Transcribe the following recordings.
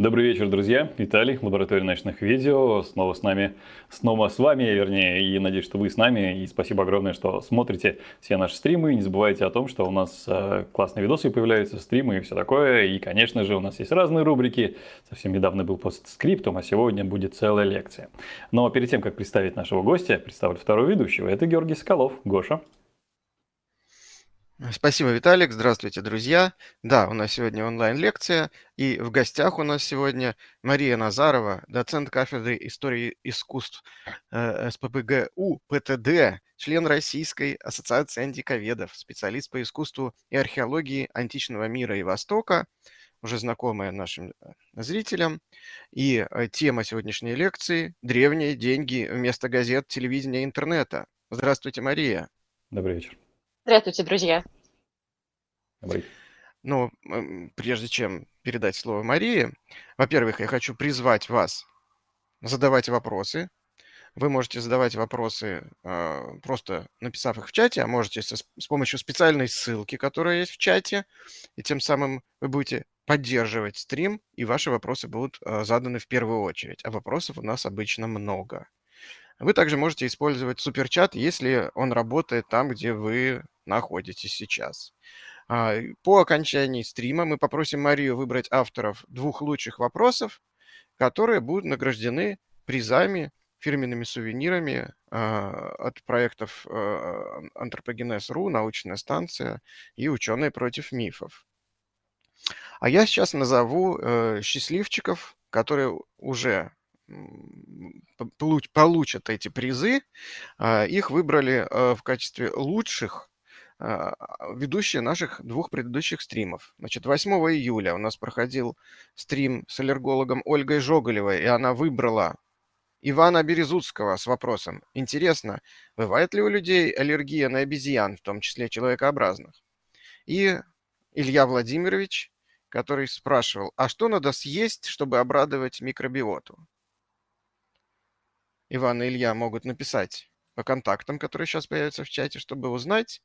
Добрый вечер, друзья. Виталий, лаборатория ночных видео. Снова с нами, снова с вами, вернее, и надеюсь, что вы с нами. И спасибо огромное, что смотрите все наши стримы. Не забывайте о том, что у нас э, классные видосы появляются, стримы и все такое. И, конечно же, у нас есть разные рубрики. Совсем недавно был постскриптум, а сегодня будет целая лекция. Но перед тем, как представить нашего гостя, представлю второго ведущего. Это Георгий Соколов. Гоша. Спасибо, Виталик. Здравствуйте, друзья. Да, у нас сегодня онлайн-лекция, и в гостях у нас сегодня Мария Назарова, доцент кафедры истории искусств э, СПБГУ ПТД, член Российской ассоциации антиковедов, специалист по искусству и археологии античного мира и Востока, уже знакомая нашим э, зрителям. И э, тема сегодняшней лекции – древние деньги вместо газет, телевидения и интернета. Здравствуйте, Мария. Добрый вечер. Здравствуйте, друзья. Добрый. Ну, прежде чем передать слово Марии, во-первых, я хочу призвать вас задавать вопросы. Вы можете задавать вопросы, э, просто написав их в чате, а можете с, помощью специальной ссылки, которая есть в чате, и тем самым вы будете поддерживать стрим, и ваши вопросы будут э, заданы в первую очередь. А вопросов у нас обычно много. Вы также можете использовать суперчат, если он работает там, где вы находитесь сейчас. А, по окончании стрима мы попросим Марию выбрать авторов двух лучших вопросов, которые будут награждены призами, фирменными сувенирами а, от проектов а, Антропогенез.ру, научная станция и ученые против мифов. А я сейчас назову э, счастливчиков, которые уже получат эти призы. Их выбрали э, в качестве лучших ведущие наших двух предыдущих стримов. Значит, 8 июля у нас проходил стрим с аллергологом Ольгой Жоголевой, и она выбрала Ивана Березутского с вопросом «Интересно, бывает ли у людей аллергия на обезьян, в том числе человекообразных?» И Илья Владимирович, который спрашивал «А что надо съесть, чтобы обрадовать микробиоту?» Иван и Илья могут написать по контактам, которые сейчас появятся в чате, чтобы узнать,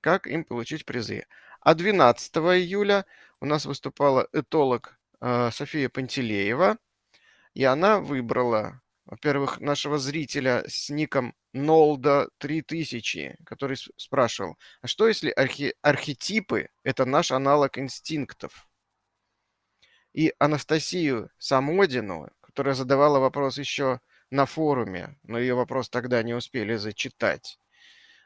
как им получить призы. А 12 июля у нас выступала этолог э, София Пантелеева, и она выбрала, во-первых, нашего зрителя с ником Нолда 3000, который спрашивал, а что если архи- архетипы – это наш аналог инстинктов? И Анастасию Самодину, которая задавала вопрос еще на форуме, но ее вопрос тогда не успели зачитать.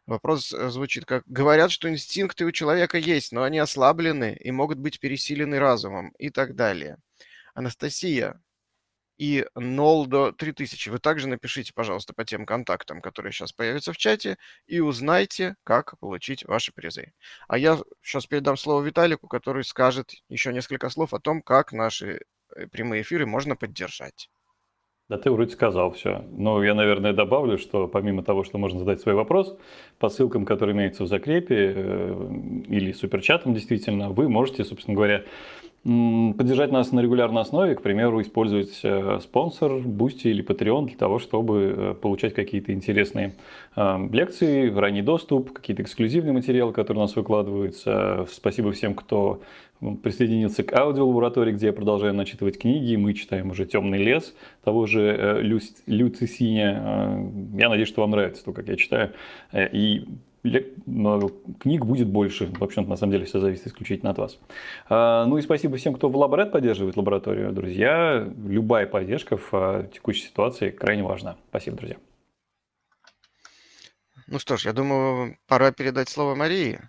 Вопрос э, звучит как «Говорят, что инстинкты у человека есть, но они ослаблены и могут быть пересилены разумом» и так далее. Анастасия и Нолдо 3000. Вы также напишите, пожалуйста, по тем контактам, которые сейчас появятся в чате, и узнайте, как получить ваши призы. А я сейчас передам слово Виталику, который скажет еще несколько слов о том, как наши э, прямые эфиры можно поддержать. Да ты вроде сказал все. Но я, наверное, добавлю, что помимо того, что можно задать свой вопрос, по ссылкам, которые имеются в закрепе э, или суперчатом, действительно, вы можете, собственно говоря, поддержать нас на регулярной основе, к примеру, использовать э, спонсор, Boosty или Patreon для того, чтобы э, получать какие-то интересные лекции, ранний доступ, какие-то эксклюзивные материалы, которые у нас выкладываются. Спасибо всем, кто присоединился к аудиолаборатории, где я продолжаю начитывать книги. Мы читаем уже «Темный лес» того же э, Лю. Э, я надеюсь, что вам нравится то, как я читаю. Э, и книг будет больше. В общем на самом деле, все зависит исключительно от вас. Ну и спасибо всем, кто в Лаборет поддерживает лабораторию. Друзья, любая поддержка в текущей ситуации крайне важна. Спасибо, друзья. Ну что ж, я думаю, пора передать слово Марии.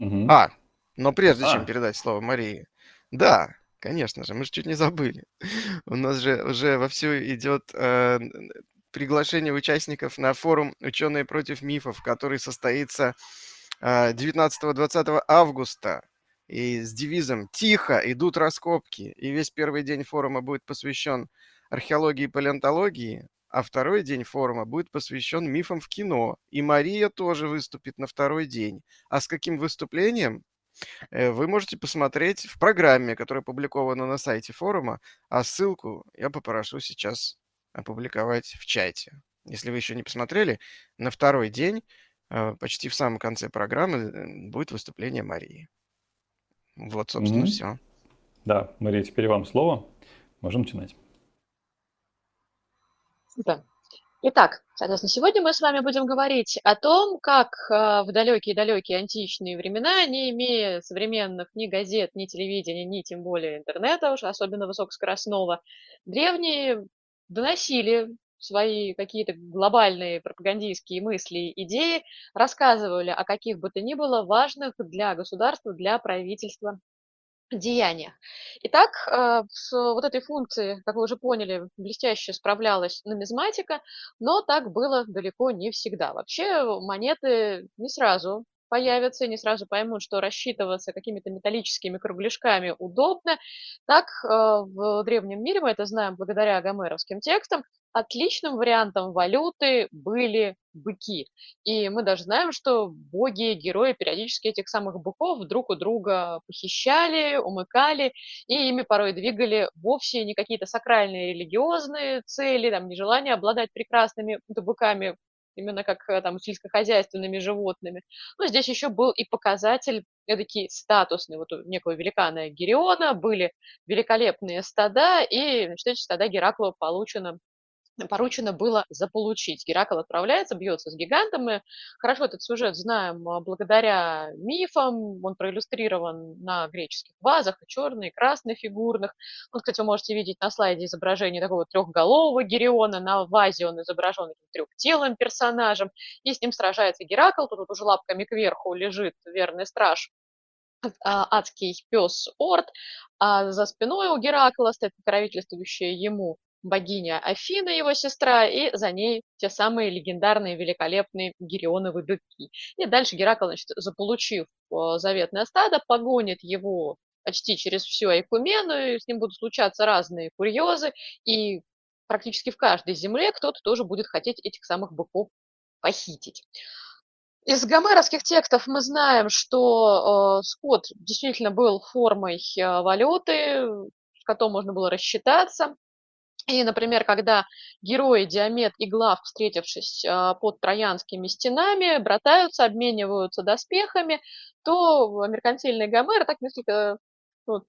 Угу. А, но прежде а. чем передать слово Марии, да, конечно же, мы же чуть не забыли. У нас же уже вовсю идет э, приглашение участников на форум «Ученые против мифов», который состоится э, 19-20 августа. И с девизом «Тихо, идут раскопки». И весь первый день форума будет посвящен археологии и палеонтологии, а второй день форума будет посвящен мифам в кино. И Мария тоже выступит на второй день. А с каким выступлением? Э, вы можете посмотреть в программе, которая опубликована на сайте форума, а ссылку я попрошу сейчас опубликовать в чате. Если вы еще не посмотрели, на второй день, э, почти в самом конце программы, э, будет выступление Марии. Вот, собственно, mm-hmm. все. Да, Мария, теперь вам слово. Можем начинать. Да. Итак, соответственно, сегодня мы с вами будем говорить о том, как э, в далекие-далекие античные времена, не имея современных ни газет, ни телевидения, ни тем более интернета, уж особенно высокоскоростного, древние доносили свои какие-то глобальные пропагандистские мысли, идеи, рассказывали о каких бы то ни было важных для государства, для правительства деяниях. Итак, э, с вот этой функцией, как вы уже поняли, блестяще справлялась нумизматика, но так было далеко не всегда. Вообще монеты не сразу появятся, не сразу поймут, что рассчитываться какими-то металлическими кругляшками удобно. Так, э, в древнем мире, мы это знаем благодаря гомеровским текстам, отличным вариантом валюты были быки. И мы даже знаем, что боги, герои периодически этих самых быков друг у друга похищали, умыкали, и ими порой двигали вовсе не какие-то сакральные религиозные цели, там, нежелание обладать прекрасными быками, именно как э, там сельскохозяйственными животными. Но здесь еще был и показатель эдакий статусный. Вот у некого великана Гериона были великолепные стада, и значит, эти стада Геракла получено поручено было заполучить. Геракл отправляется, бьется с гигантом. Мы хорошо этот сюжет знаем а, благодаря мифам. Он проиллюстрирован на греческих вазах, и черный, и красный фигурных. Вот, кстати, вы можете видеть на слайде изображение такого трехголового Гериона. На вазе он изображен трехтелым персонажем. И с ним сражается Геракл. Тут вот уже лапками кверху лежит верный страж а, адский пес Орд, а за спиной у Геракла стоит покровительствующая ему богиня Афина, его сестра, и за ней те самые легендарные великолепные Герионовы быки. И дальше Геракл, значит, заполучив э, заветное стадо, погонит его почти через всю Айкумену, и с ним будут случаться разные курьезы, и практически в каждой земле кто-то тоже будет хотеть этих самых быков похитить. Из гомеровских текстов мы знаем, что э, скот действительно был формой э, валюты, с котом можно было рассчитаться. И, например, когда герои Диамет и Глав, встретившись а, под троянскими стенами, братаются, обмениваются доспехами, то меркантильный Гомер так несколько вот,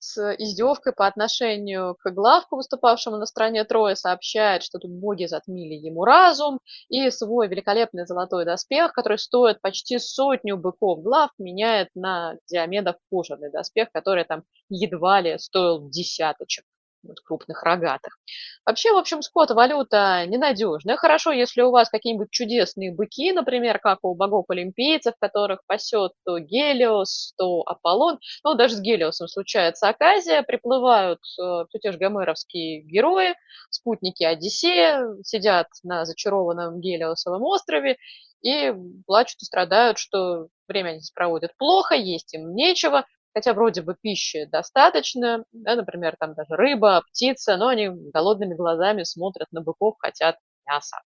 с издевкой по отношению к Главку, выступавшему на стороне Троя, сообщает, что тут боги затмили ему разум, и свой великолепный золотой доспех, который стоит почти сотню быков. Глав, меняет на Диамедов кожаный доспех, который там едва ли стоил десяточек вот, крупных рогатых. Вообще, в общем, скот валюта ненадежная. Хорошо, если у вас какие-нибудь чудесные быки, например, как у богов-олимпийцев, которых пасет то Гелиос, то Аполлон. Ну, даже с Гелиосом случается оказия. Приплывают э, все те же гомеровские герои, спутники Одиссея, сидят на зачарованном Гелиосовом острове и плачут и страдают, что время они проводят плохо, есть им нечего, хотя вроде бы пищи достаточно, да, например, там даже рыба, птица, но они голодными глазами смотрят на быков, хотят мяса.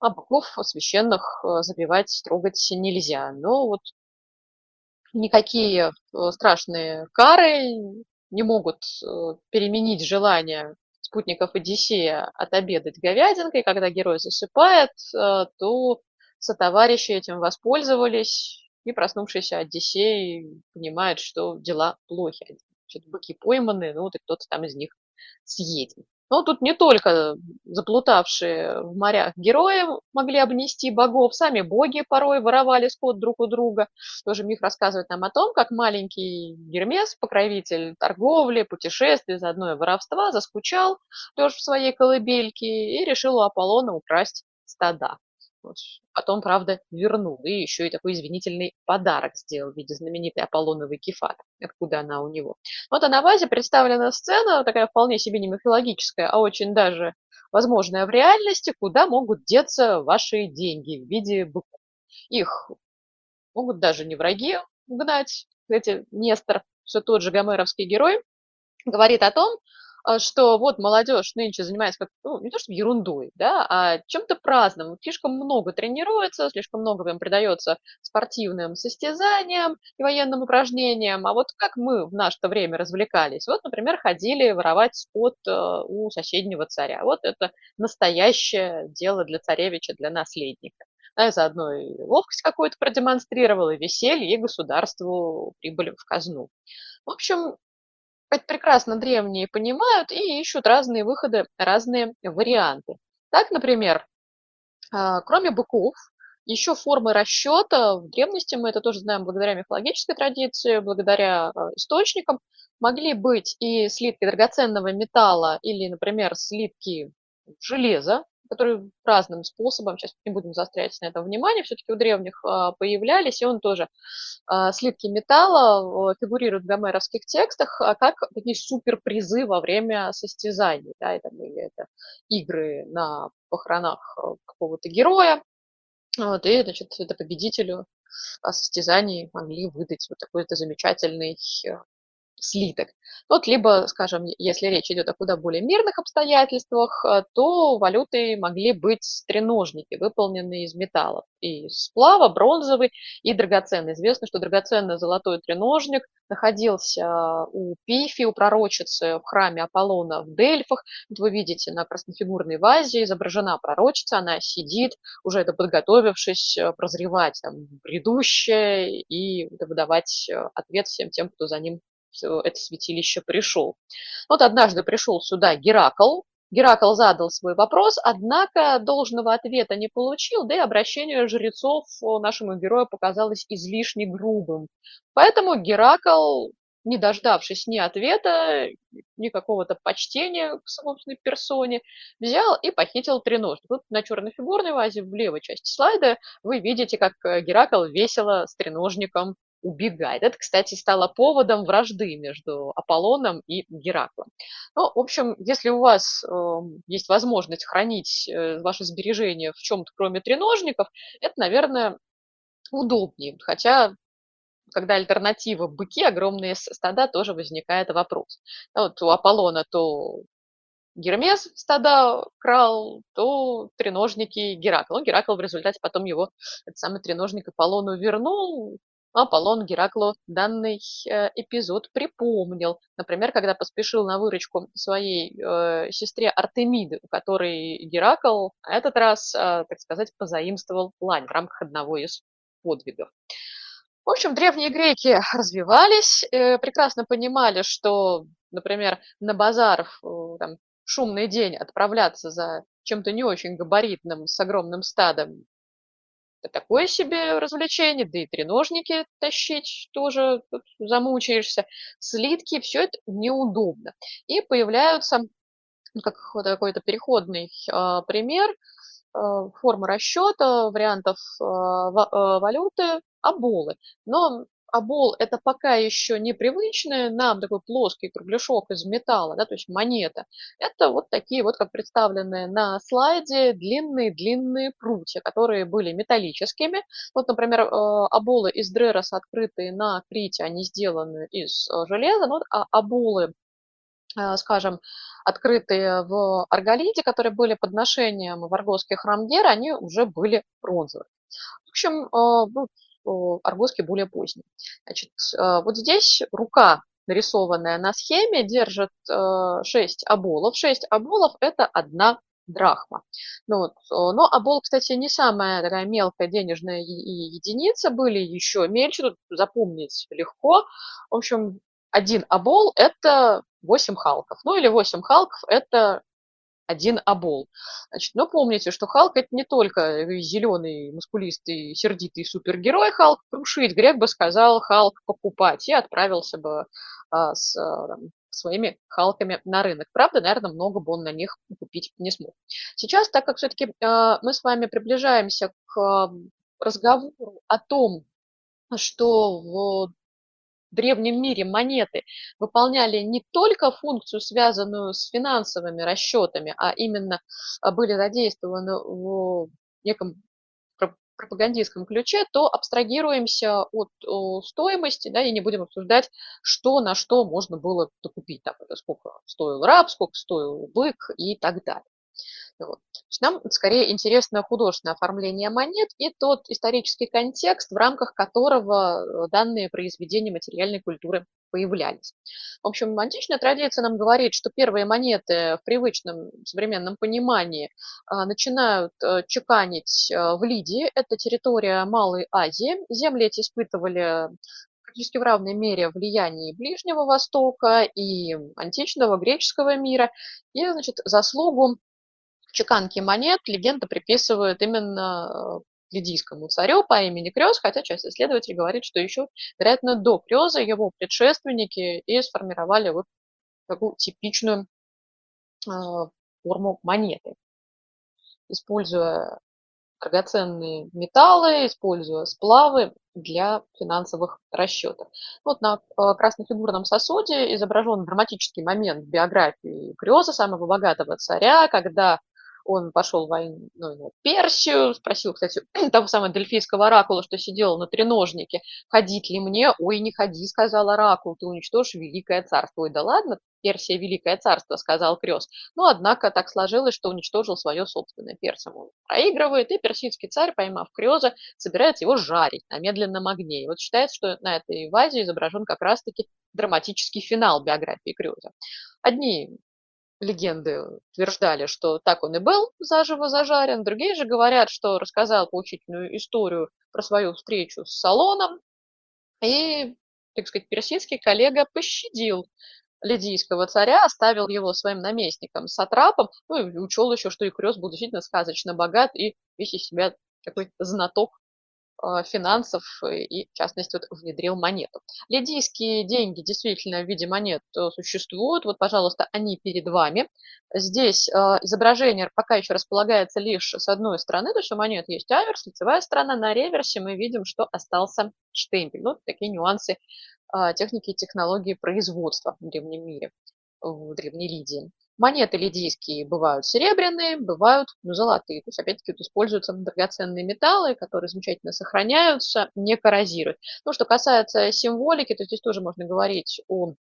А быков священных э, забивать, трогать нельзя. Но вот никакие э, страшные кары не могут э, переменить желание спутников Одиссея отобедать говядинкой. Когда герой засыпает, то сотоварищи этим воспользовались, и проснувшийся Одиссей понимает, что дела плохи. Значит, быки пойманы, ну вот и кто-то там из них съеден. Но тут не только заплутавшие в морях герои могли обнести богов, сами боги порой воровали скот друг у друга. Тоже миф рассказывает нам о том, как маленький Гермес, покровитель торговли, путешествий, заодно и воровства, заскучал, лежа в своей колыбельке, и решил у Аполлона украсть стада. Потом, правда, вернул. И еще и такой извинительный подарок сделал в виде знаменитой Аполлоновой кефаты. Откуда она у него. Вот а на вазе представлена сцена, такая вполне себе не мифологическая, а очень даже возможная в реальности, куда могут деться ваши деньги в виде быков. Их могут даже не враги гнать. Эти Нестор, все тот же гомеровский герой, говорит о том, а, что вот молодежь нынче занимается как, ну, не то что ерундой, да, а чем-то праздным. Слишком много тренируется, слишком много им придается спортивным состязаниям и военным упражнениям. А вот как мы в наше-то время развлекались? Вот, например, ходили воровать скот э, у соседнего царя. Вот это настоящее дело для царевича, для наследника. Да, заодно и ловкость какую-то продемонстрировал, и веселье, и государству прибыли в казну. В общем, прекрасно древние понимают и ищут разные выходы, разные варианты. Так, например, а, кроме быков, еще формы расчета. В древности, мы это тоже знаем благодаря мифологической традиции, благодаря а, источникам, могли быть и слитки драгоценного металла или, например, слитки железа, которые разным способом, сейчас не будем заострять на этом внимание, все-таки у древних а, появлялись, и он тоже, а, слитки металла фигурируют в гомеровских текстах а, как такие суперпризы во время состязаний, да, это, или это игры на похоронах какого-то героя, вот, и, значит, это победителю состязаний могли выдать вот такой-то замечательный слиток. Вот либо, скажем, если речь идет о куда более мирных обстоятельствах, э, то валютой могли быть треножники, выполненные из металлов. И сплава, бронзовый и драгоценный. Известно, что драгоценный золотой треножник находился у Пифи, у пророчицы в храме Аполлона в Дельфах. Вот вы видите, на краснофигурной вазе изображена пророчица, она сидит, уже это подготовившись, э, прозревать там, грядущее и выдавать э, ответ всем тем, кто за ним это святилище пришел. Вот однажды пришел сюда Геракл, Геракл задал свой вопрос, однако должного ответа не получил, да и обращение жрецов нашему герою показалось излишне грубым. Поэтому Геракл, не дождавшись ни ответа, ни какого-то почтения к собственной персоне, взял и похитил треножник. Тут на черно-фигурной вазе в левой части слайда вы видите, как Геракл весело с треножником убегает. Это, кстати, стало поводом вражды между Аполлоном и Гераклом. Ну, в общем, если у вас э, есть возможность хранить э, ваши сбережения в чем-то, кроме треножников, это, наверное, удобнее. Хотя когда альтернатива быки, огромные стада, тоже возникает вопрос. Ну, вот у Аполлона то Гермес стада крал, то треножники Геракл. Ну, Геракл в результате потом его, этот самый треножник Аполлону вернул, Аполлон Гераклу данный э, эпизод припомнил. Например, когда поспешил на выручку своей э, сестре Артемиды, у которой Геракл этот раз, э, так сказать, позаимствовал лань в рамках одного из подвигов. В общем, древние греки развивались, прекрасно понимали, что, например, на базар там, шумный день отправляться за чем-то не очень габаритным с огромным стадом такое себе развлечение, да и треножники тащить тоже замучаешься. Слитки, все это неудобно. И появляются, ну, как какой-то переходный э, пример, э, формы расчета, вариантов э, валюты, оболы. Но обол – это пока еще непривычный нам такой плоский кругляшок из металла, да, то есть монета. Это вот такие вот, как представленные на слайде, длинные-длинные прутья, которые были металлическими. Вот, например, э, оболы из Дрерос, открытые на Крите, они сделаны из э, железа, ну, а оболы э, скажем, открытые в Арголиде, которые были подношением в Аргосский храм Гера, они уже были бронзовые. В общем, аргоски более поздние. Значит, э, вот здесь рука, нарисованная на схеме, держит 6 э, оболов. 6 оболов – это одна драхма. Ну, вот. Но обол, кстати, не самая такая мелкая денежная единица, были еще мельче, тут запомнить легко. В общем, один обол – это 8 халков. Ну или 8 халков – это один обол. Значит, но помните, что Халк это не только зеленый, мускулистый, сердитый супергерой Халк крушить. Грек бы сказал Халк покупать и отправился бы а, с а, там, своими Халками на рынок. Правда, наверное, много бы он на них купить не смог. Сейчас, так как все-таки а, мы с вами приближаемся к а, разговору о том, что в древнем мире монеты выполняли не только функцию, связанную с финансовыми расчетами, а именно а, были задействованы в неком пропагандистском ключе, то абстрагируемся от стоимости, да, и не будем обсуждать, что на что можно было докупить, там, сколько стоил раб, сколько стоил бык и так далее. Вот. Нам скорее интересно художественное оформление монет и тот исторический контекст, в рамках которого э, данные произведения материальной культуры появлялись. В общем, античная традиция нам говорит, что первые монеты в привычном современном понимании а, начинают э, чеканить э, в Лидии. Это территория Малой Азии. Земли эти испытывали практически в равной мере влияние Ближнего Востока и античного греческого мира. И, значит, заслугу чеканки монет легенда приписывает именно лидийскому царю по имени Крёз, хотя часть исследователей говорит, что еще, вероятно, до Крёза его предшественники и сформировали вот такую типичную э, форму монеты, используя драгоценные металлы, используя сплавы для финансовых расчетов. Вот на э, краснофигурном сосуде изображен драматический момент биографии Крёза, самого богатого царя, когда он пошел в войну ну, в Персию, спросил, кстати, того самого дельфийского оракула, что сидел на треножнике, ходить ли мне? Ой, не ходи, сказал оракул, ты уничтожишь великое царство. Ой, да ладно, Персия великое царство, сказал Крёс. Но, однако, так сложилось, что уничтожил свое собственное. Персам он проигрывает, и персидский царь, поймав Крёза, собирается его жарить на медленном огне. И вот считается, что на этой вазе изображен как раз-таки драматический финал биографии Крёза. Одни легенды утверждали, что так он и был заживо зажарен. Другие же говорят, что рассказал поучительную историю про свою встречу с салоном. И, так сказать, персидский коллега пощадил лидийского царя, оставил его своим наместником, сатрапом, ну и учел еще, что и Крёс был действительно сказочно богат и весь из себя такой знаток финансов и, в частности, вот, внедрил монету. Лидийские деньги действительно в виде монет э, существуют. Вот, пожалуйста, они перед вами. Здесь э, изображение пока еще располагается лишь с одной стороны, то есть у монет есть аверс, лицевая сторона. На реверсе мы видим, что остался штемпель. Ну, такие нюансы э, техники и технологии производства в древнем мире, в древней Лидии. Монеты лидийские бывают серебряные, бывают ну, золотые. То есть, опять-таки, тут используются драгоценные металлы, которые замечательно сохраняются, не коррозируют. Ну, что касается символики, то здесь тоже можно говорить о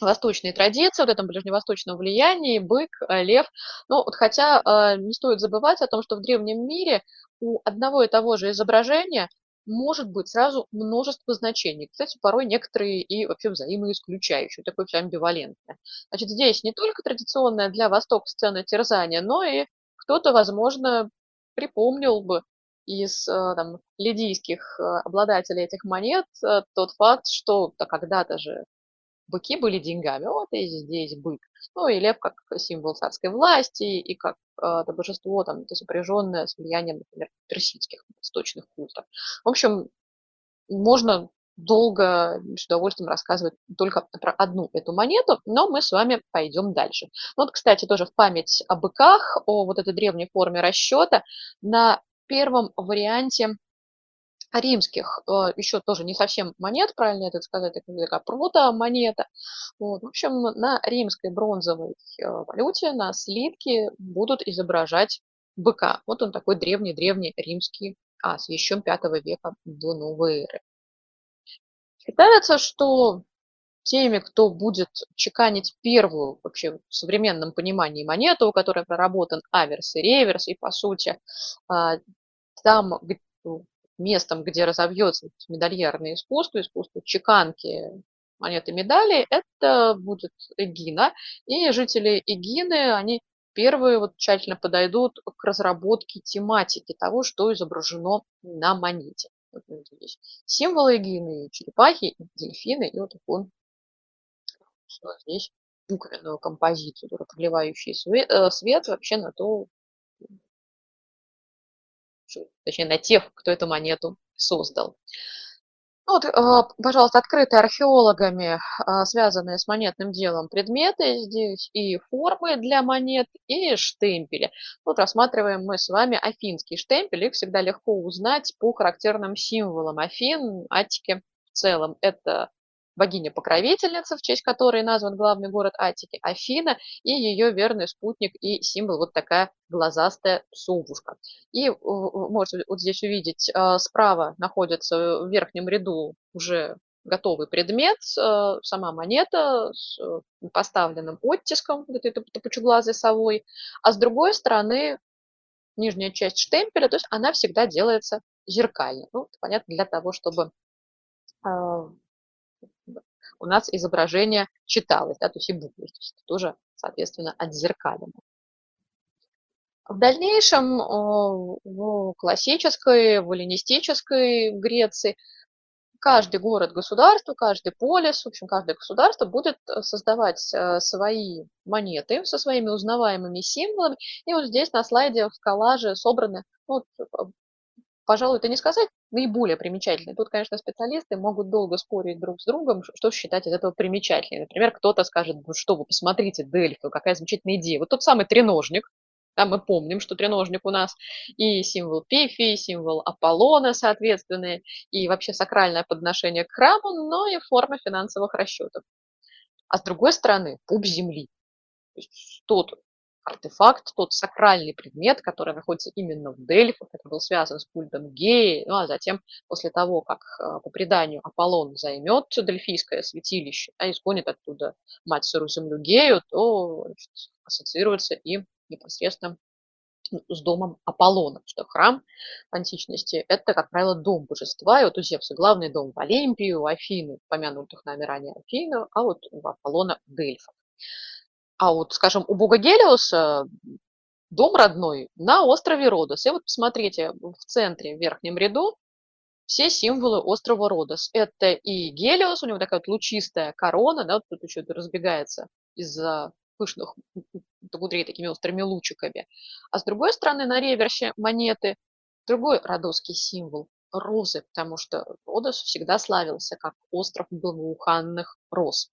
восточной традиции, вот этом ближневосточном влиянии, бык, э, лев. Но вот хотя э, не стоит забывать о том, что в древнем мире у одного и того же изображения может быть сразу множество значений. Кстати, порой некоторые и вообще взаимоисключающие, такое все амбивалентное. Значит, здесь не только традиционная для Востока сцена терзания, но и кто-то, возможно, припомнил бы из э, там, лидийских э, обладателей этих монет э, тот факт, что да, когда-то же быки были деньгами, вот и здесь бык. Ну и лев как символ царской власти и как э, это божество, там, это сопряженное с влиянием, например, персидских восточных культов. В общем, можно долго с удовольствием рассказывать только про одну эту монету, но мы с вами пойдем дальше. Вот, кстати, тоже в память о быках, о вот этой древней форме расчета, на первом варианте римских э, еще тоже не совсем монет, правильно это сказать, это такая прото-монета. Вот. В общем, на римской бронзовой э, валюте, на слитке будут изображать быка. Вот он такой древний-древний римский ас, еще 5 века до новой эры. Считается, что теми, кто будет чеканить первую вообще в современном понимании монету, у которой проработан аверс и реверс, и по сути а, там местом, где разовьется медальерное искусство, искусство чеканки монеты медали, это будет Эгина. И жители Эгины, они первые вот тщательно подойдут к разработке тематики того, что изображено на монете. Вот здесь символы Эгины, черепахи, дельфины, и вот такой здесь буквенную композицию, проливающий свет, э, свет вообще на то, точнее, на тех, кто эту монету создал. Ну вот, а, пожалуйста, открытые археологами, а, связанные с монетным делом предметы здесь и формы для монет, и штемпели. Вот рассматриваем мы с вами афинский штемпель. Их всегда легко узнать по характерным символам Афин, Атики в целом. Это богиня-покровительница, в честь которой назван главный город Атики, Афина, и ее верный спутник и символ вот такая глазастая совушка. И можете вот здесь увидеть, а, справа находится в верхнем ряду уже готовый предмет, а, сама монета с э, поставленным оттиском вот этой топочеглазой совой, а с другой стороны нижняя часть штемпеля, то есть она всегда делается зеркально. Ну, понятно, для того, чтобы а, у нас изображение читалось, да, то есть и буквы, то есть тоже, соответственно, отзеркалено. В дальнейшем в классической, в эллинистической Греции каждый город-государство, каждый полис, в общем, каждое государство будет э, создавать э, свои монеты со своими узнаваемыми символами. И вот здесь на слайде в коллаже собраны, ну, пожалуй, это не сказать, наиболее примечательные. Тут, конечно, специалисты могут долго спорить друг с другом, что считать из этого примечательнее. Например, кто-то скажет, ну что вы, посмотрите, Дельфы, какая замечательная идея. Вот тот самый треножник, да, мы помним, что треножник у нас и символ Пифи, и символ Аполлона, соответственно, и вообще сакральное подношение к храму, но и форма финансовых расчетов. А с другой стороны, пуп земли. То есть тот артефакт, тот сакральный предмет, который находится именно в Дельфах, это был связан с культом Геи, ну а затем, после того, как а, по преданию Аполлон займет Дельфийское святилище, а изгонит оттуда мать сырую землю Гею, то значит, ассоциируется и непосредственно с домом Аполлона, что храм античности – это, как правило, дом божества, и вот у Зевса главный дом в Олимпии, у Афины, помянутых нами ранее Афину, а вот у Аполлона – Дельфа. А вот, скажем, у бога Гелиоса дом родной на острове Родос. И вот посмотрите, в центре, в верхнем ряду, все символы острова Родос. Это и Гелиос, у него такая вот лучистая корона, да, вот тут еще это разбегается из-за пышных кудрей такими острыми лучиками. А с другой стороны, на реверсе монеты другой родосский символ – розы, потому что Родос всегда славился как остров благоуханных роз.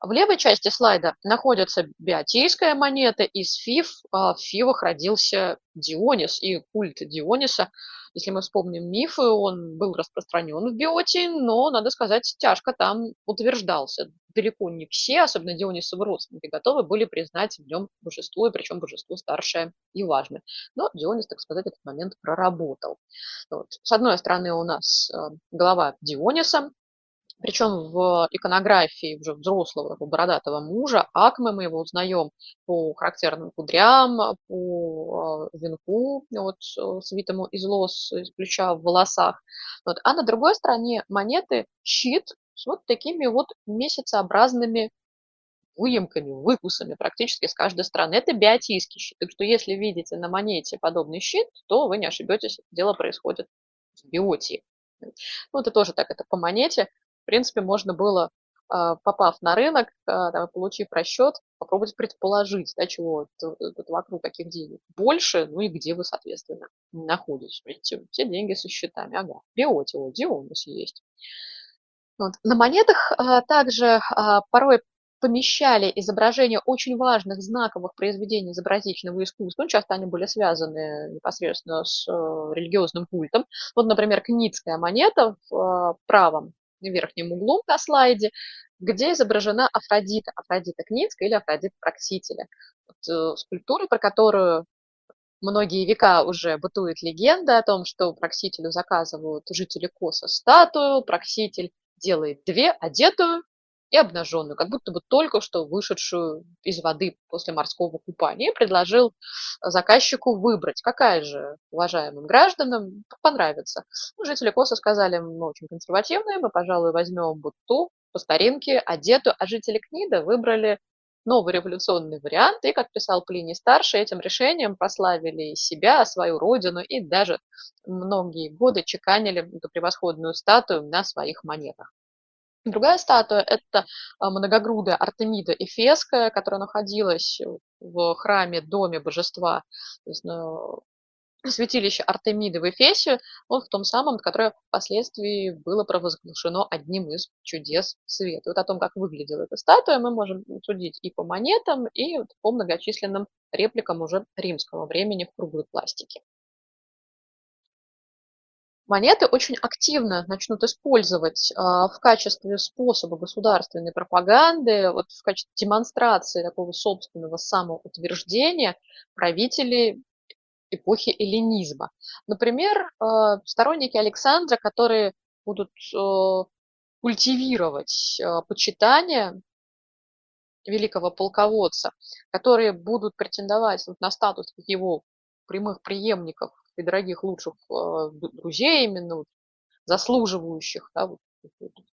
В левой части слайда находится биотийская монета из Фив. А в Фивах родился Дионис и культ Диониса. Если мы вспомним мифы, он был распространен в биотии, но, надо сказать, тяжко там утверждался. Далеко не все, особенно Дионисовы родственники, готовы были признать в нем божество, и причем божество старшее и важное. Но Дионис, так сказать, этот момент проработал. Вот. С одной стороны у нас э, голова Диониса, причем в иконографии уже взрослого бородатого мужа Акмы мы его узнаем по характерным кудрям, по а, венку, вот, э, свитому из лос, из плеча в волосах. Вот. А на другой стороне монеты щит с вот такими вот месяцеобразными выемками, выкусами практически с каждой стороны. Это биотийский щит. Так что если видите на монете подобный щит, то вы не ошибетесь, дело происходит в биотии. Ну, это тоже так, это по монете в принципе, можно было, а, попав на рынок, а, получив расчет, попробовать предположить, да, чего тут вокруг каких денег больше, ну и где вы, соответственно, находитесь. Видите, все деньги со счетами. Ага, биоти, о, Дионис есть. Вот. На монетах а, также порой помещали изображения очень важных знаковых произведений изобразительного искусства. Ну, часто они были связаны непосредственно с э, религиозным культом. Вот, например, кницкая монета в правом верхнем углу на слайде, где изображена Афродита, Афродита Кницкая или Афродита Проксителя. Вот, э, скульптура, про которую многие века уже бытует легенда о том, что Проксителю заказывают жители Коса статую, Прокситель делает две, одетую и обнаженную, как будто бы только что вышедшую из воды после морского купания, предложил заказчику выбрать, какая же уважаемым гражданам понравится. Ну, жители Коса сказали, мы очень консервативные, мы, пожалуй, возьмем вот ту по старинке, одетую, а жители Книда выбрали новый революционный вариант, и, как писал Плиний Старший, этим решением прославили себя, свою родину, и даже многие годы чеканили эту превосходную статую на своих монетах. Другая статуя – это а, многогрудая Артемида Эфесская, которая находилась в храме, доме божества, то есть, ну, святилище Артемиды в Эфесе, он в том самом, которое впоследствии было провозглашено одним из чудес света. Вот о том, как выглядела эта статуя, мы можем судить и по монетам, и по многочисленным репликам уже римского времени в круглой пластике монеты очень активно начнут использовать а, в качестве способа государственной пропаганды, вот в качестве демонстрации такого собственного самоутверждения правители эпохи эллинизма. Например, а, сторонники Александра, которые будут а, культивировать почитание великого полководца, которые будут претендовать на статус его прямых преемников и дорогих лучших а, друзей, именно заслуживающих, да, вот,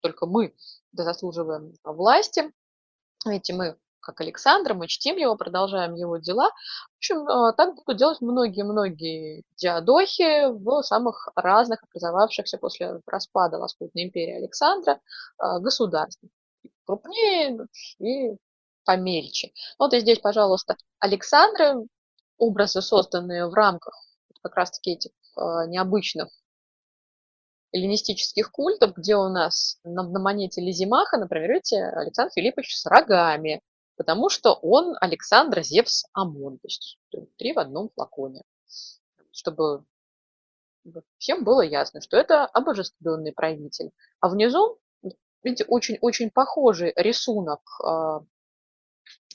только мы заслуживаем власти, эти мы как Александр, мы чтим его, продолжаем его дела. В общем, а, так будут делать многие-многие диадохи в самых разных образовавшихся после распада Лоскутной империи Александра а, государствах. Крупнее и помельче. Вот и здесь, пожалуйста, Александры, образы, созданные в рамках как раз-таки этих необычных эллинистических культов, где у нас на, на монете Лизимаха, например, видите, Александр Филиппович с рогами, потому что он Александр Зевс Амон, то есть три в одном флаконе, чтобы всем было ясно, что это обожествленный правитель. А внизу, видите, очень-очень похожий рисунок а,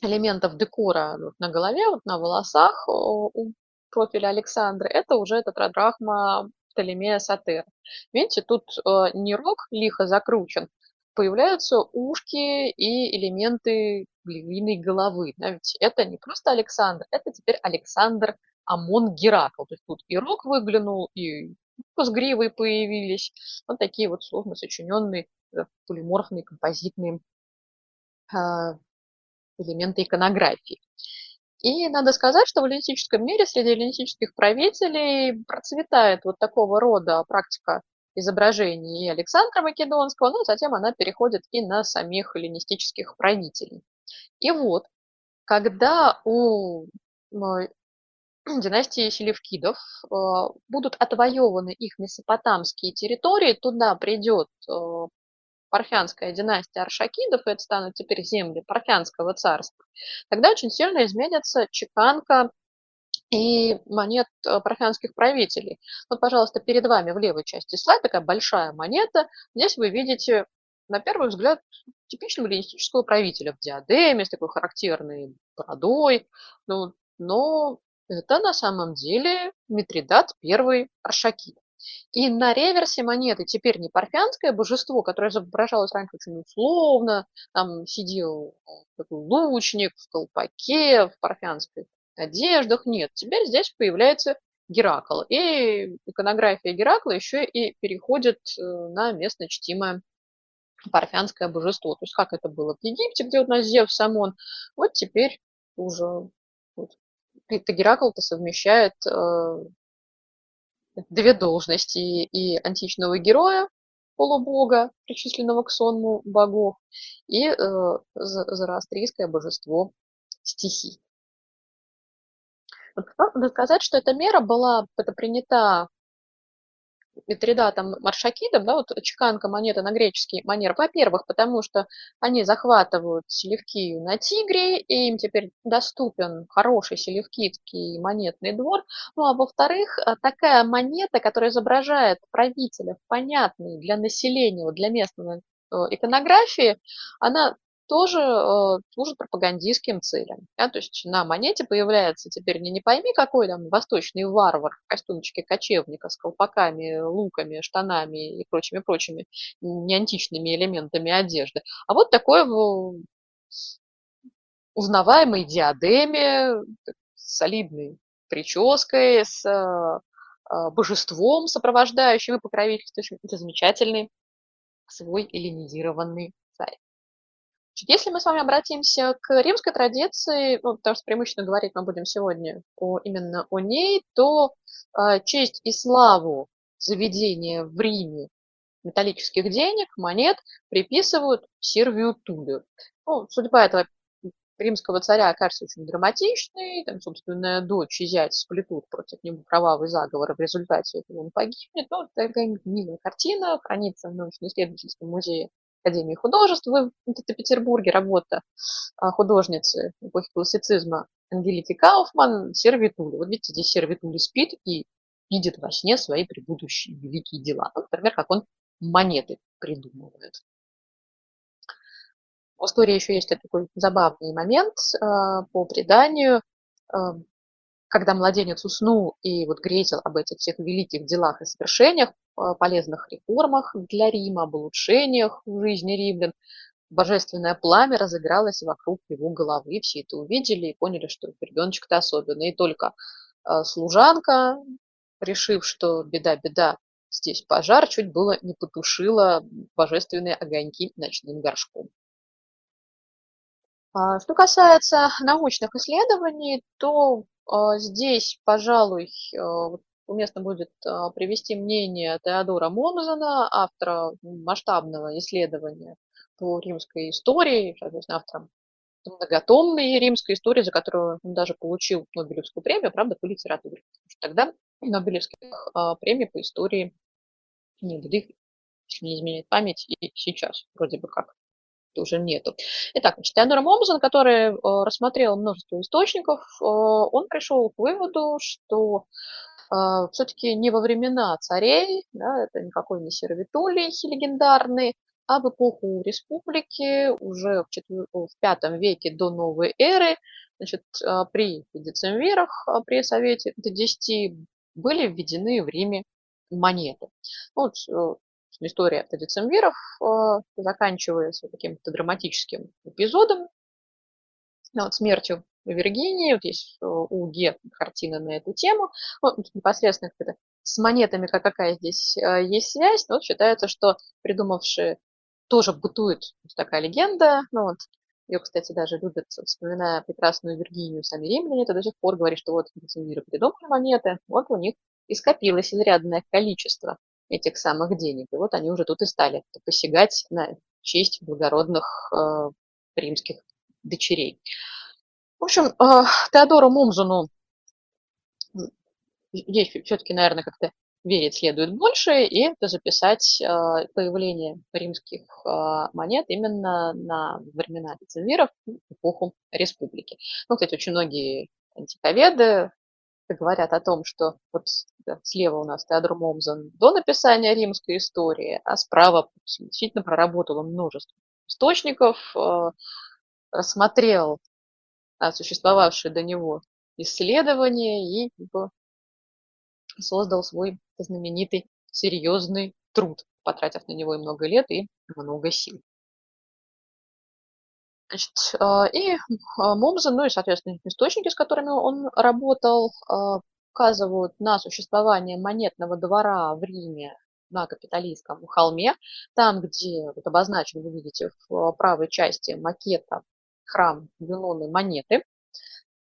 элементов декора на голове, вот на волосах у профиля Александра. Это уже этот Радрахма Птолемея Сатера. Видите, тут э, не рог лихо закручен, появляются ушки и элементы львиной головы. Да, ведь это не просто Александр, это теперь Александр Амон Геракл. То есть тут и рог выглянул, и с появились. Вот такие вот сложно сочиненные э, полиморфные композитные э, элементы иконографии. И надо сказать, что в эллинистическом мире среди эллинистических правителей процветает вот такого рода практика изображений Александра Македонского, но затем она переходит и на самих эллинистических правителей. И вот, когда у династии Селевкидов э, будут отвоеваны их месопотамские территории, туда придет э, парфянская династия Аршакидов, и это станут теперь земли Парфянского царства, тогда очень сильно изменится чеканка и монет э, парфянских правителей. Вот, пожалуйста, перед вами в левой части слайда такая большая монета. Здесь вы видите, на первый взгляд, типичного эллинистического правителя в диадеме, с такой характерной бородой. Ну, но это на самом деле Митридат I Аршакид. И на реверсе монеты теперь не парфянское божество, которое изображалось раньше очень условно, там сидел э, такой лучник в колпаке, в парфянской одеждах. Нет, теперь здесь появляется Геракл. И иконография Геракла еще и переходит э, на местно чтимое парфянское божество. То есть как это было в Египте, где у нас Зевс Самон, вот теперь уже вот, Геракл-то совмещает э, две должности и античного героя, полубога, причисленного к сонму богов, и э, зороастрийское божество стихий. Надо сказать, что эта мера была это принята Митридатом Маршакидом, да, вот чеканка монеты на греческий манер, во-первых, потому что они захватывают Селевкию на Тигре, и им теперь доступен хороший селевкидский монетный двор, ну а во-вторых, э, такая монета, которая изображает правителя в понятной для населения, для местной э, иконографии, она тоже э, служит пропагандистским целям. Да? То есть на монете появляется теперь не, не пойми какой там восточный варвар в костюмчике кочевника с колпаками, луками, штанами и прочими-прочими неантичными элементами одежды, а вот такой узнаваемой диадеме, солидной прической, с э, божеством сопровождающим и покровительствующим. Это замечательный свой эллинизированный. Если мы с вами обратимся к римской традиции, ну, потому что преимущественно говорить мы будем сегодня о, именно о ней, то э, честь и славу заведения в Риме металлических денег, монет приписывают Сервию Тулию. Ну, судьба этого римского царя окажется очень драматичной, там, собственная дочь и зять сплетут против него кровавый заговор, в результате этого он погибнет. Ну, такая милая картина, хранится в научно-исследовательском музее Академии художеств в Петербурге, работа а, художницы эпохи классицизма Ангелики Кауфман «Сервитули». Вот видите, здесь Сервитули спит и видит во сне свои предыдущие великие дела. Ну, например, как он монеты придумывает. В истории еще есть такой забавный момент а, по преданию. Когда младенец уснул и вот грезил об этих всех великих делах и совершениях, полезных реформах для Рима, об улучшениях в жизни римлян, божественное пламя разыгралось вокруг его головы. Все это увидели и поняли, что ребеночек-то особенный. И только а, служанка, решив, что беда-беда, здесь пожар, чуть было не потушила божественные огоньки ночным горшком. А, что касается научных исследований, то здесь, пожалуй, а, уместно будет привести мнение Теодора Момзена, автора масштабного исследования по римской истории, соответственно, автором многотомной римской истории, за которую он даже получил Нобелевскую премию, правда, по литературе. Тогда Нобелевских премий по истории не было, если не изменяет память, и сейчас вроде бы как уже нету. Итак, значит, Теодор Момзен, который э, рассмотрел множество источников, э, он пришел к выводу, что э, все-таки не во времена царей, да, это никакой не Сервитулий легендарный, а в эпоху республики уже в, четвер... в V веке до новой эры, значит, при децемвирах, при Совете до 10 были введены в Риме монеты. Вот история децемвиров э, заканчивается каким-то драматическим эпизодом, ну, вот, смертью Виргинии. Вот есть э, у Ге картина на эту тему. Ну, непосредственно с монетами как какая здесь э, есть связь. Но вот считается, что придумавшие тоже бытует такая легенда. Ну, вот, ее, кстати, даже любят, вспоминая прекрасную Виргинию, сами римляне, это до сих пор говорит, что вот децемвиры придумали монеты, вот у них и скопилось изрядное количество этих самых денег. И вот они уже тут и стали посягать на честь благородных э, римских дочерей. В общем, э, Теодору Мумзуну здесь все-таки, наверное, как-то верить следует больше, и это записать э, появление римских э, монет именно на времена децимвиров, эпоху республики. Ну, кстати, очень многие антиковеды говорят о том, что вот слева у нас Теодор Момзен до написания римской истории, а справа действительно проработал множество источников, э, рассмотрел существовавшие до него исследования и создал свой знаменитый серьезный труд, потратив на него и много лет, и много сил. Значит, а, и а, Момзен, ну и, соответственно, источники, с которыми он работал, а, указывают на существование монетного двора в Риме на Капитолийском холме, там, где вот обозначен, вы видите, в правой части макета храм Юноны монеты.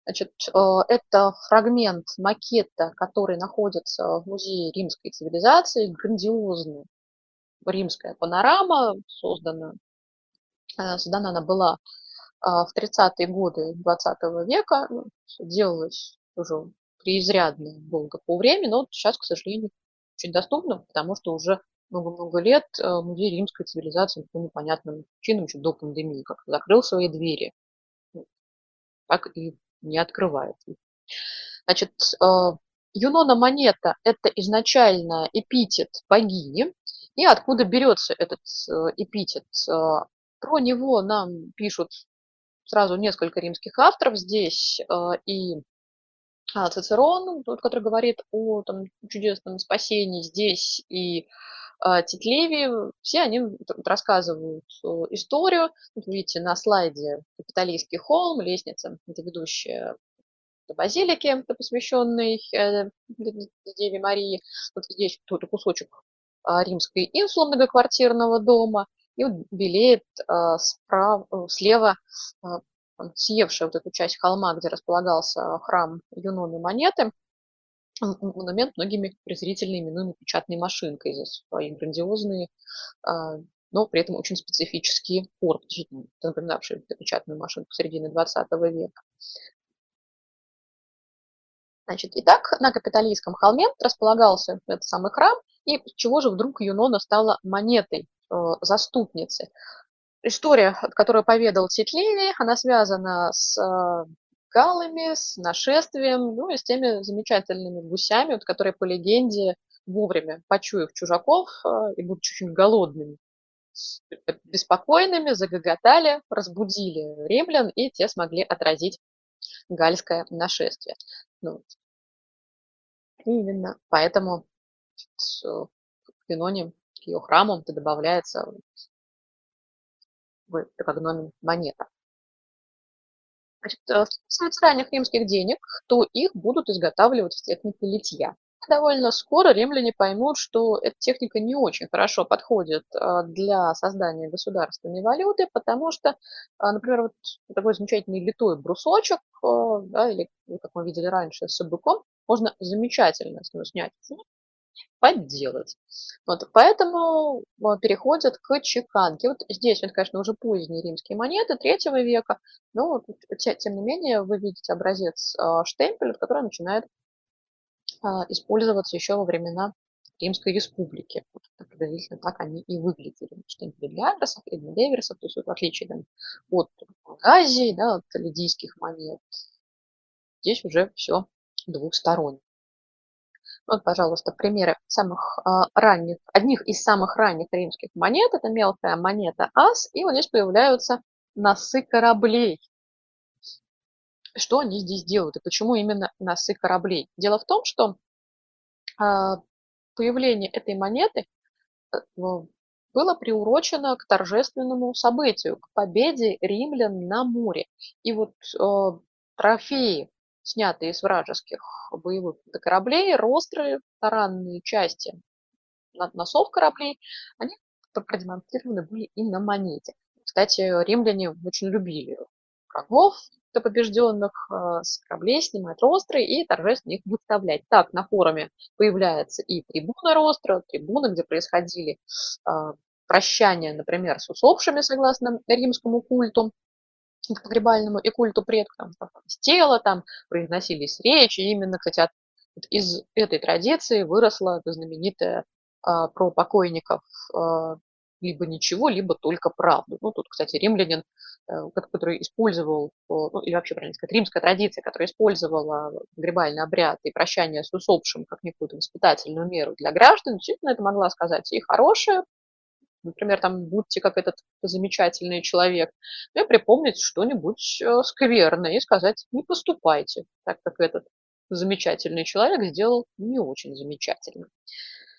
Значит, это фрагмент макета, который находится в музее римской цивилизации, грандиозная римская панорама, создана создана она была а, в 30-е годы 20 века, ну, делалось уже преизрядно долго по времени, но сейчас, к сожалению, очень доступно, потому что уже много-много лет э, музей римской цивилизации по непонятным причинам еще до пандемии как закрыл свои двери, ну, так и не открывает Значит, э, Юнона монета – это изначально эпитет богини. И откуда берется этот эпитет? Про него нам пишут сразу несколько римских авторов здесь, э, и а, Цицерон, тот, который говорит о там, чудесном спасении здесь, и а, Титлеви, все они рассказывают э, историю. Вот видите, на слайде Капитолийский холм, лестница, это ведущая до базилики, посвященной э, Деве Марии. Вот здесь тут кусочек а, римской инсулы многоквартирного дома – и вот белеет а, э, слева а, съевшая вот эту часть холма, где располагался храм Юноны монеты, монумент многими презрительно именуемый печатной машинкой за свои грандиозные, а, но при этом очень специфические формы, напоминавшие печатную машинку середины 20 века. Значит, итак, на Капитолийском холме располагался этот самый храм, и чего же вдруг Юнона стала монетой Э, заступницы. История, которую поведал Титлини, она связана с э, галами, с нашествием, ну и с теми замечательными гусями, вот, которые по легенде вовремя, почуяв чужаков э, и будучи очень голодными, беспокойными, загоготали, разбудили римлян, и те смогли отразить гальское нашествие. Ну, именно поэтому в Пиноне ее храмом, то добавляется в экогномен монета. Значит, что э, касается ранних римских денег, то их будут изготавливать в технике литья. довольно скоро римляне поймут, что эта техника не очень хорошо подходит а, для создания государственной валюты, потому что, а, например, вот такой замечательный литой брусочек, а, да, или, как мы видели раньше, с быком, можно замечательно с него снять подделать. Вот, поэтому переходят к чеканке. Вот здесь, вот, конечно, уже поздние римские монеты третьего века, но тем не менее вы видите образец штемпеля, который начинает а, использоваться еще во времена Римской Республики. Вот, приблизительно так они и выглядели. Штемпели для адресов и для реверсов, то есть вот, в отличие там, от Азии, да, от лидийских монет, здесь уже все двухсторонне. Вот, пожалуйста, примеры самых а, ранних, одних из самых ранних римских монет. Это мелкая монета ас, и вот здесь появляются носы кораблей что они здесь делают и почему именно носы кораблей. Дело в том, что а, появление этой монеты э, было приурочено к торжественному событию, к победе римлян на море. И вот э, трофеи, снятые из вражеских боевых кораблей, ростры, таранные части носов кораблей, они продемонстрированы были и на монете. Кстати, римляне очень любили врагов, побежденных э, с кораблей снимать ростры и торжественно их выставлять. Так, на форуме появляется и трибуна ростра, трибуна, где происходили э, прощания, например, с усопшими, согласно римскому культу, погребальному и культу предков, там, с тела, там произносились речи. Именно, от, из этой традиции выросла знаменитая а, про покойников а, либо ничего, либо только правду. Ну, тут, кстати, римлянин, э, который использовал, ну, или вообще, правильно сказать, римская традиция, которая использовала погребальный обряд и прощание с усопшим как некую воспитательную меру для граждан, действительно это могла сказать и хорошее, например, там, будьте как этот замечательный человек, ну, и припомнить что-нибудь э, скверное и сказать, не поступайте, так как этот замечательный человек сделал не очень замечательно.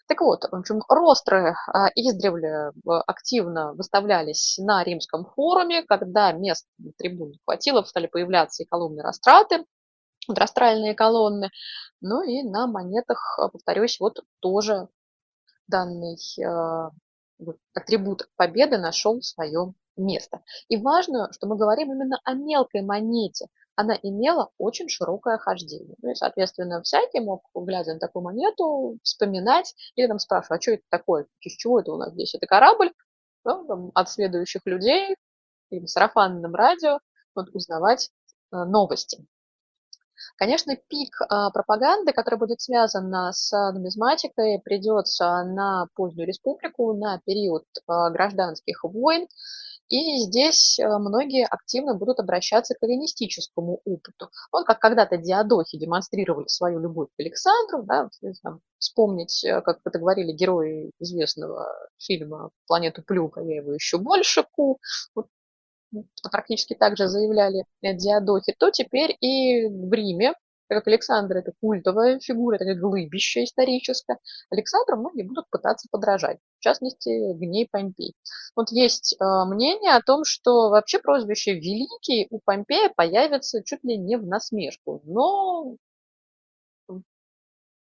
Так вот, в общем, ростры а, издревле активно выставлялись на римском форуме, когда мест на трибуне хватило, стали появляться и колонны растраты, растральные колонны, ну и на монетах, а, повторюсь, вот тоже данный атрибут победы нашел свое место. И важно, что мы говорим именно о мелкой монете, она имела очень широкое хождение. Ну и, соответственно, всякий мог, глядя на такую монету, вспоминать или там спрашивать, а что это такое, из чего это у нас здесь? Это корабль? Ну, там, от следующих людей, или сарафанным радио, вот, узнавать э, новости. Конечно, пик а, пропаганды, который будет связан с нумизматикой, придется на позднюю республику, на период а, гражданских войн. И здесь многие активно будут обращаться к эллинистическому опыту. Вот как когда-то диадохи демонстрировали свою любовь к Александру, да, там, вспомнить, как это говорили герои известного фильма «Планету Плюка», я его еще больше ку, вот, практически так же заявляли диадохи, то теперь и в Риме так как Александр – это культовая фигура, это глыбище историческое, Александру многие будут пытаться подражать, в частности, Гней Помпей. Вот есть э, мнение о том, что вообще прозвище «Великий» у Помпея появится чуть ли не в насмешку, но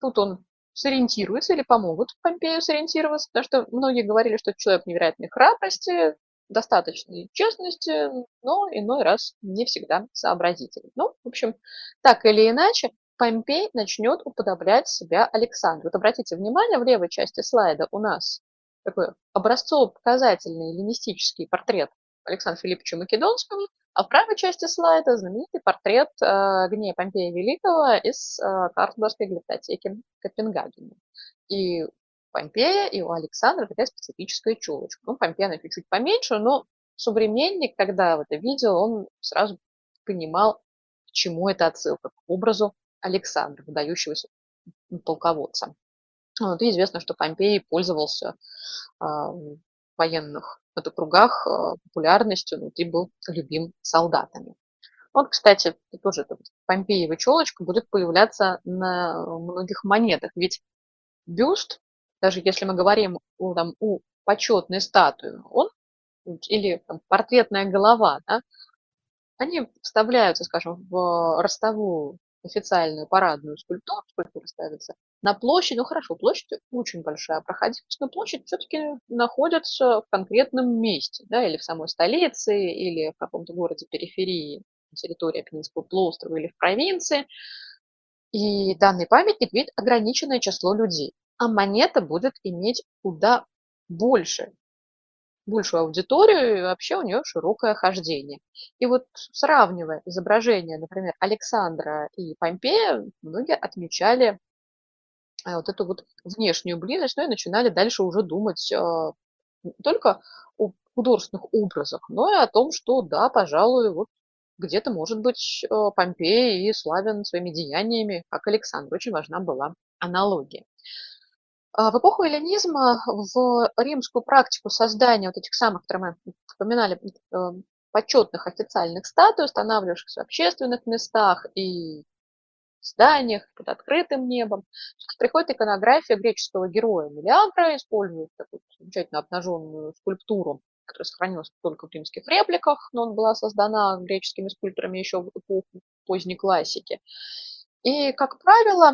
тут он сориентируется или помогут Помпею сориентироваться, потому что многие говорили, что человек невероятной храбрости, достаточной честности, но иной раз не всегда сообразительный. Ну, в общем, так или иначе, Помпей начнет уподоблять себя Александру. Вот обратите внимание, в левой части слайда у нас такой образцово-показательный эллинистический портрет Александра Филипповича Македонского, а в правой части слайда знаменитый портрет э, Гнея Помпея Великого из э, Карлсбергской библиотеки Копенгагена. И Помпея и у Александра такая специфическая челочка. Ну, Помпея, она чуть-чуть поменьше, но современник, когда это видел, он сразу понимал, к чему это отсылка, к образу Александра, выдающегося полководца. Вот, и известно, что Помпей пользовался э, военных это, кругах э, популярностью, ну, и был любим солдатами. Вот, кстати, тоже эта Помпеева челочка будет появляться на многих монетах, ведь бюст даже если мы говорим там, о почетной статуе, он или там, портретная голова, да, они вставляются, скажем, в ростовую официальную парадную скульптуру, скульптура ставится на площадь, ну хорошо, площадь очень большая, проходимость, но площадь все-таки находится в конкретном месте, да, или в самой столице, или в каком-то городе периферии, территории Апеннинского полуострова или в провинции. И данный памятник видит ограниченное число людей, а монета будет иметь куда больше большую аудиторию, и вообще у нее широкое хождение. И вот сравнивая изображения, например, Александра и Помпея, многие отмечали э, вот эту вот внешнюю близость, ну и начинали дальше уже думать э, не только о художественных образах, но и о том, что да, пожалуй, вот где-то, может быть, э, Помпей и славен своими деяниями, как Александр. Очень важна была аналогия. А, в эпоху эллинизма в римскую практику создания вот этих самых, которые мы упоминали, э, почетных официальных статуй, устанавливавшихся в общественных местах и зданиях под открытым небом, приходит иконография греческого героя Мелиагра, использует такую замечательно обнаженную скульптуру, которая сохранилась только в римских репликах, но она была создана греческими скульпторами еще в эпоху поздней классики. И, как правило,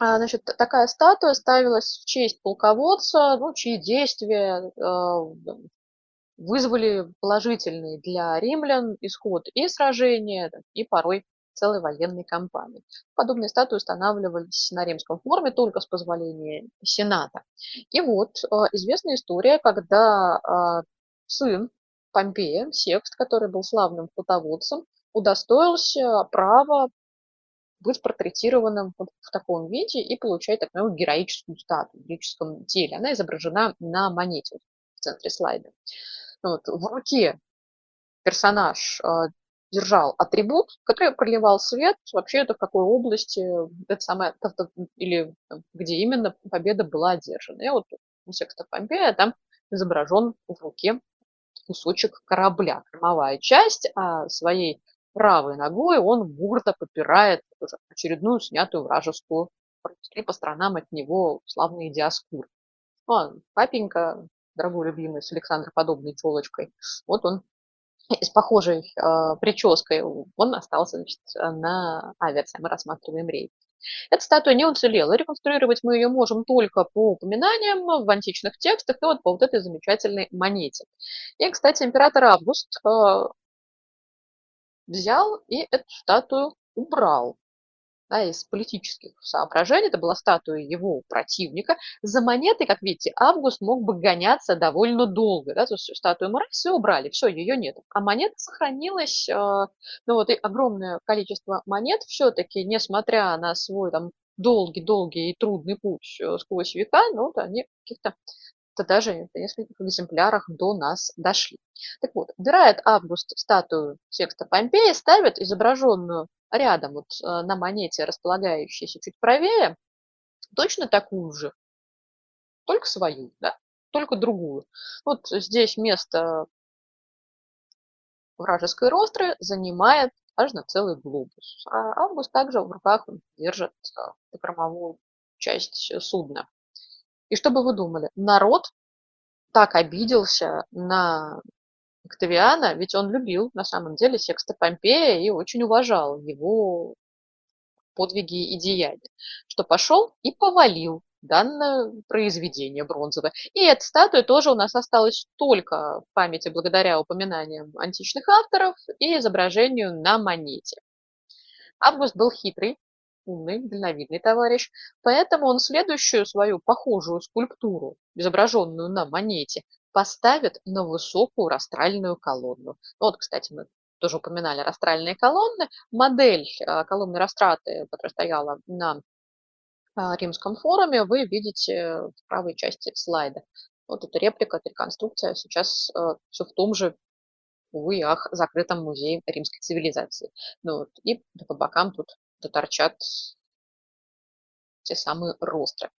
значит, такая статуя ставилась в честь полководца, ну, чьи действия а, вызвали положительный для римлян исход и сражения, и порой целой военной кампании. Подобные статуи устанавливались на римском форуме только с позволения Сената. И вот а, известная история, когда сын Помпея, Секст, который был славным флотоводцем, удостоился права быть портретированным вот в таком виде и получать так называемую героическую статую в героическом теле. Она изображена на монете в центре слайда. Вот. В руке персонаж э, держал атрибут, который проливал свет вообще это в какой области это самое, или где именно победа была одержана. И вот у Секста Помпея там изображен в руке кусочек корабля, кормовая часть, а своей правой ногой он гордо попирает очередную снятую вражескую и по сторонам от него славные диаскуры. Ну, а папенька, дорогой любимый, с Александроподобной челочкой, вот он с похожей э, прической, он остался значит, на аверсе. Мы рассматриваем рейд. Эта статуя не уцелела. Реконструировать мы ее можем только по упоминаниям в античных текстах и вот по вот этой замечательной монете. И, кстати, император Август э, взял и эту статую убрал да, из политических соображений. Это была статуя его противника. За монетой, как видите, Август мог бы гоняться довольно долго. Да, то есть статую мы все убрали, все, ее нет. А монета сохранилась, э, ну вот и огромное количество монет все-таки, несмотря на свой там долгий-долгий и трудный путь э, сквозь века, ну, вот они каких-то то даже в нескольких экземплярах до нас дошли. Так вот, убирает Август статую секста Помпея, ставит изображенную рядом вот э, на монете, располагающейся чуть правее, точно такую же, только свою, да, только другую. Вот здесь место вражеской ростры занимает аж на целый глобус. А Август также в руках держит кормовую часть судна. И что бы вы думали? Народ так обиделся на Октавиана, ведь он любил на самом деле Секста Помпея и очень уважал его подвиги и деяния, что пошел и повалил данное произведение бронзовое. И эта статуя тоже у нас осталась только в памяти благодаря упоминаниям античных авторов и изображению на монете. Август был хитрый, умный, дальновидный товарищ, поэтому он следующую свою похожую скульптуру, изображенную на монете, поставит на высокую растральную колонну. Ну вот, кстати, мы тоже упоминали растральные колонны. Модель а, колонны растраты, которая стояла на а, римском форуме, вы видите в правой части слайда. Вот эта реплика, эта реконструкция сейчас а, все в том же, увы ах, закрытом музее римской цивилизации. Ну, вот, и по бокам тут торчат те самые ростры,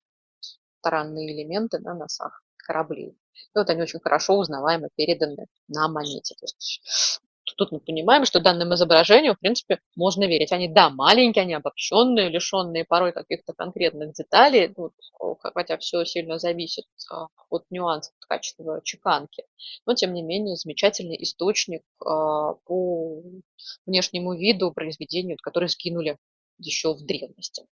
таранные элементы на носах кораблей. И вот они очень хорошо узнаваемо переданы на монете. То есть тут мы понимаем, что данным изображению, в принципе, можно верить. Они, да, маленькие, они обобщенные, лишенные порой каких-то конкретных деталей, вот, хотя все сильно зависит а, от нюансов качества чеканки. Но, тем не менее, замечательный источник а, по внешнему виду произведению, который скинули еще в древности.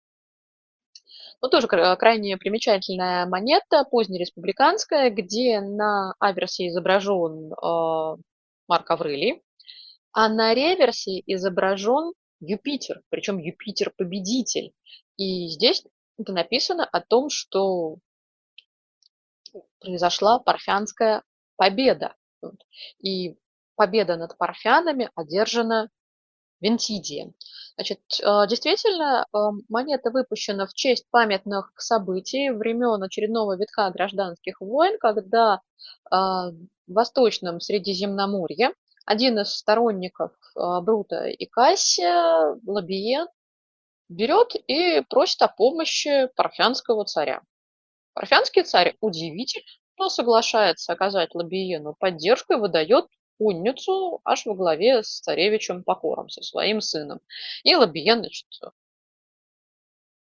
Ну, тоже крайне примечательная монета, позднереспубликанская, где на аверсе изображен э, Марк Аврелий, а на реверсе изображен Юпитер, причем Юпитер-победитель. И здесь это написано о том, что произошла парфянская победа. И победа над парфянами одержана Вентидием. Значит, э, действительно, э, монета выпущена в честь памятных событий времен очередного витка гражданских войн, когда э, в Восточном Средиземноморье один из сторонников Брута и Кассия, Лабиен, берет и просит о помощи парфянского царя. Парфянский царь удивительно соглашается оказать Лабиену поддержку и выдает конницу аж во главе с царевичем Покором, со своим сыном. И Лабиен, значит,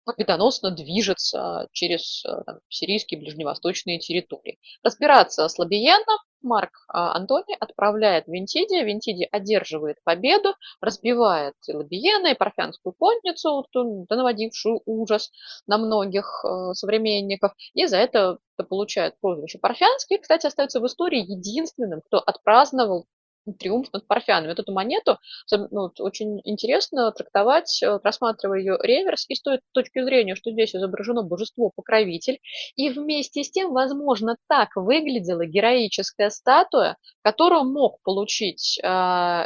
победоносно движется через э, там, сирийские ближневосточные территории. Разбираться с Лабиеном Марк а, Антоний отправляет Вентиди, Вентиди одерживает победу, разбивает Лабиена, и парфянскую конницу, наводившую ужас на многих э, современников, и за это получает прозвище Парфянский. Кстати, остается в истории единственным, кто отпраздновал триумф над парфянами. Вот эту монету ну, очень интересно трактовать, э, рассматривая ее реверс, и с той точки зрения, что здесь изображено божество-покровитель, и вместе с тем, возможно, так выглядела героическая статуя, которую мог получить э,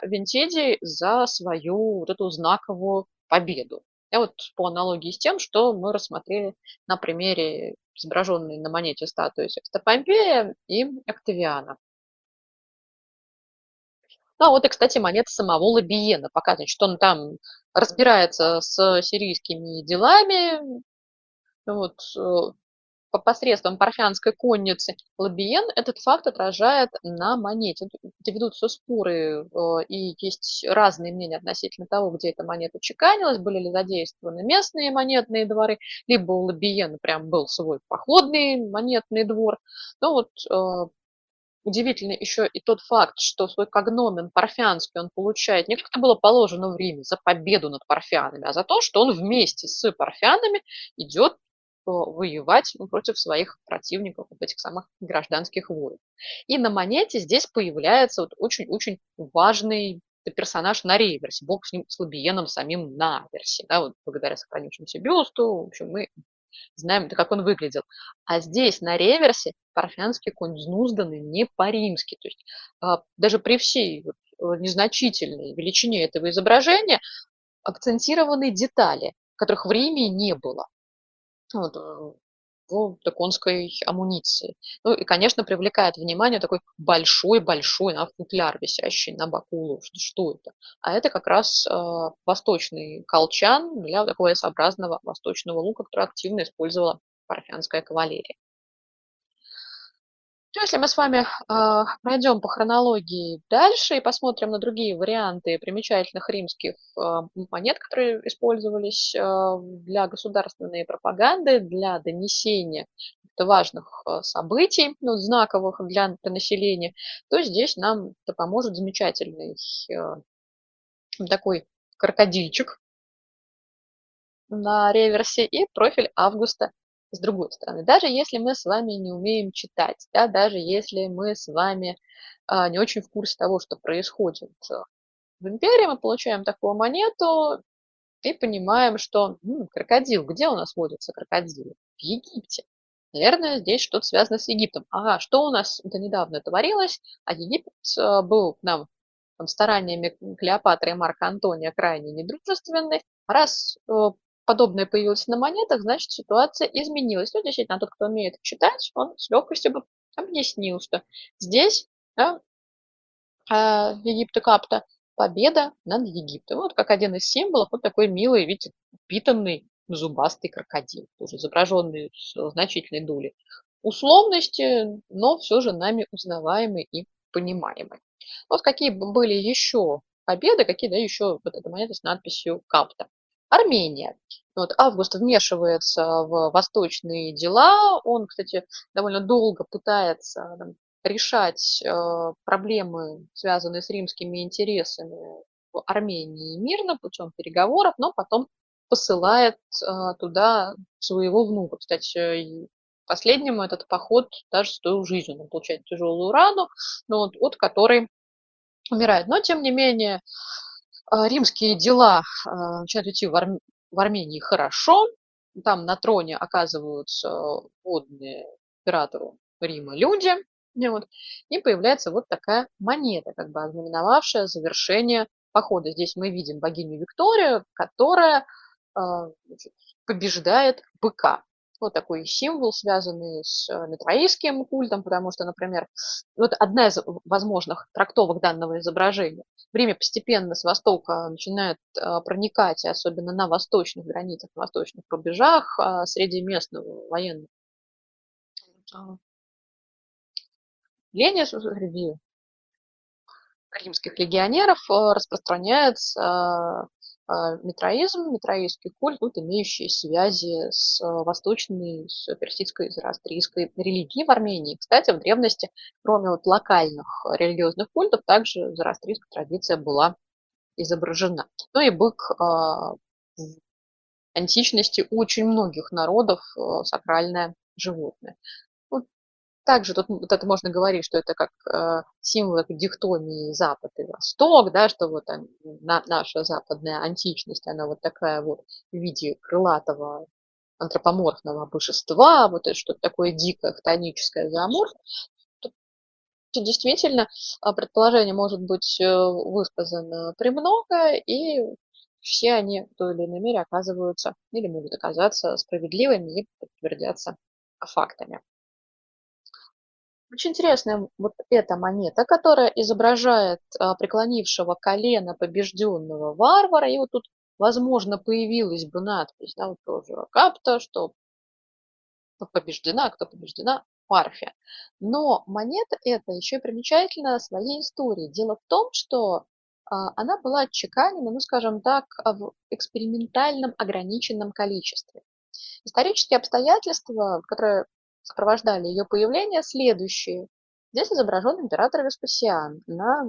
Винтедий за свою вот эту знаковую победу. Я вот по аналогии с тем, что мы рассмотрели на примере изображенной на монете статуи Секста Помпея и Октавиана. Ну, а вот и, кстати, монета самого Лабиена показывает, что он там разбирается с сирийскими делами, вот, э, по посредством парфянской конницы Лабиен этот факт отражает на монете. Где ведутся споры, э, и есть разные мнения относительно того, где эта монета чеканилась, были ли задействованы местные монетные дворы, либо у Лабиена прям был свой походный монетный двор. Но вот э, Удивительно еще и тот факт, что свой когномен парфянский он получает не как это было положено в Риме за победу над парфянами, а за то, что он вместе с парфянами идет э, воевать ну, против своих противников, вот этих самых гражданских войн. И на монете здесь появляется вот очень-очень важный персонаж на реверсе, бог с ним, с Лабиеном самим на версе, да, вот благодаря сохранившемуся бюсту, в общем, мы знаем, как он выглядел. А здесь на реверсе парфянский конь взнузданный не по-римски. То есть а, даже при всей э, незначительной величине этого изображения акцентированы детали, которых в Риме не было. Вот, э, по конской амуниции. Ну и, конечно, привлекает внимание такой большой-большой на футляр, висящий на лошади. Что это? А это как раз э, восточный колчан для такого S-образного восточного лука, который активно использовала парфянская кавалерия. Если мы с вами э, пройдем по хронологии дальше и посмотрим на другие варианты примечательных римских э, монет, которые использовались э, для государственной пропаганды, для донесения важных э, событий, ну, знаковых для, для населения, то здесь нам это поможет замечательный э, такой крокодильчик на реверсе и профиль Августа с другой стороны, даже если мы с вами не умеем читать, да, даже если мы с вами а, не очень в курсе того, что происходит э, в империи, мы получаем такую монету и понимаем, что м, крокодил, где у нас водятся крокодилы? В Египте. Наверное, здесь что-то связано с Египтом. Ага, что у нас это недавно творилось, а Египет э, был к нам там, стараниями Клеопатры и Марка Антония крайне недружественный. Раз э, подобное появилось на монетах, значит ситуация изменилась. Ну, действительно, тот, кто умеет читать, он с легкостью бы объяснил, что здесь да, э, Египта Капта победа над Египтом. Вот как один из символов, вот такой милый, видите, упитанный зубастый крокодил, тоже изображенный с значительной долей условности, но все же нами узнаваемый и понимаемый. Вот какие были еще победы, какие, да, еще вот эта монета с надписью «Капта». Армения. Вот, Август вмешивается в восточные дела. Он, кстати, довольно долго пытается там, решать э, проблемы, связанные с римскими интересами в Армении мирно путем переговоров, но потом посылает э, туда своего внука. Кстати, последнему этот поход даже стоил жизнь. Он получает тяжелую рану, но вот, от которой умирает. Но, тем не менее, римские дела э, начинают идти в, Ар... в Армении хорошо. Там на троне оказываются водные императору Рима люди. Вот. И появляется вот такая монета, как бы ознаменовавшая завершение похода. Здесь мы видим богиню Викторию, которая э, побеждает быка вот такой символ, связанный с э, митроистским культом, потому что, например, вот одна из возможных трактовок данного изображения. Время постепенно с востока начинает э, проникать, особенно на восточных границах, на восточных рубежах, а, среди местного военного явления, среди римских легионеров э, распространяется а, митроизм, митроистский культ, вот, имеющие связи с а, восточной, с персидской, зороастрийской религией в Армении. Кстати, в древности, кроме вот локальных религиозных культов, также зороастрийская традиция была изображена. Ну и бык а, в античности у очень многих народов сакральное животное. Также тут вот это можно говорить, что это как э, символ дихтомии Запад и Восток, да, что вот там, на, наша западная античность, она вот такая вот в виде крылатого антропоморфного божества, вот это что-то такое дикое, хтоническое, зооморф. Действительно, а, предположение может быть э, высказано премного, и все они в той или иной мере оказываются или могут оказаться справедливыми и подтвердятся фактами. Очень интересная вот эта монета, которая изображает а, преклонившего колено побежденного варвара. И вот тут, возможно, появилась бы надпись, да, вот тоже капта, что побеждена, кто побеждена, Парфия. Но монета эта еще и примечательна своей историей. Дело в том, что а, она была отчеканена, ну, скажем так, в экспериментальном ограниченном количестве. Исторические обстоятельства, которые сопровождали ее появление следующие. Здесь изображен император Веспасиан на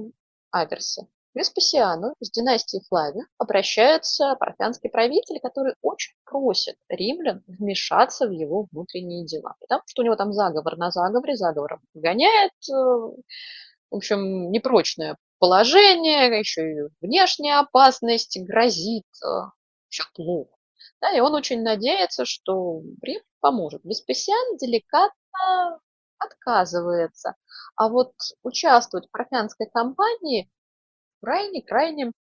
аверсе. Веспасиану из династии Флавия обращается парфянский правитель, который очень просит римлян вмешаться в его внутренние дела. Потому что у него там заговор на заговоре, заговором гоняет, э, в общем, непрочное положение, еще и внешняя опасность грозит, все э, плохо. Да, и он очень надеется, что Рим поможет. Веспасиан деликатно отказывается. А вот участвовать в парфянской кампании крайне-крайне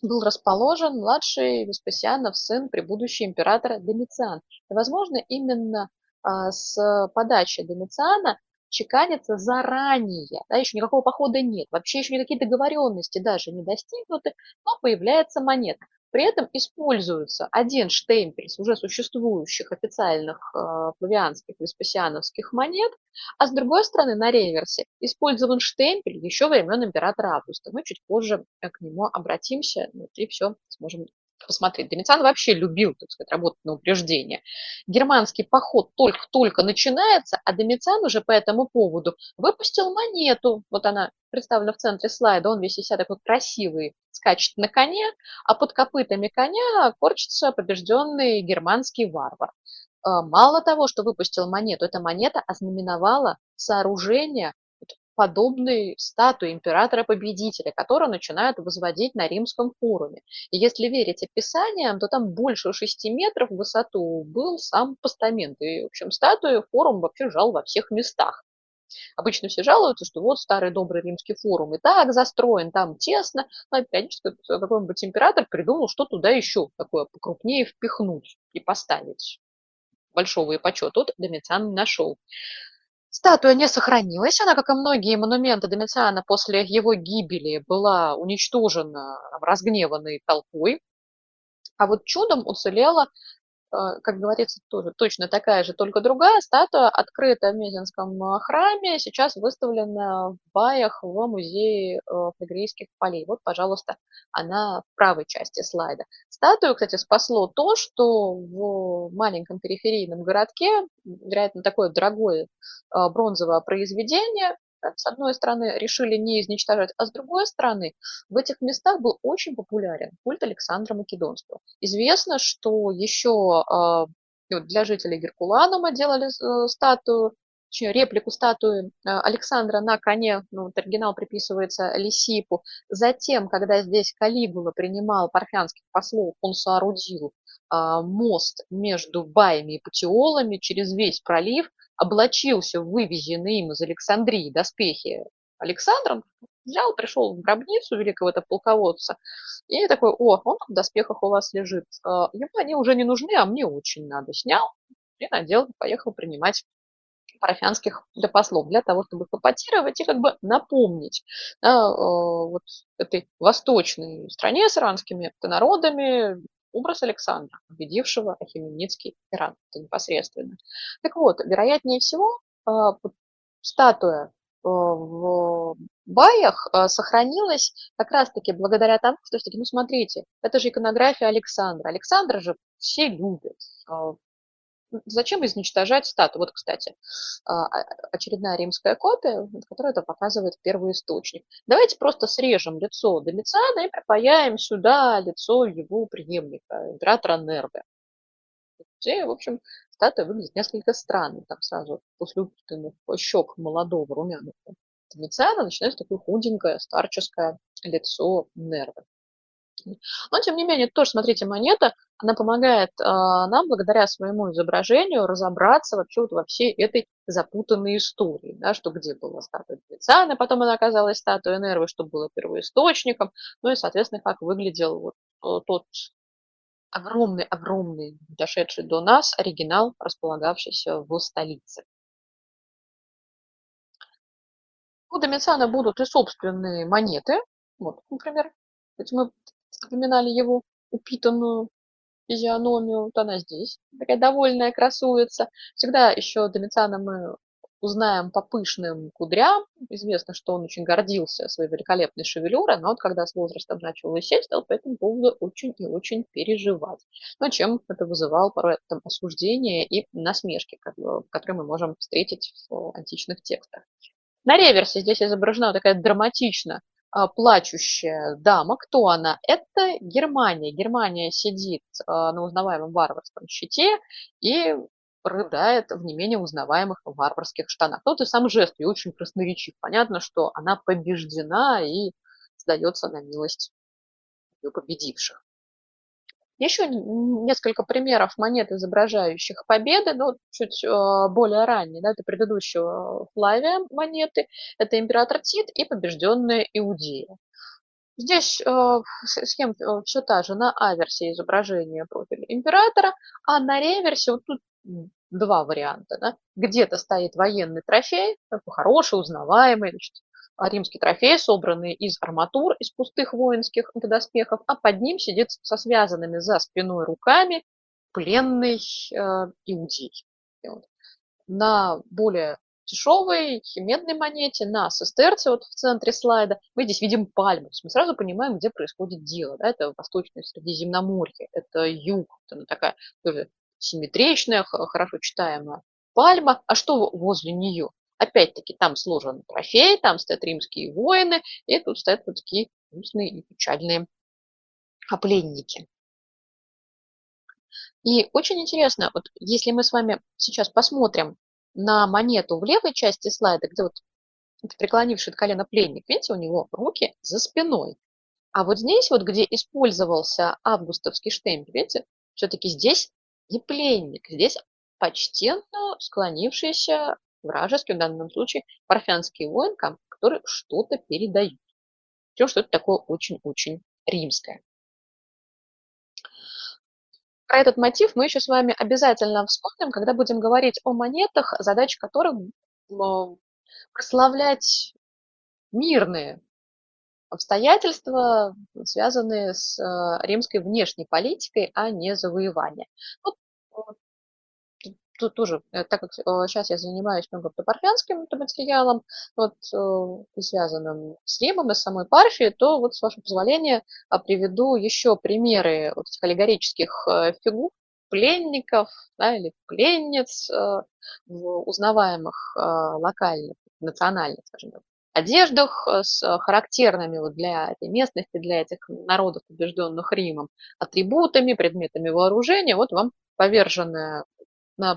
был расположен младший Веспасианов сын, прибудущий императора Домициан. И, возможно, именно а, с подачи Домициана чеканится заранее, да, еще никакого похода нет, вообще еще никакие договоренности даже не достигнуты, но появляется монета. При этом используется один штемпель с уже существующих официальных э, плавианских веспасиановских монет, а с другой стороны на реверсе использован штемпель еще времен императора Августа. Мы чуть позже э, к нему обратимся ну, и все сможем посмотреть. Домициан вообще любил, так сказать, работать на упреждение. Германский поход только-только начинается, а Домициан уже по этому поводу выпустил монету. Вот она представлена в центре слайда. Он весь из себя такой красивый, скачет на коне, а под копытами коня корчится побежденный германский варвар. А, мало того, что выпустил монету, эта монета ознаменовала сооружение подобной статуи императора-победителя, которую начинают возводить на римском форуме. И если верить описаниям, то там больше 6 метров в высоту был сам постамент. И, в общем, статую форум вообще жал во всех местах. Обычно все жалуются, что вот старый добрый римский форум и так застроен, там тесно, но периодически какой-нибудь император придумал, что туда еще такое покрупнее впихнуть и поставить большого и почета. Тут Домициан нашел. Статуя не сохранилась, она, как и многие монументы Домициана после его гибели, была уничтожена разгневанной толпой. А вот чудом уцелела как говорится, тоже точно такая же, только другая статуя открыта в Мезенском э, храме, сейчас выставлена в Баях в музее флегрейских полей. Вот, пожалуйста, она в правой части слайда. Статую, кстати, спасло то, что в маленьком периферийном городке, вероятно, такое дорогое бронзовое произведение, с одной стороны, решили не изничтожать, а с другой стороны, в этих местах был очень популярен культ Александра Македонского. Известно, что еще а, для жителей Геркуланума делали э, статую, реплику статуи а, Александра на коне, ну, вот оригинал приписывается Лисипу. Затем, когда здесь Калигула принимал парфянских послов, он соорудил а, мост между Баями и Патиолами через весь пролив, облачился в вывезенные им из Александрии доспехи Александром, взял, пришел в гробницу великого этого полководца, и такой, о, он в доспехах у вас лежит. А, ему они уже не нужны, а мне очень надо. Снял и надел, поехал принимать парафианских для послов, для того, чтобы попотировать и как бы напомнить да, вот этой восточной стране с иранскими народами образ Александра, победившего Ахименицкий Иран это непосредственно. Так вот, вероятнее всего, а, статуя а, в Баях а, сохранилась как раз-таки благодаря тому, что все-таки, ну смотрите, это же иконография Александра. Александра же все любят. Зачем изничтожать статую? Вот, кстати, а, а, очередная римская копия, которая это показывает первый источник. Давайте просто срежем лицо Домициана и припаяем сюда лицо его преемника, императора Нервы. И, в общем, статуя выглядит несколько странно. Там сразу после упитанных щек молодого румяного Домициана начинается такое худенькое, старческое лицо Нервы. Но, тем не менее, тоже, смотрите, монета, она помогает э, нам, благодаря своему изображению, разобраться вообще вот во всей этой запутанной истории, да, что где была статуя Дорициана, потом она оказалась статуей Нервы, что было первоисточником, ну и, соответственно, как выглядел вот э, тот огромный-огромный, дошедший до нас оригинал, располагавшийся в столице. У Домициана будут и собственные монеты, вот, например, мы вспоминали его упитанную физиономию, вот она здесь, такая довольная, красуется. Всегда еще Домициана мы узнаем по пышным кудрям. Известно, что он очень гордился своей великолепной шевелюрой, но вот когда с возрастом начал лысеть, стал по этому поводу очень и очень переживать. Но чем это вызывало порой там, осуждение и насмешки, которые мы можем встретить в античных текстах. На реверсе здесь изображена такая драматично плачущая дама. Кто она? Это Германия. Германия сидит а, на узнаваемом варварском щите и рыдает в не менее узнаваемых варварских штанах. Тот и сам жест и очень красноречив. Понятно, что она побеждена и сдается на милость ее победивших. Еще несколько примеров монет, изображающих победы, но чуть э, более ранние, да, это предыдущего Флавия монеты, это император Тит и побежденная Иудея. Здесь э, схема э, все та же, на аверсе изображение профиля императора, а на реверсе вот тут два варианта. Да? Где-то стоит военный трофей, такой хороший, узнаваемый, значит, а, римский трофей, собранный из арматур, из пустых воинских доспехов, а под ним сидит со связанными за спиной руками пленный э, иудей. Вот. На более дешевой медной монете, на сестерце вот в центре слайда, мы здесь видим пальму. То есть мы сразу понимаем, где происходит дело. Да? Это Восточное Средиземноморье, это юг, это такая тоже симметричная, хорошо читаемая пальма. А что возле нее? Опять-таки, там сложен трофей, там стоят римские воины, и тут стоят вот такие грустные и печальные пленники. И очень интересно, вот если мы с вами сейчас посмотрим на монету в левой части слайда, где вот преклонивший колено пленник, видите, у него руки за спиной. А вот здесь вот, где использовался августовский штемпель, видите, все-таки здесь не пленник, здесь почтенно склонившийся вражеский, в данном случае парфянский воин, который что-то передает. Все, что это такое очень-очень римское. Про этот мотив мы еще с вами обязательно вспомним, когда будем говорить о монетах, задача которых прославлять мирные обстоятельства, связанные с э, римской внешней политикой, а не завоеванием. Вот тут тоже, э, так как сейчас я занимаюсь много парфянским материалом, вот, связанным с Римом и самой Парфией, то вот, с вашего позволения, приведу еще примеры вот этих аллегорических фигур, пленников да, или пленниц узнаваемых локальных, национальных, скажем так, одеждах э, с э, характерными вот для этой местности, для этих народов, побежденных Римом, атрибутами, предметами вооружения. Вот вам поверженная на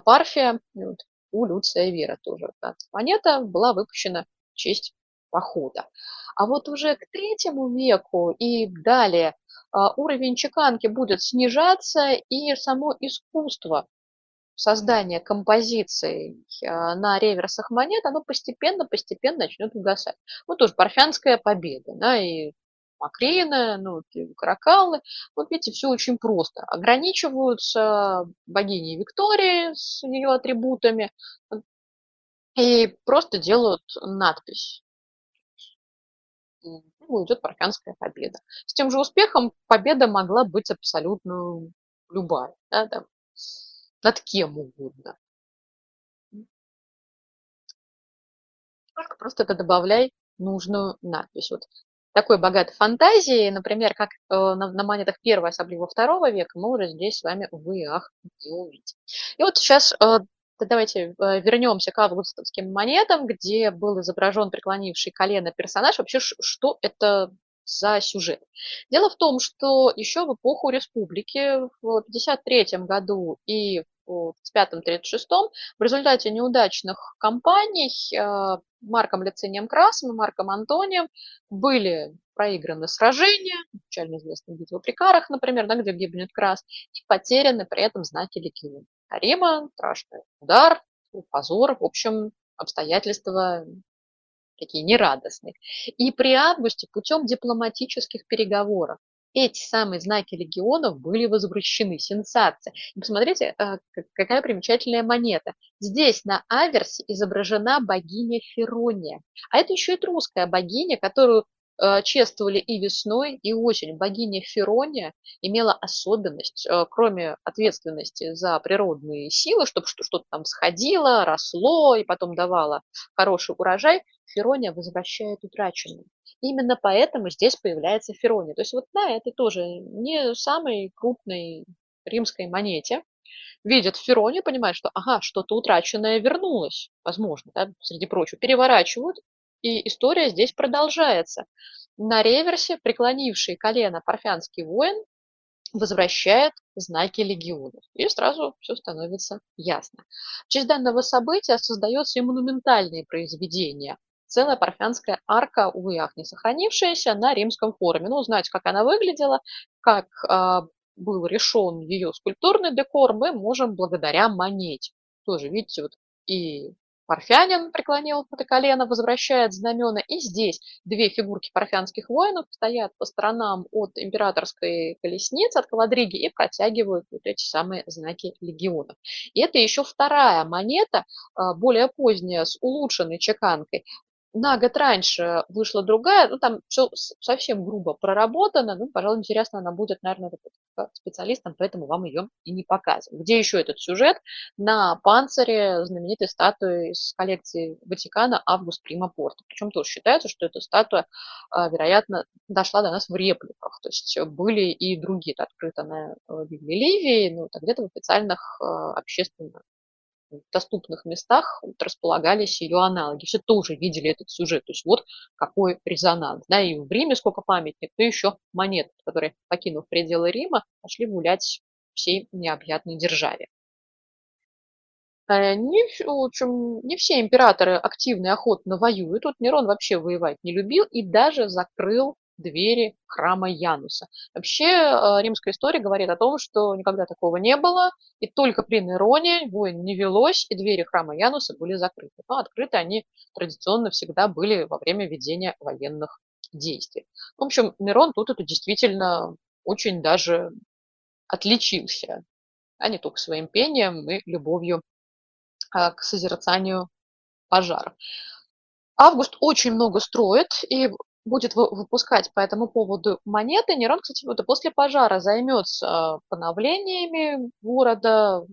Парфия вот, у Люция Вера тоже. Да, монета была выпущена в честь похода. А вот уже к третьему веку и далее а, уровень чеканки будет снижаться, и само искусство создание композиций а, на реверсах монет, оно постепенно-постепенно начнет угасать. Вот тоже парфянская победа, да, и Макрина, ну, и Каракаллы. Вот видите, все очень просто. Ограничиваются богиней Виктории с ее атрибутами и просто делают надпись. Ну, идет парфянская победа. С тем же успехом победа могла быть абсолютно любая. Да, там, над кем угодно. Только просто это добавляй нужную надпись. Вот такой богатой фантазии, например, как э, на, на монетах первого, особливо второго века, мы уже здесь с вами в ах не увидим. И вот сейчас э, давайте э, вернемся к августовским монетам, где был изображен преклонивший колено персонаж. Вообще, что это за сюжет. Дело в том, что еще в эпоху республики в 1953 году и в 1935-1936 в результате неудачных кампаний э, Марком Лицинием Красом и Марком Антонием были проиграны сражения, печально известная битва при Карах, например, да, где гибнет Крас, и потеряны при этом знаки легиона. Арима, страшный удар, позор, в общем, обстоятельства такие нерадостные. И при августе путем дипломатических переговоров эти самые знаки легионов были возвращены. Сенсация. И посмотрите, э, какая примечательная монета. Здесь на аверсе изображена богиня Ферония. А это еще и русская богиня, которую чествовали и весной, и осенью. Богиня Ферония имела особенность, э, кроме ответственности за природные силы, чтобы что-то там сходило, росло и потом давало хороший урожай, Ферония возвращает утраченное. Именно поэтому здесь появляется Ферония. То есть вот на этой тоже не самой крупной римской монете видят Феронию, понимают, что ага, что-то утраченное вернулось, возможно, да, среди прочего, переворачивают, и история здесь продолжается. На реверсе преклонивший колено парфянский воин возвращает знаки легионов. И сразу все становится ясно. В честь данного события создается и монументальные произведения целая парфянская арка, увы, ах, не сохранившаяся, на римском форуме. Ну, узнать, как она выглядела, как э, был решен ее скульптурный декор, мы можем благодаря монете. Тоже, видите, вот и Парфянин преклонил это колено, возвращает знамена. И здесь две фигурки парфянских воинов стоят по сторонам от императорской колесницы, от квадриги, и протягивают вот эти самые знаки легионов. И это еще вторая монета, а, более поздняя, с улучшенной чеканкой, на год раньше вышла другая, ну, там все совсем грубо проработано, ну, пожалуй, интересно она будет, наверное, специалистам, поэтому вам ее и не показываю. Где еще этот сюжет? На панцире знаменитой статуи из коллекции Ватикана Август Прима Порта. Причем тоже считается, что эта статуя, а, вероятно, дошла до нас в репликах. То есть были и другие, это открыто на э, Библии Ливии, ну, где-то в официальных а, общественных доступных местах вот располагались ее аналоги. Все тоже видели этот сюжет. То есть вот какой резонанс. Да, и в Риме сколько памятников, то еще монет, которые, покинув пределы Рима, пошли гулять всей необъятной державе. Э, не, в общем, не все императоры активно и охотно воюют. Тут Нерон вообще воевать не любил и даже закрыл двери храма Януса. Вообще э, римская история говорит о том, что никогда такого не было, и только при Нероне войн не велось, и двери храма Януса были закрыты. Но открыты они традиционно всегда были во время ведения военных действий. В общем, Нерон тут это действительно очень даже отличился, а не только своим пением и любовью а, к созерцанию пожаров. Август очень много строит, и будет выпускать по этому поводу монеты. Нерон, кстати, вот после пожара займется поновлениями города,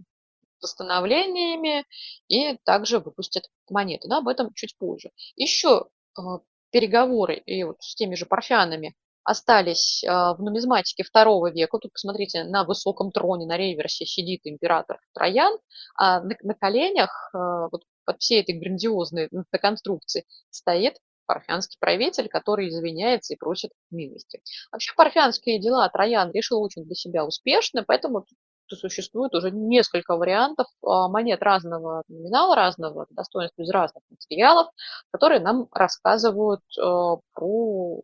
постановлениями и также выпустят монеты. Но об этом чуть позже. Еще э, переговоры и вот с теми же парфянами остались в нумизматике второго века. Тут посмотрите, на высоком троне, на реверсе сидит император Троян, а на, на коленях вот под всей этой грандиозной конструкции стоит парфянский правитель, который извиняется и просит милости. Вообще парфянские дела Троян решил очень для себя успешно, поэтому существует уже несколько вариантов а, монет разного номинала, разного достоинства из разных материалов, которые нам рассказывают а, про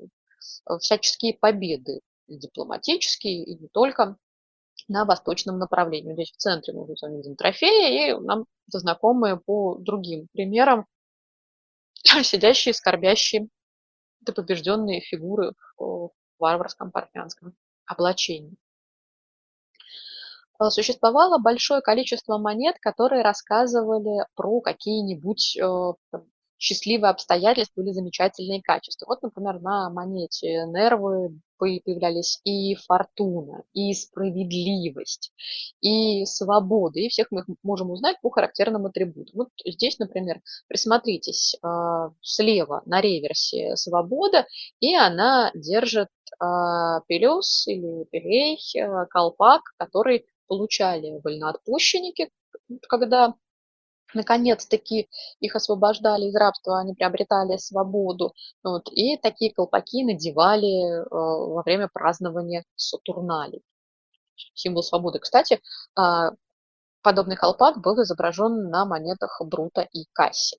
всяческие победы дипломатические и не только на восточном направлении. Здесь в центре мы видим трофеи, и нам знакомые по другим примерам сидящие, скорбящие, это побежденные фигуры в варварском парфянском облачении. Э, существовало большое количество монет, которые рассказывали про какие-нибудь э, счастливые обстоятельства или замечательные качества. Вот, например, на монете нервы появлялись и фортуна, и справедливость, и свобода, и всех мы можем узнать по характерным атрибутам. Вот здесь, например, присмотритесь, а, слева на реверсе свобода, и она держит а, пелес или пелей, а, колпак, который получали вольноотпущенники, когда наконец-таки их освобождали из рабства, они приобретали свободу. Вот, и такие колпаки надевали э, во время празднования Сатурналей. Символ свободы. Кстати, э, подобный колпак был изображен на монетах Брута и Касси.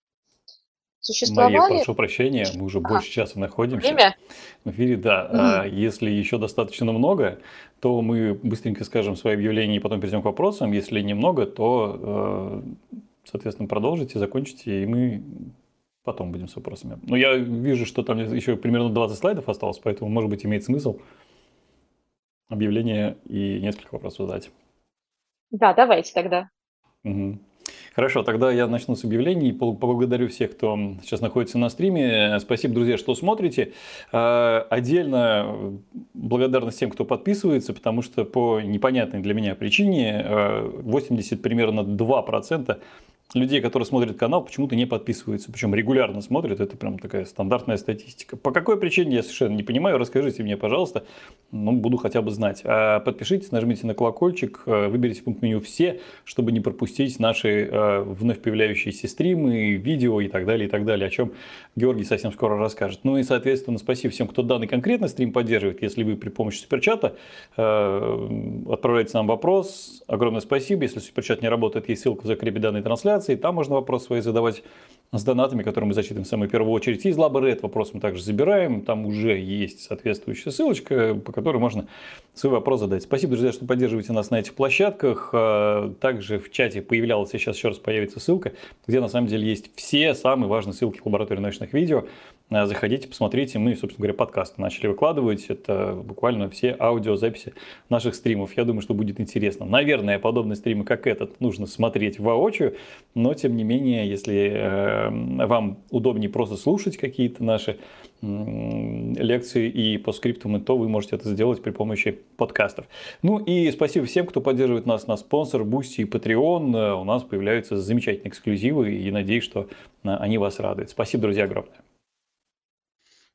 Существовали... Мария, прошу прощения, мы уже а, больше часа находимся. Время? В эфире, да. Угу. А, если еще достаточно много, то мы быстренько скажем свои объявления и потом перейдем к вопросам. Если немного, то э, соответственно, продолжите, закончите, и мы потом будем с вопросами. Но я вижу, что там еще примерно 20 слайдов осталось, поэтому, может быть, имеет смысл объявление и несколько вопросов задать. Да, давайте тогда. Угу. Хорошо, тогда я начну с объявлений. Поблагодарю всех, кто сейчас находится на стриме. Спасибо, друзья, что смотрите. А, отдельно благодарность тем, кто подписывается, потому что по непонятной для меня причине 80 а, примерно 2% людей, которые смотрят канал, почему-то не подписываются. Причем регулярно смотрят. Это прям такая стандартная статистика. По какой причине, я совершенно не понимаю. Расскажите мне, пожалуйста. Ну, буду хотя бы знать. А подпишитесь, нажмите на колокольчик, э, выберите пункт меню «Все», чтобы не пропустить наши э, вновь появляющиеся стримы, видео и так далее, и так далее, о чем Георгий совсем скоро расскажет. Ну и, соответственно, спасибо всем, кто данный конкретно стрим поддерживает. Если вы при помощи суперчата э, отправляете нам вопрос, огромное спасибо. Если суперчат не работает, есть ссылка в закрепе данной трансляции. Там можно вопрос свои задавать с донатами, которые мы зачитываем в самую первую очередь. Из Лабы вопрос мы также забираем. Там уже есть соответствующая ссылочка, по которой можно свой вопрос задать. Спасибо, друзья, что поддерживаете нас на этих площадках. А, также в чате появлялась, сейчас еще раз появится ссылка, где на самом деле есть все самые важные ссылки в лаборатории научных видео. А, заходите, посмотрите. Мы, собственно говоря, подкасты начали выкладывать. Это буквально все аудиозаписи наших стримов. Я думаю, что будет интересно. Наверное, подобные стримы, как этот, нужно смотреть воочию. Но, тем не менее, если э, вам удобнее просто слушать какие-то наши лекции и постскриптумы, то вы можете это сделать при помощи подкастов. Ну и спасибо всем, кто поддерживает нас на Sponsr, Boosty и Patreon. У нас появляются замечательные эксклюзивы и надеюсь, что э, они вас радуют. Спасибо, друзья, огромное.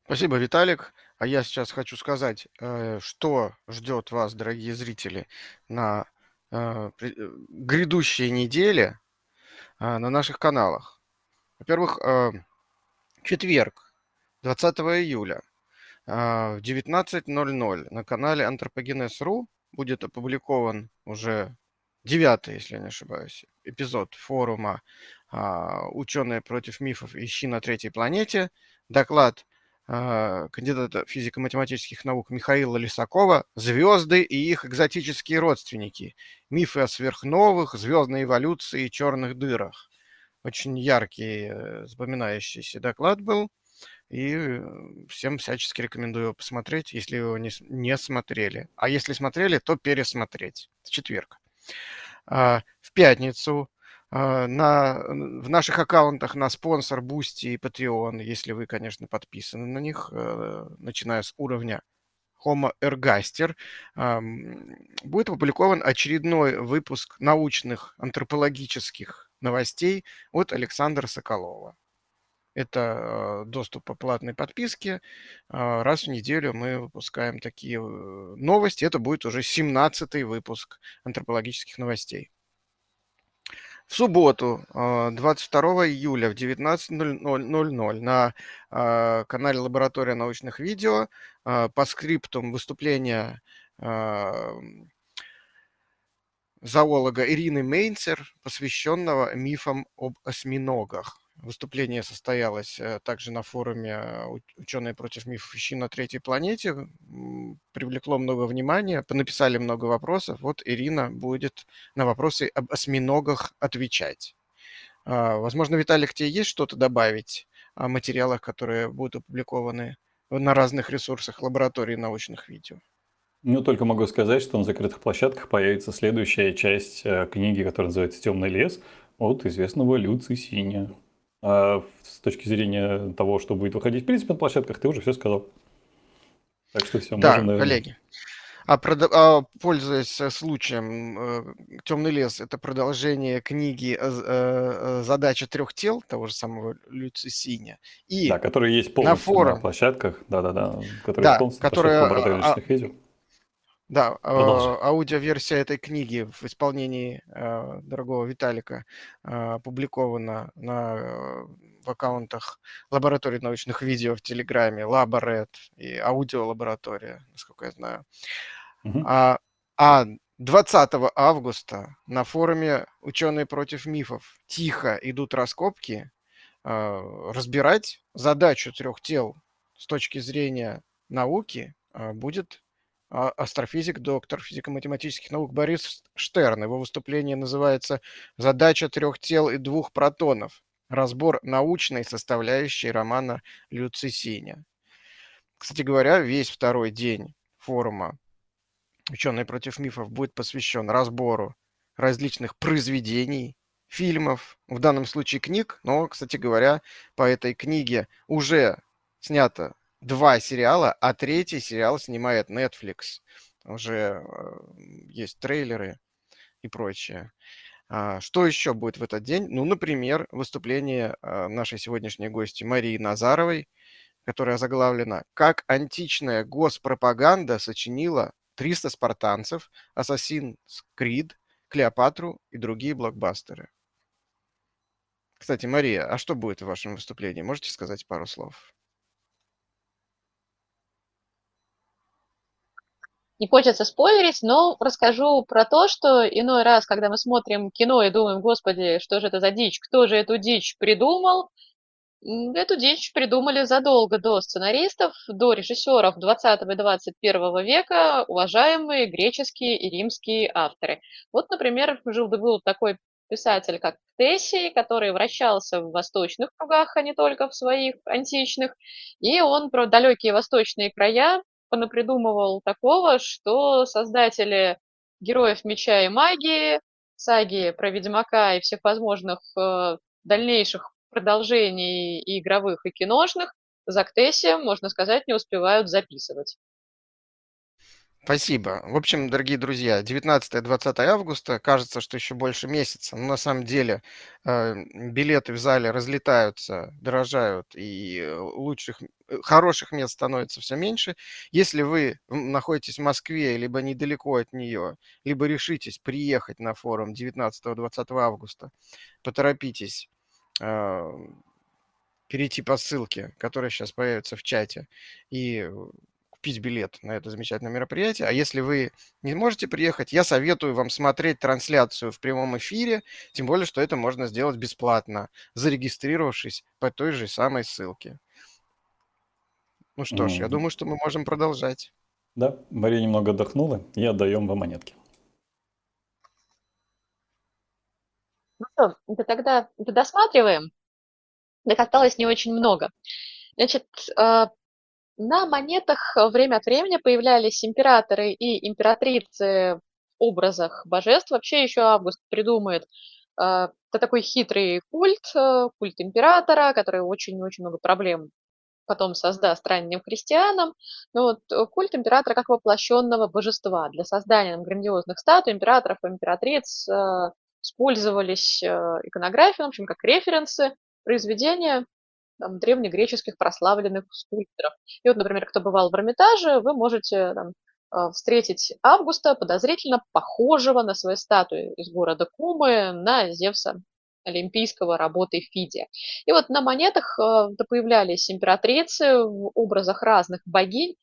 Спасибо, Виталик. А я сейчас хочу сказать, э, что ждет вас, дорогие зрители, на э, э, грядущей неделе на наших каналах. Во-первых, четверг, 20 июля в 19.00 на канале Антропогенез.ру будет опубликован уже девятый, если не ошибаюсь, эпизод форума «Ученые против мифов. Ищи на третьей планете». Доклад кандидата физико-математических наук Михаила Лисакова «Звезды и их экзотические родственники. Мифы о сверхновых, звездной эволюции и черных дырах». Очень яркий, э, запоминающийся доклад был. И э, всем всячески рекомендую его посмотреть, если его не, не смотрели. А если смотрели, то пересмотреть. В четверг. А, в пятницу а, на, в наших аккаунтах на Sponsr, Boosty и Patreon, если вы, конечно, подписаны на них, э, начиная с уровня Homo ergaster будет опубликован очередной выпуск научных антропологических новостей от Александра Соколова. Это доступ по платной подписке. А, раз в неделю мы выпускаем такие э, новости. Это будет уже 17-й выпуск антропологических новостей. В субботу, 22 а, июля в 19.00 на а, канале Лаборатория научных видео по скриптум выступления зоолога Ирины Мейнцер, посвященного мифам об осьминогах. Выступление состоялось э, также на форуме э, «Ученые против мифов ищи на третьей планете». Привлекло много внимания, написали много вопросов. Вот Ирина будет на вопросы об осьминогах отвечать. А, возможно, Виталик, тебе есть что-то добавить о материалах, которые будут опубликованы на разных ресурсах лаборатории научных видео? Ну, только могу сказать, что на закрытых площадках появится следующая часть э, книги, которая называется «Темный лес» от известного Люци Синя. А с точки зрения того, что будет выходить в принципе на площадках, ты уже все сказал. Так что все, да, можем, наверное... коллеги. А, прод... а пользуясь э, случаем, э, Темный лес это продолжение книги э, Задача трех тел того же самого Люци Синя. И да, которые есть полностью на, форум... на площадках, да, да, да, которые да, полностью которые... на площадках а, видео. Да, э, аудиоверсия этой книги в исполнении э, дорогого Виталика э, опубликована на, в аккаунтах лаборатории научных видео в Телеграме, Лаборет и аудиолаборатория, насколько я знаю. Угу. А, а 20 августа на форуме «Ученые против мифов» тихо идут раскопки, разбирать задачу трех тел с точки зрения науки будет а, астрофизик, доктор физико-математических наук Борис Штерн. Его выступление называется «Задача трех тел и двух протонов. Разбор научной составляющей романа Люцисиня». Кстати говоря, весь второй день форума «Ученые против мифов» будет посвящен разбору различных произведений, фильмов, в данном случае книг, но, кстати говоря, по этой книге уже снято два сериала, а третий сериал снимает Netflix. Уже э, есть трейлеры и прочее. А, что еще будет в этот день? Ну, например, выступление а, нашей сегодняшней гости Марии Назаровой, которая заглавлена «Как античная госпропаганда сочинила 300 спартанцев, Assassin's Creed, Клеопатру и другие блокбастеры». Кстати, Мария, а что будет в вашем выступлении? Можете сказать пару слов? Не хочется спойлерить, но расскажу про то, что иной раз, когда мы смотрим кино и думаем, господи, что же это за дичь, кто же эту дичь придумал, Эту дичь придумали задолго до сценаристов, до режиссеров 20 и 21 века, уважаемые греческие и римские авторы. Вот, например, жил был такой писатель, как Тессий, который вращался в восточных кругах, а не только в своих античных, и он про далекие восточные края понапридумывал такого, что создатели героев меча и магии, саги про Ведьмака и всех возможных э, дальнейших продолжений и игровых, и киношных, за Ктесси, можно сказать, не успевают записывать. Спасибо. В общем, дорогие друзья, 19-20 августа, кажется, что еще больше месяца, но на самом деле э, билеты в зале разлетаются, дорожают, и э, лучших, э, хороших мест становится все меньше. Если вы находитесь в Москве, либо недалеко от нее, либо решитесь приехать на форум 19-20 августа, поторопитесь перейти по ссылке, которая сейчас появится в чате, и купить билет на это замечательное мероприятие. А если вы не можете приехать, я советую вам смотреть трансляцию в прямом эфире, тем более, что это можно сделать бесплатно, зарегистрировавшись по той же самой ссылке. Ну что ж, я думаю, что мы можем продолжать. Да, Мария немного отдохнула, и отдаем вам монетки. Ну что, это тогда это досматриваем. Их осталось не очень много. Значит, а, на монетах э, время от времени появлялись императоры и императрицы в образах божеств. Вообще еще Август придумает э, такой хитрый культ, э, культ императора, который очень-очень много проблем потом создаст ранним христианам. Но вот э, культ императора как воплощенного божества. Для создания грандиозных статуй императоров и императриц использовались э, иконографии, в общем, как референсы произведения там, древнегреческих прославленных скульпторов. И вот, например, кто бывал в Эрмитаже, вы можете там, э, встретить Августа, подозрительно похожего на свою статую из города Кумы на Зевса олимпийского работы Фидия. И вот на монетах э, появлялись императрицы в образах разных богинь,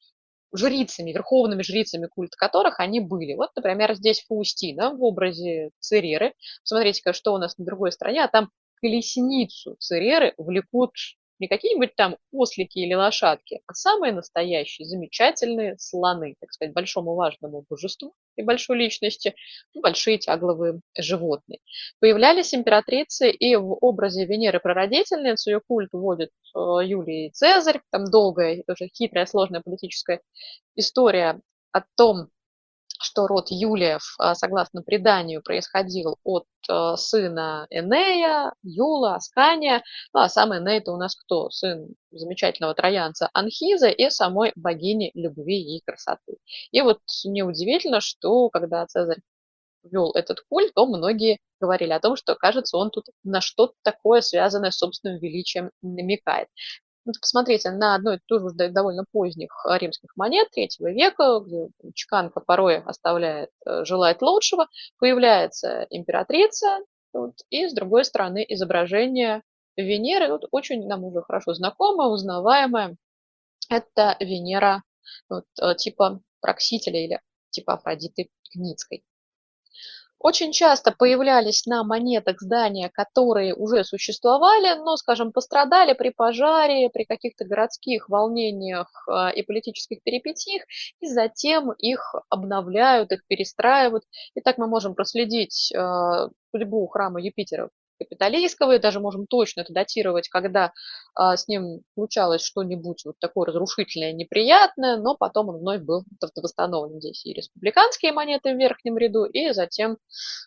жрицами, верховными жрицами, культ которых они были. Вот, например, здесь Фаустина в образе Цереры. Посмотрите-ка, что у нас на другой стороне, а там колесницу Цереры влекут не какие-нибудь там ослики или лошадки, а самые настоящие, замечательные слоны, так сказать, большому важному божеству и большой личности, ну, большие тягловые животные. Появлялись императрицы и в образе Венеры прародительницы, ее культ вводит э, Юлий Цезарь, там долгая, тоже хитрая, сложная политическая история о том, что род Юлиев, а, согласно преданию, происходил от а, сына Энея, Юла, Аскания. Ну, а сам Эней это у нас кто? Сын замечательного троянца Анхиза и самой богини любви и красоты. И вот неудивительно, что когда Цезарь вел этот культ, то многие говорили о том, что, кажется, он тут на что-то такое, связанное с собственным величием, намекает. Вот посмотрите на одной и ту же довольно поздних э, римских монет третьего века, где чеканка порой оставляет э, желать лучшего, появляется императрица, вот, и с другой стороны изображение Венеры, вот, очень нам уже хорошо знакомое, узнаваемое. Это Венера вот, э, типа Проксителя или типа Афродиты Гницкой. Очень часто появлялись на монетах здания, которые уже существовали, но, скажем, пострадали при пожаре, при каких-то городских волнениях а, и политических перипетиях, и затем их обновляют, их перестраивают. И так мы можем проследить а, судьбу храма Юпитера капиталистского, и даже можем точно это датировать, когда а, с ним случалось что-нибудь вот такое разрушительное, неприятное, но потом он вновь был восстановлен. Здесь и республиканские монеты в верхнем ряду, и затем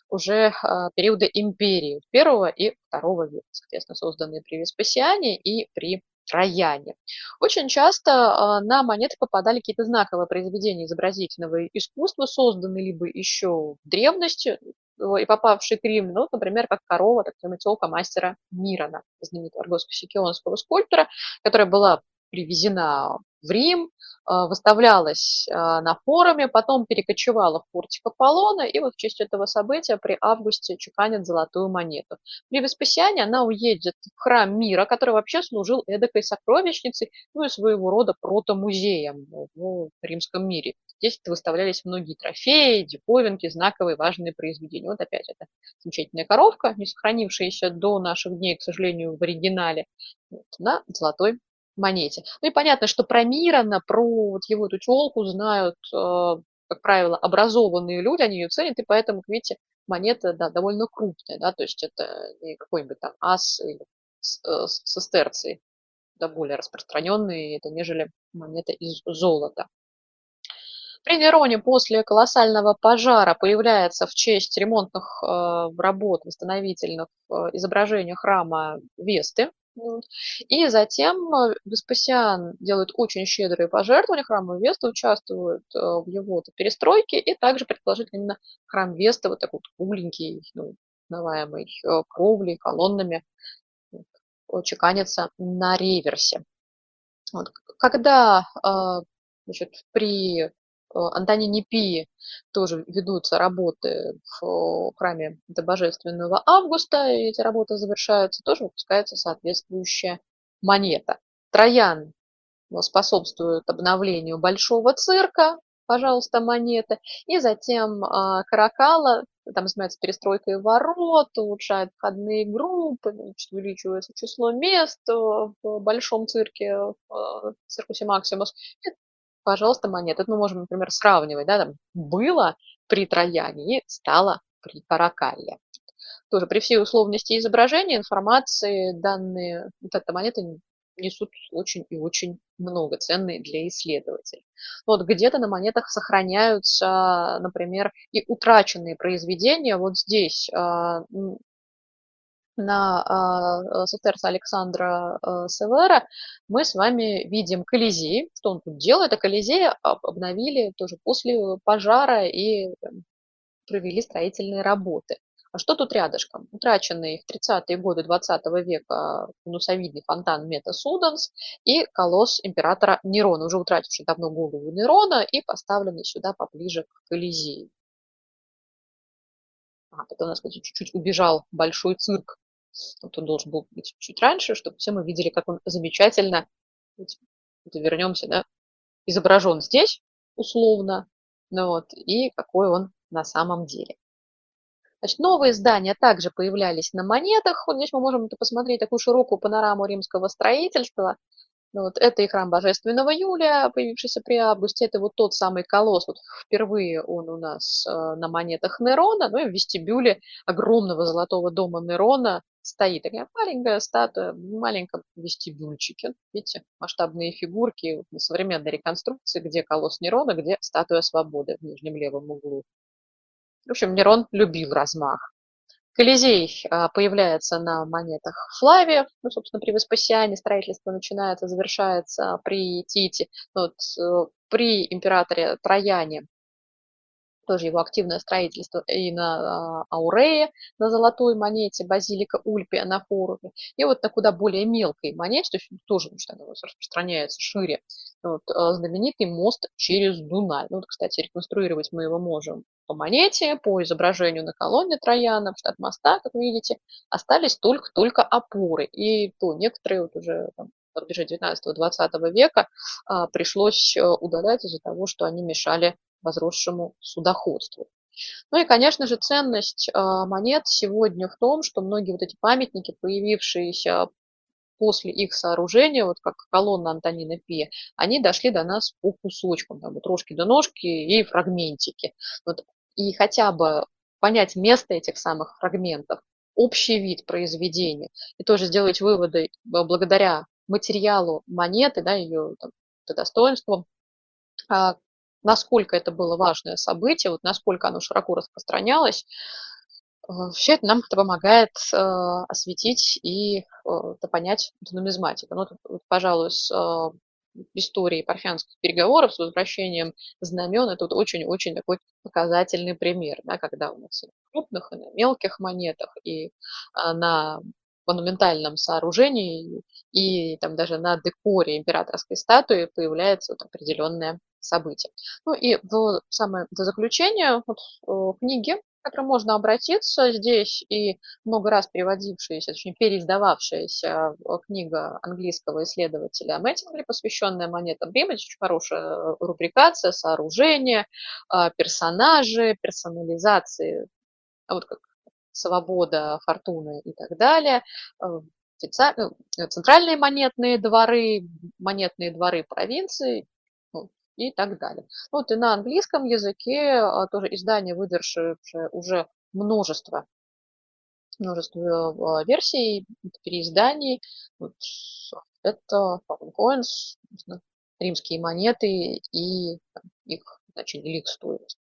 уже а, периоды империи первого и второго века, соответственно, созданные при Веспасиане и при Трояне. Очень часто а, на монеты попадали какие-то знаковые произведения изобразительного искусства, созданные либо еще в древности, и попавший к Риму, ну, например, как корова, так называемая телка мастера Мирона, знаменитого аргоско-сикионского скульптора, которая была привезена в Рим, а, выставлялась а, на форуме, потом перекочевала в портик Аполлона, и вот в честь этого события при августе чеканят золотую монету. При Веспасиане она уедет в храм мира, который вообще служил эдакой сокровищницей, ну и своего рода протомузеем в римском мире. Здесь выставлялись многие трофеи, диковинки, знаковые, важные произведения. Вот опять это замечательная коровка, не сохранившаяся до наших дней, к сожалению, в оригинале, вот, на золотой монете. Ну и понятно, что про Мирона, про вот его эту челку знают, э, как правило, образованные люди, они ее ценят, и поэтому, видите, монета да, довольно крупная, да, то есть это не какой-нибудь там ас или э, сестерции, да, более распространенные, это нежели монета из золота. При Нероне после колоссального пожара появляется в честь ремонтных э, работ восстановительных э, изображение храма Весты. И затем э, Веспасиан делает очень щедрые пожертвования храму Весты, участвует э, в его перестройке, и также, предположительно, именно храм Весты, вот такой вот кругленький, ну, называемый э, кровлей, колоннами, чеканится на реверсе. Вот. Когда значит, при Антонине Пии тоже ведутся работы в храме до Божественного Августа, и эти работы завершаются, тоже выпускается соответствующая монета. Троян способствует обновлению большого цирка, пожалуйста, монеты. И затем э, Каракала, там занимается перестройкой ворот, улучшает входные группы, значит, увеличивается число мест в большом цирке, в циркусе Максимус. И пожалуйста, монеты. Мы можем, например, сравнивать, да, там было при Трояне и стало при Каракалле. Тоже при всей условности изображения, информации, данные, вот эта монета несут очень и очень много, ценные для исследователей. Вот где-то на монетах сохраняются, например, и утраченные произведения. Вот здесь а, на а, Сотерса Александра а, Севера мы с вами видим Колизей. Что он тут делает? А Колизей обновили тоже после пожара и провели строительные работы. А что тут рядышком? Утраченный в 30-е годы 20 века конусовидный фонтан Мета Суданс и колосс императора Нерона, уже утративший давно голову Нерона и поставленный сюда поближе к Колизею. А, это у нас чуть-чуть убежал большой цирк. Вот он должен был быть чуть раньше, чтобы все мы видели, как он замечательно, вот, вернемся, да, изображен здесь, условно, ну вот, и какой он на самом деле. Значит, новые здания также появлялись на монетах. Вот здесь мы можем посмотреть такую широкую панораму римского строительства. Ну, вот это и храм Божественного Юлия, появившийся при августе. Это вот тот самый колосс. Вот впервые он у нас э, на монетах Нерона. Ну и в вестибюле огромного золотого дома Нерона стоит такая маленькая статуя в маленьком вестибюльчике. Видите, масштабные фигурки на современной реконструкции, где колосс Нерона, где статуя свободы в нижнем левом углу. В общем, Нерон любил размах. Колизей а, появляется на монетах Флавия, ну, собственно, при Веспасиане строительство начинается, завершается при Тите. Вот, э, при императоре Трояне тоже его активное строительство и на а, Аурее, на золотой монете, базилика Ульпия на форуме, и вот на куда более мелкой монете, то есть тоже она распространяется шире, вот, а, знаменитый мост через Дунай. Ну, вот, кстати, реконструировать мы его можем по монете, по изображению на колонне Трояна, штат моста, как вы видите, остались только-только опоры, и то некоторые вот уже там, рубеже 19-20 века а, пришлось э, удалять из-за того, что они мешали возросшему судоходству. Ну и, конечно же, ценность а, монет сегодня в том, что многие вот эти памятники, появившиеся после их сооружения, вот как колонна Антонина Пия, они дошли до нас по кусочкам, там, вот рожки до ножки и фрагментики. Вот, и хотя бы понять место этих самых фрагментов, общий вид произведения, и тоже сделать выводы благодаря материалу монеты, да, ее там, достоинствам, а, насколько это было важное событие, вот насколько оно широко распространялось, э, все это нам помогает э, осветить и э, понять нумизматику. Ну, вот, пожалуй, с э, истории парфянских переговоров с возвращением знамен, это вот очень-очень такой показательный пример, да, когда у нас и на крупных, и на мелких монетах, и а, на монументальном сооружении, и там даже на декоре императорской статуи появляется вот определенная событий. Ну и в самое до заключения вот, э, книги, к которым можно обратиться, здесь и много раз переводившаяся, точнее переиздававшаяся э, книга английского исследователя Мэттингли, посвященная монетам Рима, очень хорошая э, рубрикация, сооружения, персонажи, персонализации, а вот как свобода, фортуна и так далее, центральные монетные дворы, монетные дворы провинции, и так далее. Вот и на английском языке а, тоже издание, выдержавшее уже множество множество а, версий, переизданий. Вот это Fallen Coins, римские монеты и их значение, или их стоимость.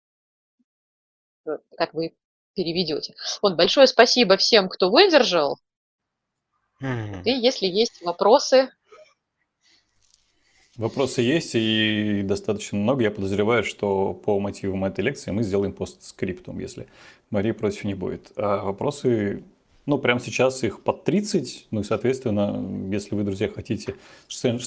Как вы переведете. Вот, большое спасибо всем, кто выдержал. Mm-hmm. И если есть вопросы, Вопросы есть и достаточно много. Я подозреваю, что по мотивам этой лекции мы сделаем постскриптум, если Мария против не будет. А вопросы, ну, прямо сейчас их под 30. Ну и, соответственно, если вы, друзья, хотите, чтобы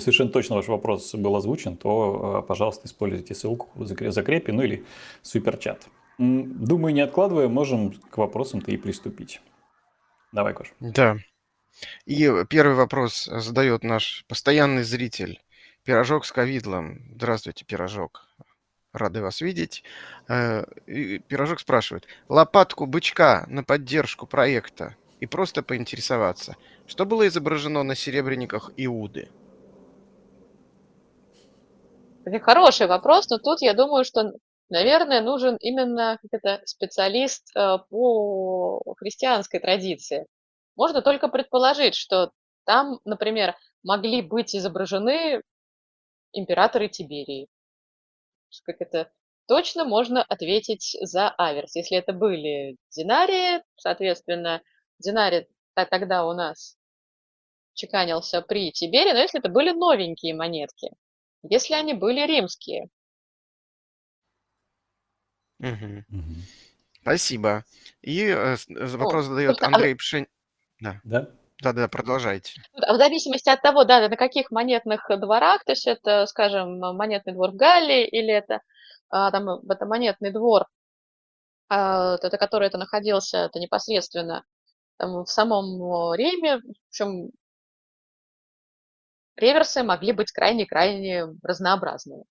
совершенно точно ваш вопрос был озвучен, то, а, пожалуйста, используйте ссылку в закрепе, ну или суперчат. Думаю, не откладывая, можем к вопросам-то и приступить. Давай, Кош. Да. И первый вопрос задает наш постоянный зритель Пирожок с ковидлом. Здравствуйте, Пирожок. Рады вас видеть. Э, пирожок спрашивает. Лопатку бычка на поддержку проекта. И просто поинтересоваться. Что было изображено на серебряниках Иуды? Хороший вопрос, но тут я думаю, что, наверное, нужен именно это специалист э, по христианской традиции. Можно только предположить, что там, например, могли быть изображены императоры Тиберии. Как это точно можно ответить за Аверс. Если это были динарии, соответственно, динарий тогда у нас чеканился при Тибере, но если это были новенькие монетки, если они были римские. Мгм. Спасибо. И э, э, Ну, вопрос задает собственно, а Андрей Пшен... Да, Да? Да-да, продолжайте. а в зависимости от того, да, на каких монетных дворах, то есть это, скажем, монетный двор в Галлии или это, а, там, э, это монетный двор, а, это который это находился это непосредственно там в самом Риме, в общем, реверсы могли быть крайне-крайне разнообразные.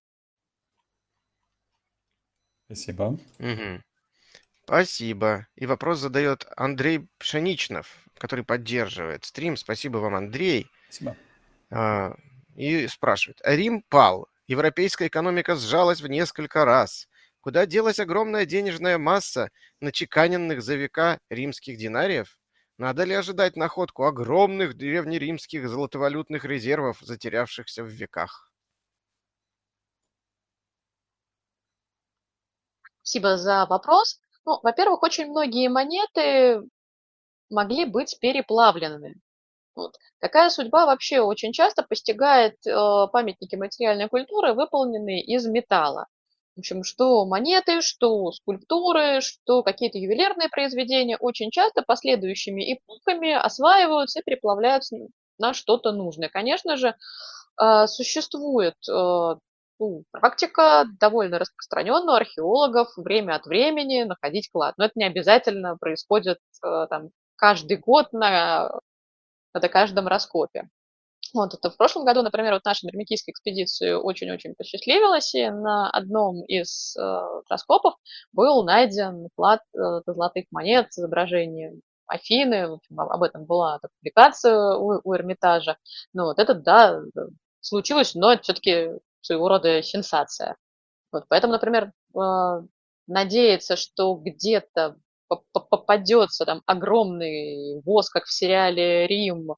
Спасибо. Мгм. Спасибо. И вопрос задает Андрей Пшеничнов, который поддерживает стрим. Спасибо вам, Андрей. Спасибо. А, И спрашивает. Рим пал. Европейская экономика сжалась в несколько раз. Куда делась огромная денежная масса начеканенных за века римских динариев? Надо ли ожидать находку огромных древнеримских золотовалютных резервов, затерявшихся в веках? Спасибо за вопрос. Ну, во-первых, очень многие монеты могли быть переплавленными. Вот. Такая судьба вообще очень часто постигает э, памятники материальной культуры, выполненные из металла. В общем, что монеты, что скульптуры, что какие-то ювелирные произведения очень часто последующими эпохами осваиваются и переплавляются на что-то нужное. Конечно же, э, существует э, ну, практика довольно распространенная у археологов время от времени находить клад. Но это не обязательно происходит э, там, каждый год на, на каждом раскопе. Вот это в прошлом году, например, вот наша Дермикийская экспедиция очень-очень посчастливилась, и на одном из э, раскопов был найден клад э, золотых монет с изображением Афины, в общем, об этом была публикация у, у Эрмитажа. Ну вот это, да, случилось, но все-таки своего рода сенсация. Вот, поэтому, например, э, надеяться, что где-то попадется там огромный воз, как в сериале «Рим»,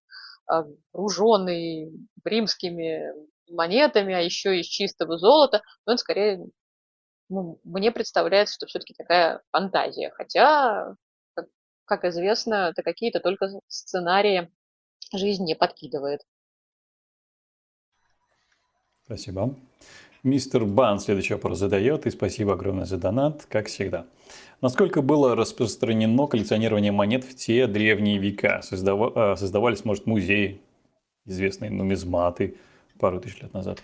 окруженный римскими монетами, а еще из чистого золота, но это скорее ну, мне представляется, что все-таки такая фантазия. Хотя, как, как известно, это какие-то только сценарии жизни подкидывает. Спасибо. Мистер Бан следующий вопрос задает, и спасибо огромное за донат, как всегда. Насколько было распространено коллекционирование монет в те древние века? Создава... Создавались, может, музеи, известные нумизматы пару тысяч лет назад?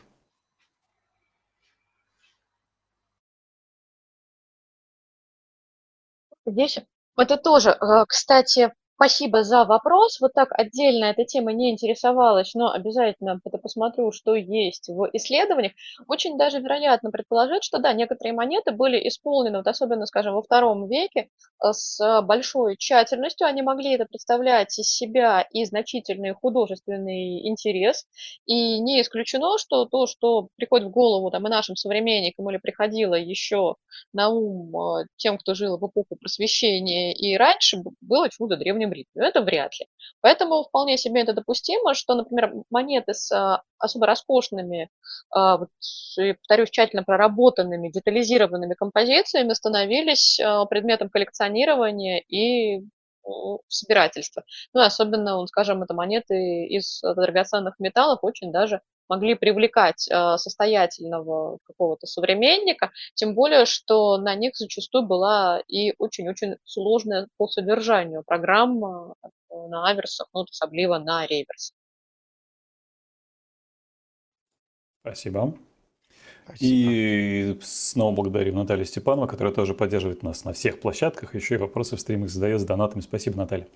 Здесь это тоже, кстати, Спасибо за вопрос. Вот так отдельно эта тема не интересовалась, но обязательно это посмотрю, что есть в исследованиях. Очень даже вероятно предположить, что да, некоторые монеты были исполнены, вот особенно, скажем, во втором веке, э, с большой тщательностью. Они могли это представлять из себя и значительный художественный интерес. И не исключено, что то, что приходит в голову там, и нашим современникам или приходило еще на ум э, тем, кто жил в эпоху просвещения и раньше, было чудо древним ритме. Но это вряд ли. Поэтому вполне себе это допустимо, что, например, монеты с а, особо роскошными, а, повторюсь, тщательно проработанными, детализированными композициями становились а, предметом коллекционирования и собирательства. Ну, особенно, скажем, это монеты из драгоценных металлов очень даже могли привлекать э, состоятельного какого-то современника, тем более, что на них зачастую была и очень-очень сложная по содержанию программа э, на аверсах, ну, особливо на реверсах. Спасибо. И снова благодарим Наталью Степанову, которая тоже поддерживает нас на всех площадках. Еще и вопросы в стримах задает с донатами. Спасибо, Наталья.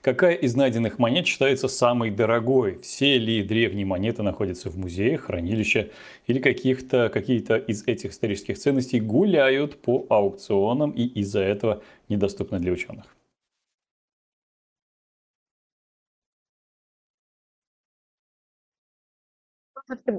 Какая из найденных монет считается самой дорогой? Все ли древние монеты находятся в музеях, хранилище или каких-то, какие-то из этих исторических ценностей гуляют по аукционам и из-за этого недоступны для ученых?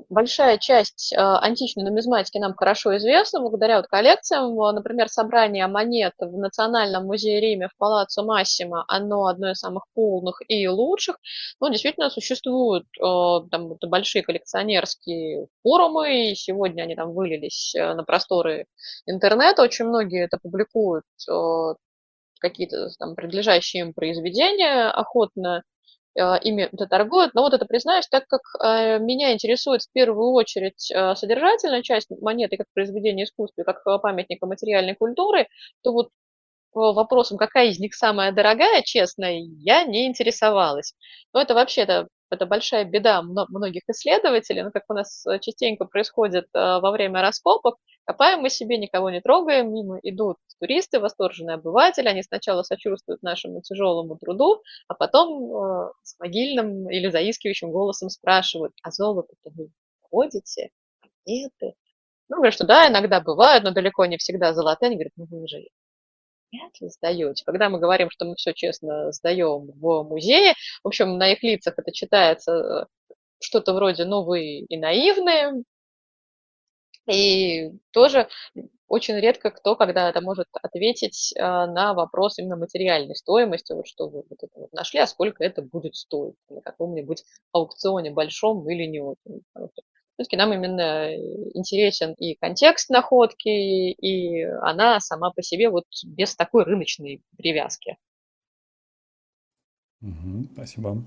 Большая часть а, античной нумизматики нам хорошо известна благодаря вот коллекциям. Например, собрание монет в Национальном музее Риме в Палаццо Массимо, оно одно из самых полных и лучших. Но действительно существуют а, там большие коллекционерские форумы, и сегодня они там вылились а, на просторы интернета. Очень многие это публикуют какие-то там принадлежащие им произведения охотно э, ими торгуют. Но вот это признаюсь, так как э, меня интересует в первую очередь э, содержательная часть монеты как произведения искусства, как памятника материальной культуры, то вот вопросом, какая из них самая дорогая, честно, я не интересовалась. Но это вообще-то это большая беда многих исследователей, ну, как у нас частенько происходит во время раскопок, Копаем мы себе, никого не трогаем, мимо идут туристы, восторженные обыватели, они сначала сочувствуют нашему тяжелому труду, а потом э, с могильным или заискивающим голосом спрашивают, а золото-то вы ходите? Монеты? Ну, говорят, что да, иногда бывают, но далеко не всегда золотые. Они говорят, ну вы же вряд ли сдаете. Когда мы говорим, что мы все честно сдаем в музее, в общем, на их лицах это читается э, что-то вроде, ну, вы и наивные, и тоже очень редко кто когда-то может ответить а, на вопрос именно материальной стоимости, вот что вы вот это вот нашли, а сколько это будет стоить на каком-нибудь аукционе большом или не очень. Все-таки нам именно интересен и контекст находки, и она сама по себе вот без такой рыночной привязки. Угу, спасибо.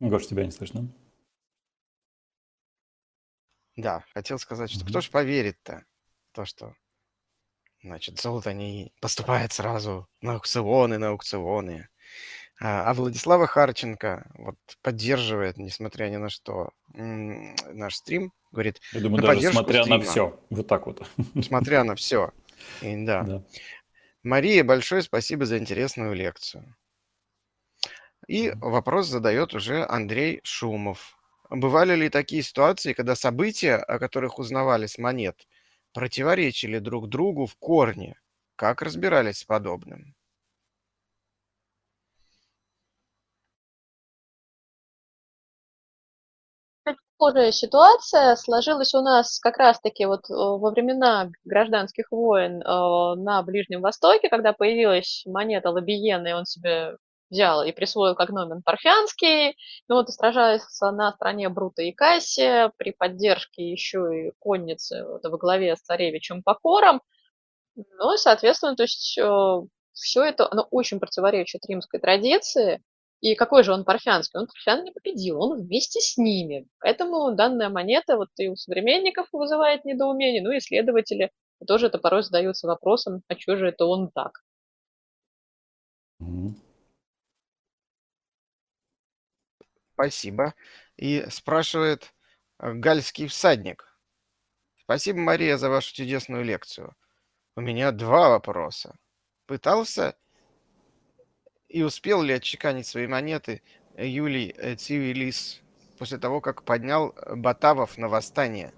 Гош, тебя не слышно. Да, хотел сказать, что кто ж поверит-то, то, что, значит, золото не поступает сразу на аукционы, на аукционы. А, а Владислава Харченко вот поддерживает, несмотря ни на что, наш стрим. Говорит, Я думаю, на даже смотря стрима, на все. Вот так вот. Смотря на все. И, да. да. Мария, большое спасибо за интересную лекцию. И вопрос задает уже Андрей Шумов. Бывали ли такие ситуации, когда события, о которых узнавали с монет, противоречили друг другу в корне? Как разбирались с подобным? Похожая ситуация сложилась у нас как раз-таки вот э, во времена гражданских войн э, на Ближнем Востоке, когда появилась монета Лабиена, и он себе взял и присвоил как номен парфянский, ну вот и сражается на стороне Брута и Кассия при поддержке еще и конницы вот, во главе с царевичем Покором. Ну и, соответственно, то есть э, все это, оно очень противоречит римской традиции. И какой же он парфянский? Он парфян не победил, он вместе с ними. Поэтому данная монета вот и у современников вызывает недоумение, ну и исследователи тоже это порой задаются вопросом, а что же это он так? Спасибо. И спрашивает э, Гальский всадник. Спасибо, Мария, за вашу чудесную лекцию. У меня два вопроса. Пытался и успел ли отчеканить свои монеты Юлий э, Цивилис после того, как поднял э, Батавов на восстание?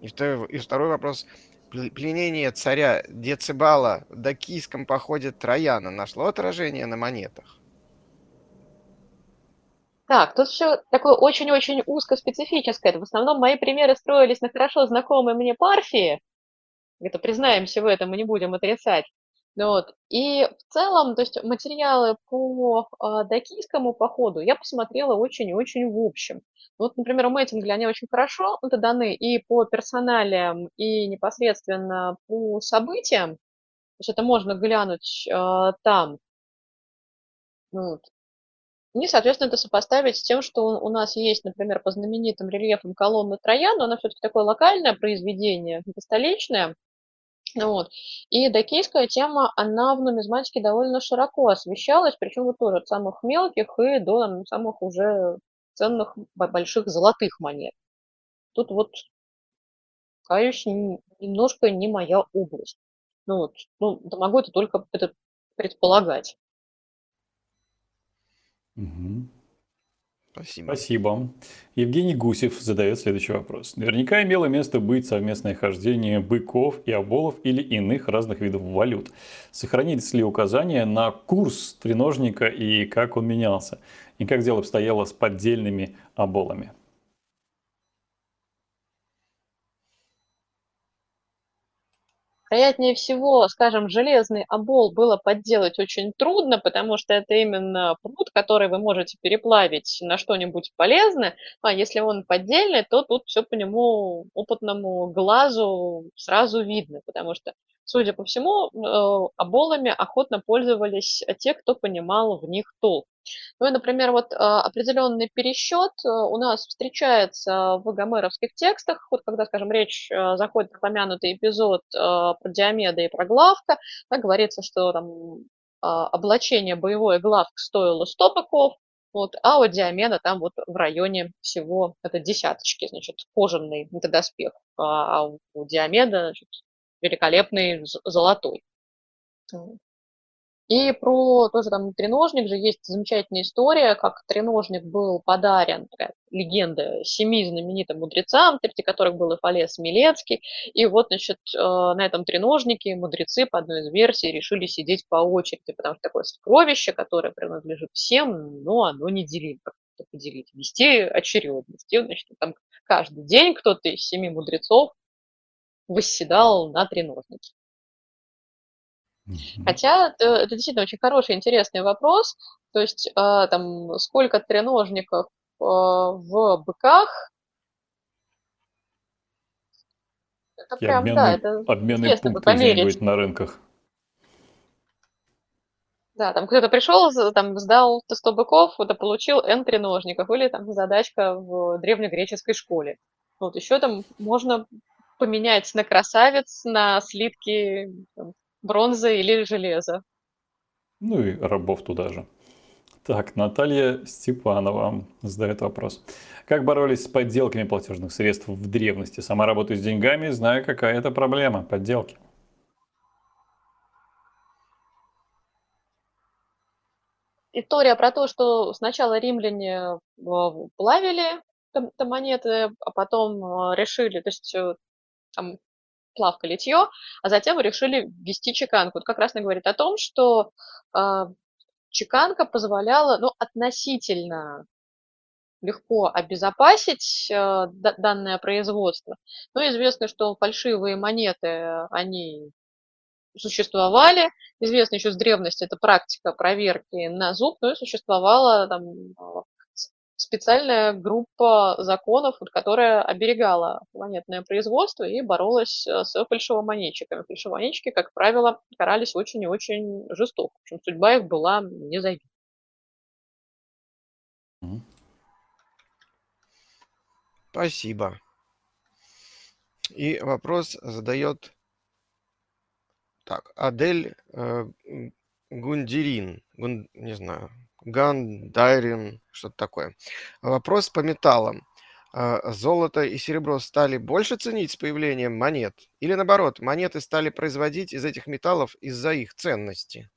И второй, и второй вопрос. Пленение царя Децибала в дакийском походе Трояна нашло отражение на монетах? Так, тут все такое очень-очень узкоспецифическое. В основном мои примеры строились на хорошо знакомой мне Парфии. Это признаемся в этом, мы не будем отрицать. Ну вот. И в целом, то есть материалы по э, дакийскому походу я посмотрела очень-очень в общем. Вот, например, у Мэттингля они очень хорошо это даны и по персоналиям, и непосредственно по событиям. То есть это можно глянуть э, там. Ну вот. И, соответственно, это сопоставить с тем, что у нас есть, например, по знаменитым рельефам колонны Трояна, она все-таки такое локальное произведение, столичное. Вот. И докейская тема, она в нумизматике довольно широко освещалась, причем вот тоже от самых мелких и до самых уже ценных больших золотых монет. Тут вот, каюсь, немножко не моя область. Ну вот, ну, могу это только это предполагать. Угу. Спасибо. Спасибо. Евгений Гусев задает следующий вопрос. Наверняка имело место быть совместное хождение быков и оболов или иных разных видов валют. Сохранились ли указания на курс треножника и как он менялся? И как дело обстояло с поддельными оболами? Вероятнее всего, скажем, железный обол было подделать очень трудно, потому что это именно пруд, который вы можете переплавить на что-нибудь полезное. А если он поддельный, то тут все по нему опытному глазу сразу видно, потому что судя по всему, э, оболами охотно пользовались те, кто понимал в них толк. Ну и, например, вот э, определенный пересчет э, у нас встречается в гомеровских текстах, вот когда, скажем, речь заходит о помянутый эпизод про Диомеда и про Главка, так говорится, что там облачение боевое Главк стоило 100 быков, вот, а у Диомеда там вот в районе всего это десяточки, значит, кожаный это доспех, а, а у Диомеда значит, великолепный золотой. И про тоже там треножник же есть замечательная история, как треножник был подарен, такая легенда, семи знаменитым мудрецам, среди которых был и Фалес Милецкий. И вот, значит, э, на этом треножнике мудрецы, по одной из версий, решили сидеть по очереди, потому что такое сокровище, которое принадлежит всем, но оно не делимо. Как поделить? Вести очередность. И, значит, там каждый день кто-то из семи мудрецов восседал на треножнике. Хотя это, это действительно очень хороший, интересный вопрос. То есть, э, там, сколько треножников э, в быках? Это прям, обменный, да, это обменный пункт где-нибудь на рынках. Да, там кто-то пришел, там сдал 100 быков, вот, получил N треножников, или там задачка в древнегреческой школе. Вот еще там можно поменять на красавец, на слитки там, бронзы или железа. Ну и рабов туда же. Так, Наталья Степанова задает вопрос. Как боролись с подделками платежных средств в древности? Сама работаю с деньгами, знаю, какая это проблема. Подделки. История про то, что сначала римляне э, плавили монеты, а потом э, решили, то есть э, там, плавка, литье, а затем решили ввести чеканку. Это как раз говорит о том, что э, чеканка позволяла ну, относительно легко обезопасить э, данное производство. Но известно, что фальшивые монеты, они существовали. Известно еще с древности эта практика проверки на зуб, но и существовала там, специальная группа законов, которая оберегала монетное производство и боролась э, с фальшивомонетчиками. Фальшивомонетчики, как правило, карались очень и очень жестоко. В общем, судьба их была незавидна. Спасибо. И вопрос задает так, Адель э, Гундирин. Гун, не знаю, Гандайрин, что-то такое. Вопрос по металлам. А, золото и серебро стали больше ценить с появлением монет? Или наоборот, монеты стали производить из этих металлов из-за их ценности?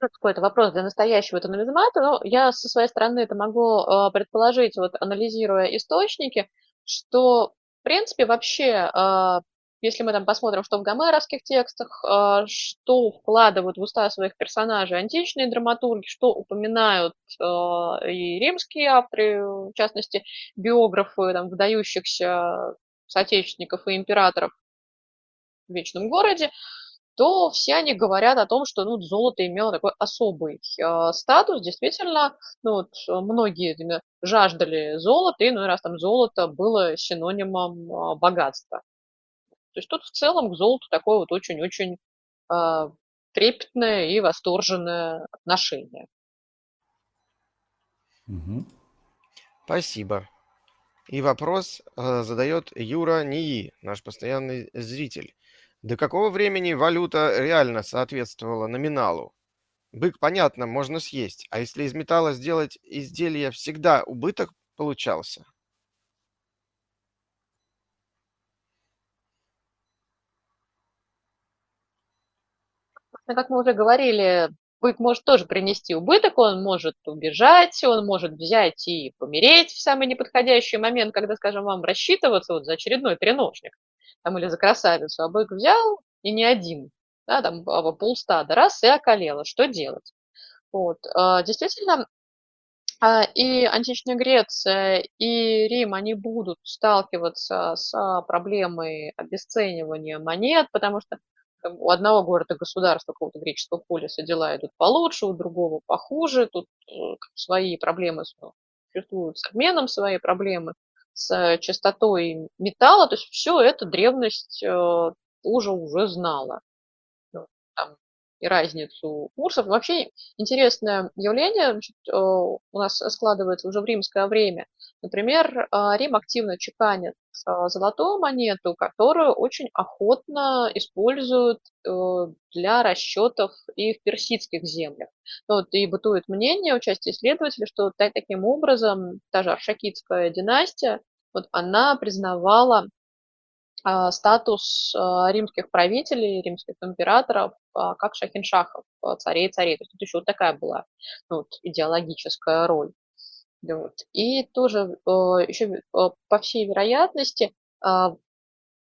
какой-то вопрос для настоящего это нумизмата, но я со своей стороны это могу э, предположить, вот анализируя источники, что в принципе вообще э, если мы там посмотрим, что в гомеровских текстах, а, что вкладывают в уста своих персонажей античные драматурги, что упоминают а, и римские авторы, в частности, биографы там, выдающихся соотечественников и императоров в Вечном городе, то все они говорят о том, что ну, золото имело такой особый э, статус. Действительно, ну, вот, многие жаждали золота, и ну, раз там золото было синонимом э, богатства. То есть тут в целом к золоту такое вот очень-очень э, трепетное и восторженное отношение. Угу. Спасибо. И вопрос э, задает Юра Нии, наш постоянный зритель. До какого времени валюта реально соответствовала номиналу? Бык, понятно, можно съесть, а если из металла сделать изделие, всегда убыток получался? Как мы уже говорили, бык может тоже принести убыток, он может убежать, он может взять и помереть в самый неподходящий момент, когда, скажем, вам рассчитываться вот за очередной треножник там, или за красавицу, а бык взял и не один, да, там а, полстада, раз и околело, что делать? Вот. А, действительно, а, и античная Греция, и Рим, они будут сталкиваться с проблемой обесценивания монет, потому что у одного города-государства, какого-то греческого полиса дела идут получше, у другого похуже, тут э, свои проблемы существуют с обменом, свои проблемы с частотой металла, то есть все это древность э, уже уже знала. Ну, там, и разницу курсов. Вообще интересное явление значит, э, у нас складывается уже в римское время. Например, а, Рим активно чеканит а, золотую монету, которую очень охотно используют э, для расчетов и в персидских землях. Ну вот, и бытует мнение у части исследователей, что таким образом та же Аршакитская династия, вот она признавала а, статус римских правителей, римских императоров, как шахиншахов, царей и царей. То есть еще вот такая была ну, вот, идеологическая роль. Вот. И тоже э, еще э, по всей вероятности а,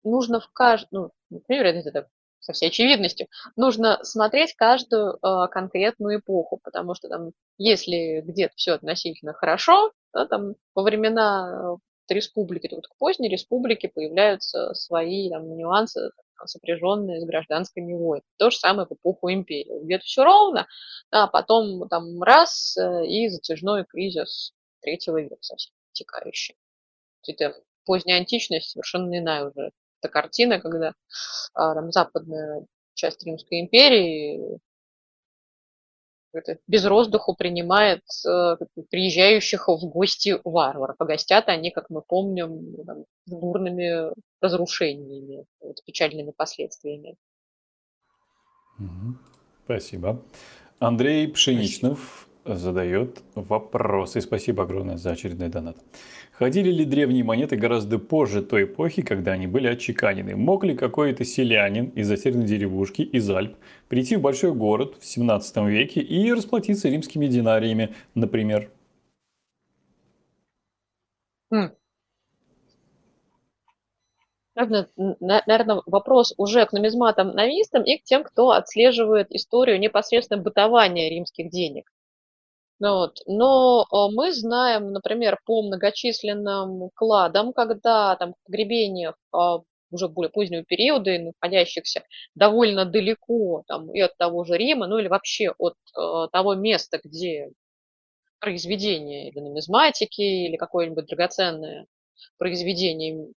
нужно в каждую, ну, вероятность это со всей очевидностью, нужно смотреть каждую конкретную эпоху, потому что там, если где-то все относительно хорошо, да, там во времена республики, то вот к поздней республике появляются свои там, нюансы, сопряженные с гражданскими войнами. То же самое в эпоху империи. Где-то все ровно, а потом там раз э, и затяжной кризис третьего века совсем текающий. Это поздняя античность совершенно иная уже. Это картина, когда а, там западная часть Римской империи без роздуху принимает э, приезжающих в гости варваров. Погостят они, как мы помним, там, с бурными разрушениями, вот, печальными последствиями. Спасибо. Андрей Пшеничнов задает вопрос. И спасибо огромное за очередной донат. Ходили ли древние монеты гораздо позже той эпохи, когда они были отчеканены? Мог ли какой-то селянин из затерянной деревушки, из Альп, прийти в большой город в 17 веке и расплатиться римскими динариями, например? Хм. Наверное, вопрос уже к нумизматам-новистам и к тем, кто отслеживает историю непосредственно бытования римских денег. Ну вот. Но а, мы знаем, например, по многочисленным кладам, когда там в погребениях а, уже более позднего периода, находящихся довольно далеко там, и от того же Рима, ну или вообще от э, того места, где произведение или нумизматики, или какое-нибудь драгоценное произведение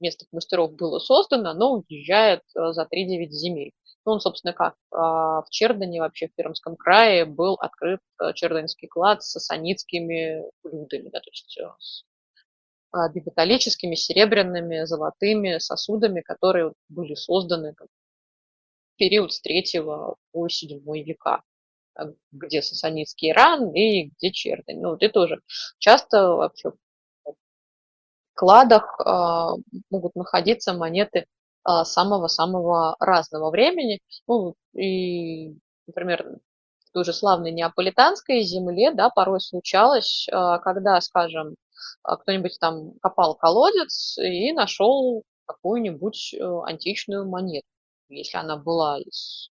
местных мастеров было создано, оно уезжает за 3-9 земель. Ну, он, собственно, как а, в Чердане, вообще в Пермском крае, был открыт э, черданский клад с сасанитскими блюдами, да, то есть э, с а, биметаллическими, серебряными, золотыми сосудами, которые были созданы в период с третьего по седьмой века где сасанитский Иран и где Чердань. Ну, вот и тоже часто вообще в кладах э, могут находиться монеты а, самого-самого разного времени. Ну, и, например, в той же славной неаполитанской земле, да, порой случалось, а, когда, скажем, а, кто-нибудь там копал колодец и нашел какую-нибудь э, античную монету. Если она была из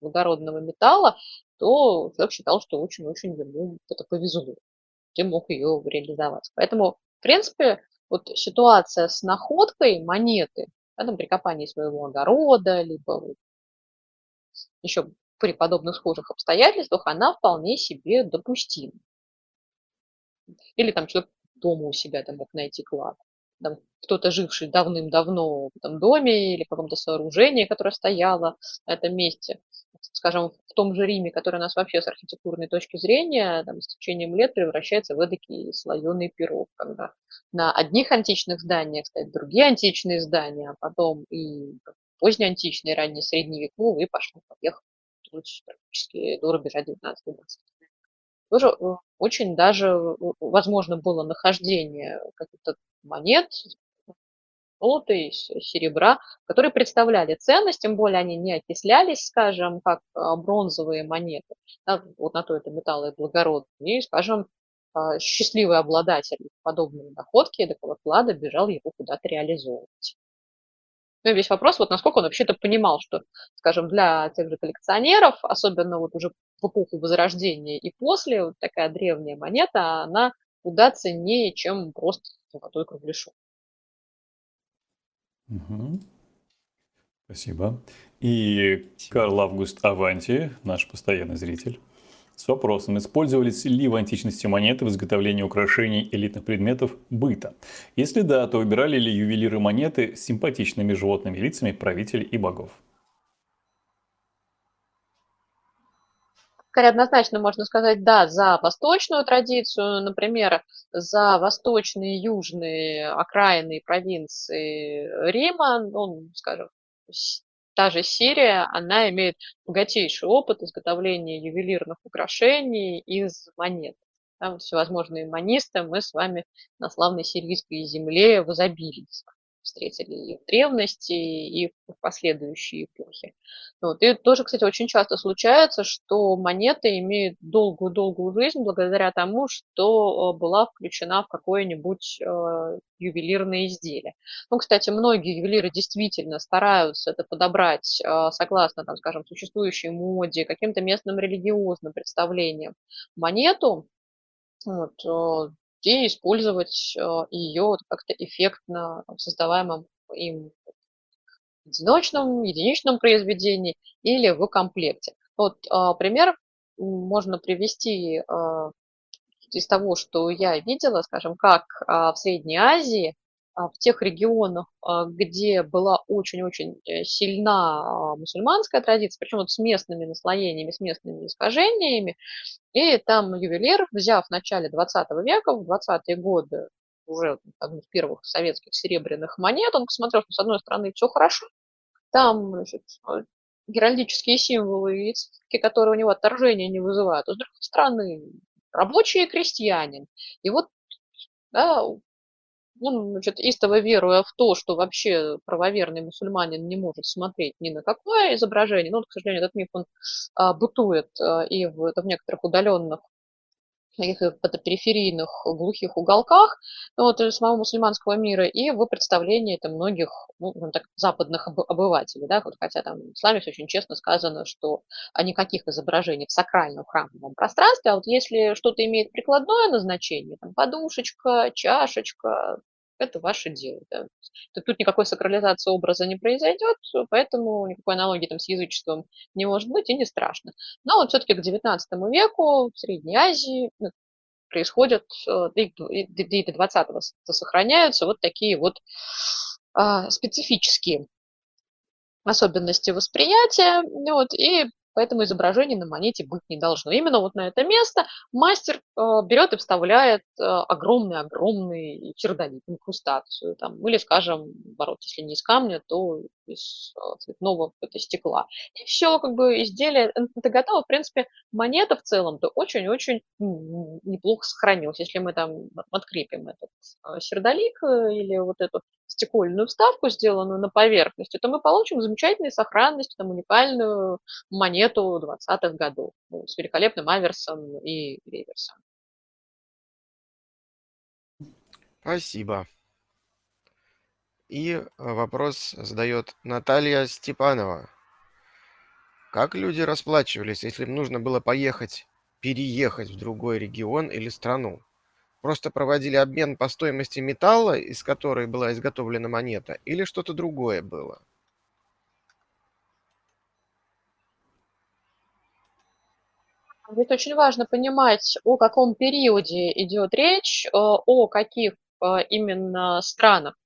благородного металла, то человек считал, что очень-очень ему это повезло. И мог ее реализовать. Поэтому, в принципе, вот ситуация с находкой монеты да, там, при копании своего огорода, либо еще при подобных схожих обстоятельствах, она вполне себе допустима. Или там человек дома у себя там мог найти клад. Там, кто-то, живший давным-давно в этом доме или в каком-то сооружении, которое стояло на этом месте, скажем, в том же Риме, который у нас вообще с архитектурной точки зрения там, с течением лет превращается в эдакий слоеный пирог, когда на одних античных зданиях стоят другие античные здания, а потом и позднеантичные, ранние средневековые, и пошло-поехало. Практически до рубежа 19 20 тоже э, очень даже э, возможно было нахождение каких-то монет, золота и серебра, которые представляли ценность, тем более они не окислялись, скажем, как а, бронзовые монеты. Да, вот на то это металлы благородные. И, скажем, а, счастливый обладатель подобной находки, такого клада, бежал его куда-то реализовывать. Ну и весь вопрос, вот насколько он вообще-то понимал, что, скажем, для тех же коллекционеров, особенно вот уже в эпоху Возрождения и после, вот такая древняя монета, она куда ценнее, чем просто золотой кругляшок. Угу. Спасибо. И Карл Август Аванти, наш постоянный зритель, с вопросом, использовались ли в античности монеты в изготовлении украшений элитных предметов быта. Если да, то выбирали ли ювелиры монеты с симпатичными животными лицами правителей и богов. Скорее однозначно можно сказать «да» за восточную традицию, например, за восточные и южные окраины провинции Рима, ну, скажем, та же Сирия, она имеет богатейший опыт изготовления ювелирных украшений из монет. Там всевозможные манисты мы с вами на славной сирийской земле в изобилии встретили и в древности, и в последующие эпохи. Вот. И тоже, кстати, очень часто случается, что монета имеет долгую-долгую жизнь благодаря тому, что э, была включена в какое-нибудь э, ювелирное изделие. Ну, кстати, многие ювелиры действительно стараются это подобрать э, согласно, там, скажем, существующей моде, каким-то местным религиозным представлениям монету, вот, э, и использовать э, ее как-то эффектно в создаваемом им одиночном, единичном произведении или в комплекте. Вот а, пример можно привести а, из того, что я видела, скажем, как а, в Средней Азии в тех регионах, а, где была очень-очень э, сильна а, мусульманская традиция, причем вот с местными наслоениями, с местными искажениями, и там ювелир, взяв в начале 20 века, в 20-е годы, уже одну из первых советских серебряных монет, он посмотрел, что с одной стороны все хорошо, там значит, геральдические символы и циферки, которые у него отторжения не вызывают, а с другой стороны рабочий и крестьянин. И вот да, он, значит, истово веруя в то, что вообще правоверный мусульманин не может смотреть ни на какое изображение, ну, вот, к сожалению, этот миф, он а, бытует а, и в, это в некоторых удаленных каких-то периферийных глухих уголках ну, вот, самого мусульманского мира и в представлении это многих ну, так, западных обывателей. Да? Вот, хотя там в исламе очень честно сказано, что никаких изображений в сакральном храмовом пространстве, а вот если что-то имеет прикладное назначение, там, подушечка, чашечка, это ваше дело. Да. Тут никакой сакрализации образа не произойдет, поэтому никакой аналогии там с язычеством не может быть и не страшно. Но вот все-таки к XIX веку в Средней Азии ну, происходят, э, и до 20-го сохраняются вот такие вот а, специфические особенности восприятия, вот, и Поэтому изображений на монете быть не должно. Именно вот на это место мастер э, берет и вставляет э, огромный-огромный чердоник, инкрустацию. Там, или, скажем, наоборот, если не из камня, то из э, цветного это стекла. И все, как бы изделие это готово. В принципе, монета в целом-то очень-очень неплохо сохранилась. Если мы там открепим этот э, сердолик э, или вот эту стекольную вставку, сделанную на поверхности, то мы получим замечательной сохранностью, там, уникальную монету 20-х годов ну, с великолепным аверсом и реверсом. Спасибо. И вопрос задает Наталья Степанова. Как люди расплачивались, если им нужно было поехать, переехать в другой регион или страну? Просто проводили обмен по стоимости металла, из которой была изготовлена монета, или что-то другое было? Здесь очень важно понимать, о каком периоде идет речь, э, о каких э, именно странах.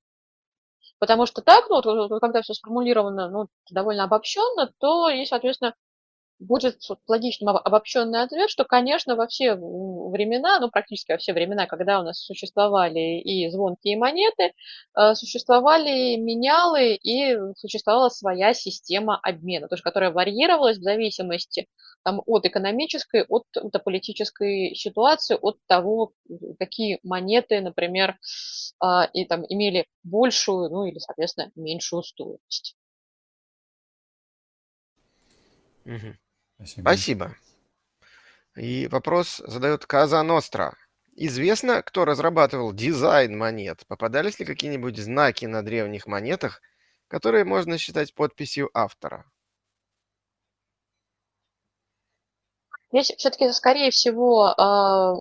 Потому что так, ну, когда все сформулировано ну, довольно обобщенно, то и, соответственно, будет логичным обобщенный ответ, что, конечно, во все времена, ну, практически во все времена, когда у нас существовали и звонкие монеты, э, существовали менялы и существовала своя система обмена, тоже которая варьировалась в зависимости там, от экономической, от, от политической ситуации, от того, какие монеты, например, а, и там имели большую, ну или, соответственно, меньшую стоимость. Угу. Спасибо. Спасибо. И вопрос задает Каза Ностра. Известно, кто разрабатывал дизайн монет? Попадались ли какие-нибудь знаки на древних монетах, которые можно считать подписью автора? Здесь все-таки, скорее всего, а,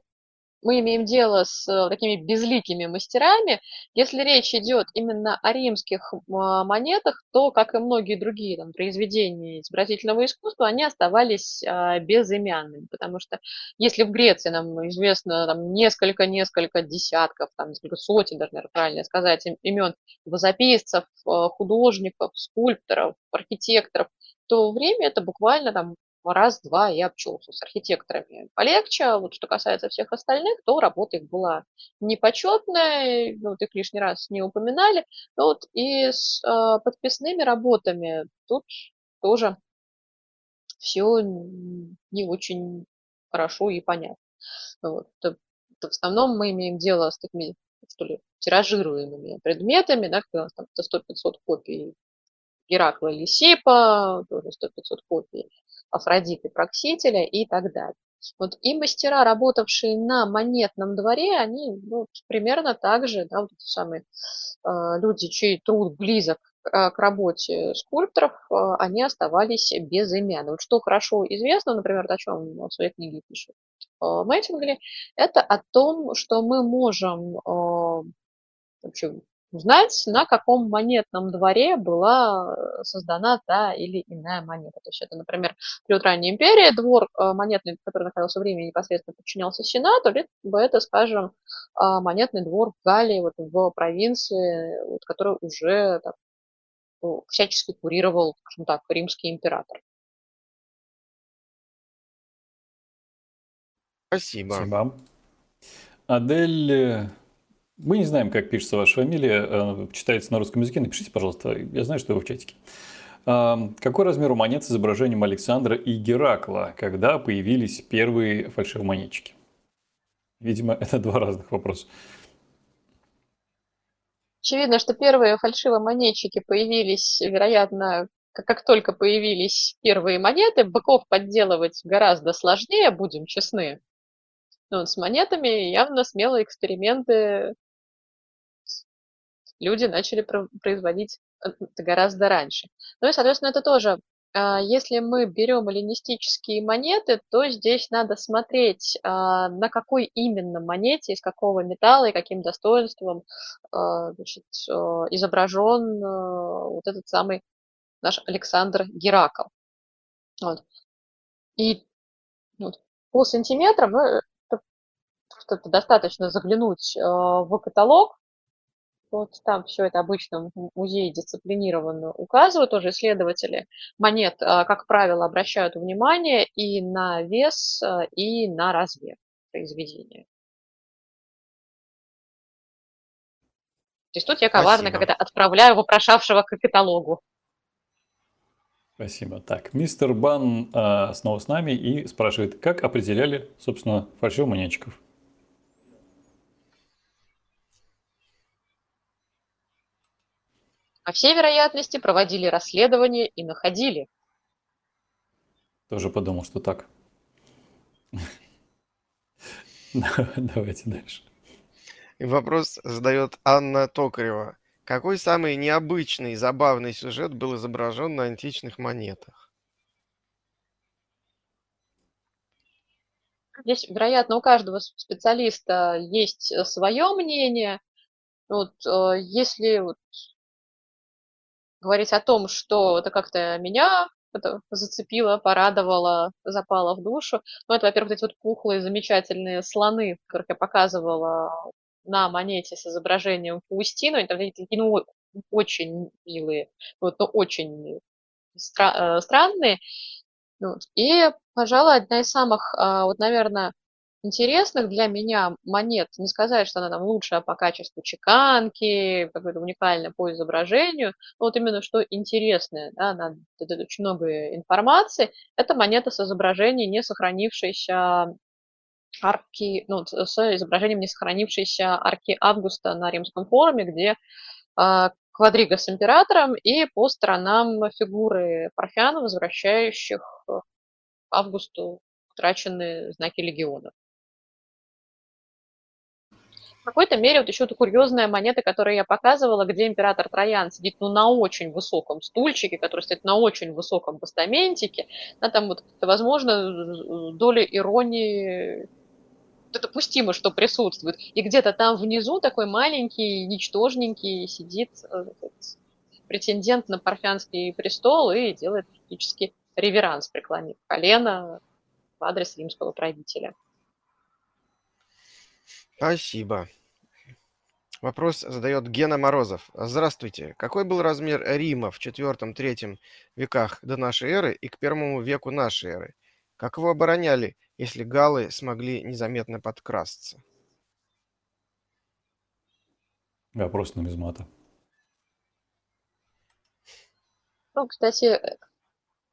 мы имеем дело с э, такими безликими мастерами. Если речь идет именно о римских а, монетах, то, как и многие другие там, произведения изобразительного искусства, они оставались а, безымянными, потому что если в Греции нам известно там, несколько-несколько десятков, там, несколько сотен, даже, наверное, правильно сказать, имен живописцев, а, художников, скульпторов, архитекторов, то время это буквально там раз-два и обчелся. С архитекторами полегче. А вот что касается всех остальных, то работа их была непочетная, ну, вот их лишний раз не упоминали. Вот и с э, подписными работами тут тоже все не очень хорошо и понятно. Вот. В основном мы имеем дело с такими, что ли, тиражируемыми предметами, да, когда у нас там 100-500 копий Геракла или Сипа, тоже 100-500 копий Афродиты Проксителя и так далее. Вот и мастера, работавшие на монетном дворе, они ну, примерно так же, да, вот эти самые э, люди, чей труд близок к, к работе скульпторов, э, они оставались без имен. Вот что хорошо известно, например, о чем в своей книге пишет э, Мэттингли, это о том, что мы можем э, вообще узнать, на каком монетном дворе была э, создана та или иная монета. То есть это, например, период ранней империи, двор э, монетный, который находился в Риме, непосредственно подчинялся Сенату, либо это, скажем, а, монетный двор в Галлии, вот в провинции, вот, который уже так, всячески курировал, скажем так, римский император. Спасибо. Спасибо. Адель э, мы не знаем, как пишется ваша фамилия, э, читается на русском языке. Напишите, пожалуйста. Я знаю, что вы в чатике. А, какой размер у монет с изображением Александра и Геракла, когда появились первые фальшивомонетчики? Видимо, это два разных вопроса. Очевидно, что первые фальшивомонетчики появились, вероятно, как, только появились первые монеты, быков подделывать гораздо сложнее, будем честны. Но с монетами явно смелые эксперименты люди начали производить э, гораздо раньше. Ну и, соответственно, это тоже, а, если мы берем эллинистические монеты, то здесь надо смотреть, а, на какой именно монете, из какого металла и каким достоинством а, значит, изображен вот этот самый наш Александр Геракл. Вот. И вот, по сантиметрам, ну, это, это достаточно заглянуть в каталог, вот там все это обычно в музее дисциплинированно указывают, тоже исследователи монет, а, как правило, обращают внимание и на вес, а, и на размер произведения. То есть тут я коварно как это отправляю вопрошавшего к каталогу. Спасибо. Так, мистер Бан э, снова с нами и спрашивает, как определяли, собственно, фальшивомонетчиков? По всей вероятности, проводили расследование и находили. Тоже подумал, что так. Давайте дальше. Вопрос задает Анна Токарева. Какой самый необычный и забавный сюжет был изображен на античных монетах? Здесь, вероятно, у каждого специалиста есть свое мнение. Вот, э, если вот говорить о том, что это как-то меня это зацепило, порадовало, запало в душу. Ну, это, во-первых, эти вот пухлые, замечательные слоны, которых я показывала на монете с изображением Паустину. Они такие, ну, очень милые, вот, но очень стра- э, странные. Вот. И, пожалуй, одна из самых, а, вот, наверное, интересных для меня монет. Не сказать, что она там лучшая по качеству чеканки, какой-то уникальная по изображению. Но вот именно что интересное, да, она дает очень много информации. Это монета с изображением не сохранившейся арки, ну, с изображением не сохранившейся арки Августа на Римском форуме, где э, квадрига с императором и по сторонам фигуры Парфяна, возвращающих Августу утраченные знаки легионов в какой-то мере вот еще эта курьезная монета, которую я показывала, где император Троян сидит ну, на очень высоком стульчике, который стоит на очень высоком постаментике, да, там вот, возможно, доля иронии допустимо, что присутствует. И где-то там внизу такой маленький, ничтожненький сидит э, претендент на парфянский престол и делает практически реверанс, преклонив колено в адрес римского правителя. Спасибо. Вопрос задает Гена Морозов. Здравствуйте. Какой был размер Рима в IV-III веках до нашей эры и к первому веку нашей эры? Как его обороняли, если галлы смогли незаметно подкрасться? Вопрос нумизмата. Ну, кстати,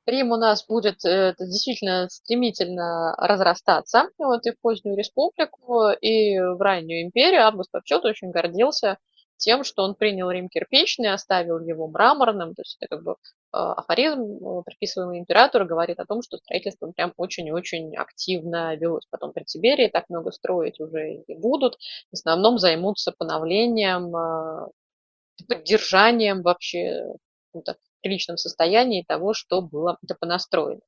Рим у нас будет э, действительно стремительно разрастаться, вот, и в позднюю республику, и в раннюю империю. Август вообще очень гордился тем, что он принял Рим кирпичный, оставил его мраморным, то есть это как бы а, афоризм, э, приписываемый императору, говорит о том, что строительство прям очень-очень активно велось. Потом при Тиберии так много строить уже не будут. В основном займутся поновлением, поддержанием вообще приличном состоянии того, что было это понастроено.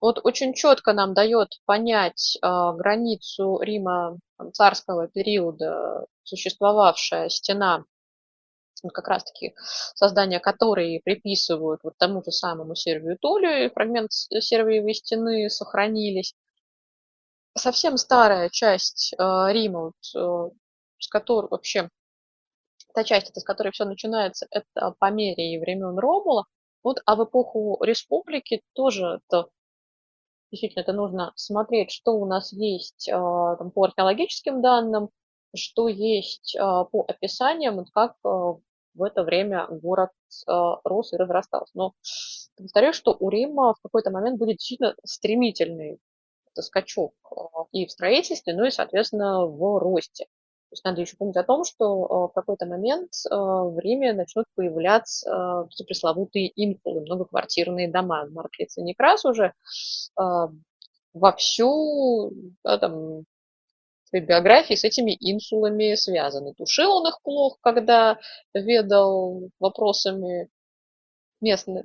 Вот очень четко нам дает понять э, границу Рима царского периода существовавшая стена, как раз-таки создание которой приписывают вот тому же самому Сервию Толию, и фрагмент Сервиевой стены сохранились. Совсем старая часть э, Рима, вот, э, с которой вообще та часть, это, с которой все начинается, это по мере времен Ромула, вот, а в эпоху республики тоже это действительно это нужно смотреть, что у нас есть а, там, по археологическим данным, что есть а, по описаниям, как а, в это время город рос и разрастался. Но повторяю, что у Рима в какой-то момент будет действительно стремительный скачок и в строительстве, ну и, соответственно, в росте. То есть надо еще помнить о том, что э, в какой-то момент э, в Риме начнут появляться э, пресловутые инфулы, многоквартирные дома. Марк Лициник раз уже вовсю да, там, своей биографии с этими инсулами связаны. Тушил он их плохо, когда ведал вопросами местной,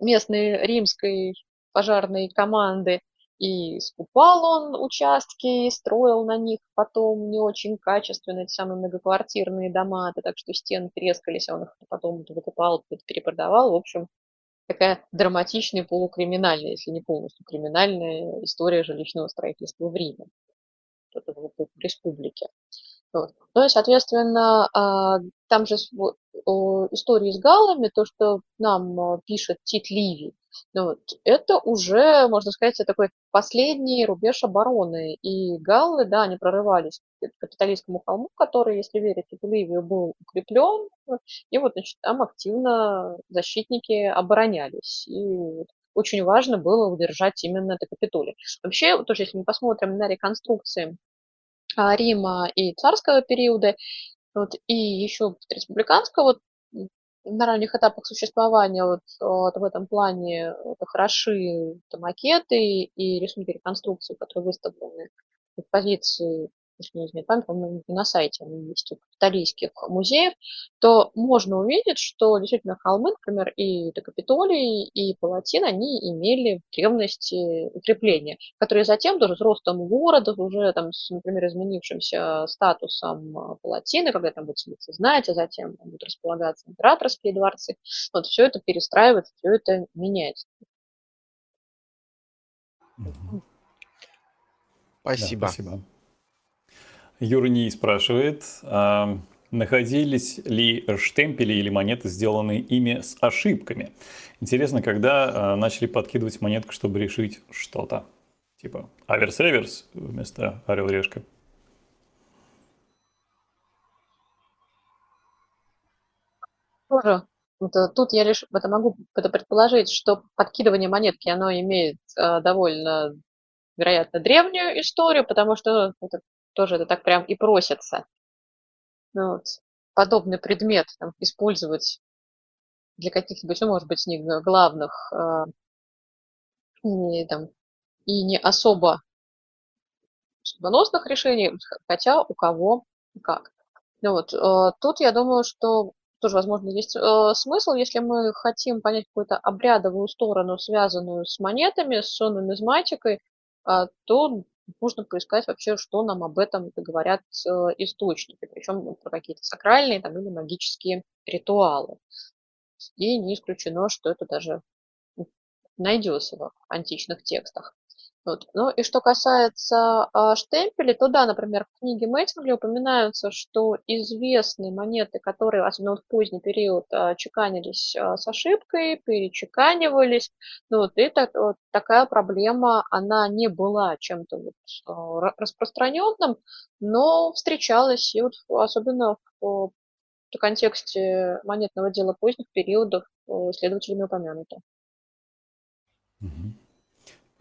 местной римской пожарной команды. И скупал он участки, строил на них потом не очень качественные, эти самые многоквартирные дома, так что стены трескались, а он их потом выкупал, перепродавал. В общем, такая драматичная, полукриминальная, если не полностью криминальная история жилищного строительства в Риме. В республике. Вот. Ну и, соответственно, а, там же истории с галлами, то, что нам а, пишет Тит Ливий, ну, вот, это уже, можно сказать, такой последний рубеж обороны. И галлы, да, они прорывались к капиталистскому холму, который, если верить Ливию, был укреплен. И вот, значит, там активно защитники оборонялись. И очень важно было удержать именно это Капитолий. Вообще, тоже если мы посмотрим на реконструкции Рима и царского периода, вот, и еще республиканского, вот, на ранних этапах существования вот, вот в этом плане это хороши это макеты и рисунки реконструкции, которые выставлены в экспозиции если не изменяет память, по-моему, на сайте они есть у капиталийских музеев, то можно увидеть, что действительно холмы, например, и Капитолий, и Палатин, они имели в древности укрепления, которые затем тоже с ростом города, уже там, с, например, изменившимся статусом а, Палатины, когда там будет селиться знать, а затем будут располагаться императорские дворцы, вот все это перестраивается, все это меняется. Спасибо. Да, спасибо. Юрний спрашивает, а находились ли штемпели или монеты, сделанные ими с ошибками? Интересно, когда а, начали подкидывать монетку, чтобы решить что-то? Типа аверс-реверс вместо орел-решка. Тоже Тут я лишь это могу это предположить, что подкидывание монетки, оно имеет э, довольно, вероятно, древнюю историю, потому что это тоже это так прям и просится. Ну, вот, подобный предмет там, использовать для каких-нибудь, ну, может быть, не главных э, и, там, и не особо судьбоносных решений, хотя у кого как. Ну, вот, э, тут я думаю, что тоже, возможно, есть э, смысл, если мы хотим понять какую-то обрядовую сторону, связанную с монетами, с нумизматикой, э, то нужно поискать вообще, что нам об этом говорят э, источники, причем про какие-то сакральные там, или магические ритуалы. И не исключено, что это даже найдется в античных текстах. Вот. Ну и что касается а, штемпелей, то да, например, в книге Мэттингли упоминаются, что известные монеты, которые, особенно в поздний период, а, чеканились а, с ошибкой, перечеканивались, ну, вот, и вот, такая проблема, она не была чем-то вот, а, распространенным, но встречалась, и вот особенно в, в контексте монетного дела поздних периодов исследователями упомянуто. Mm-hmm.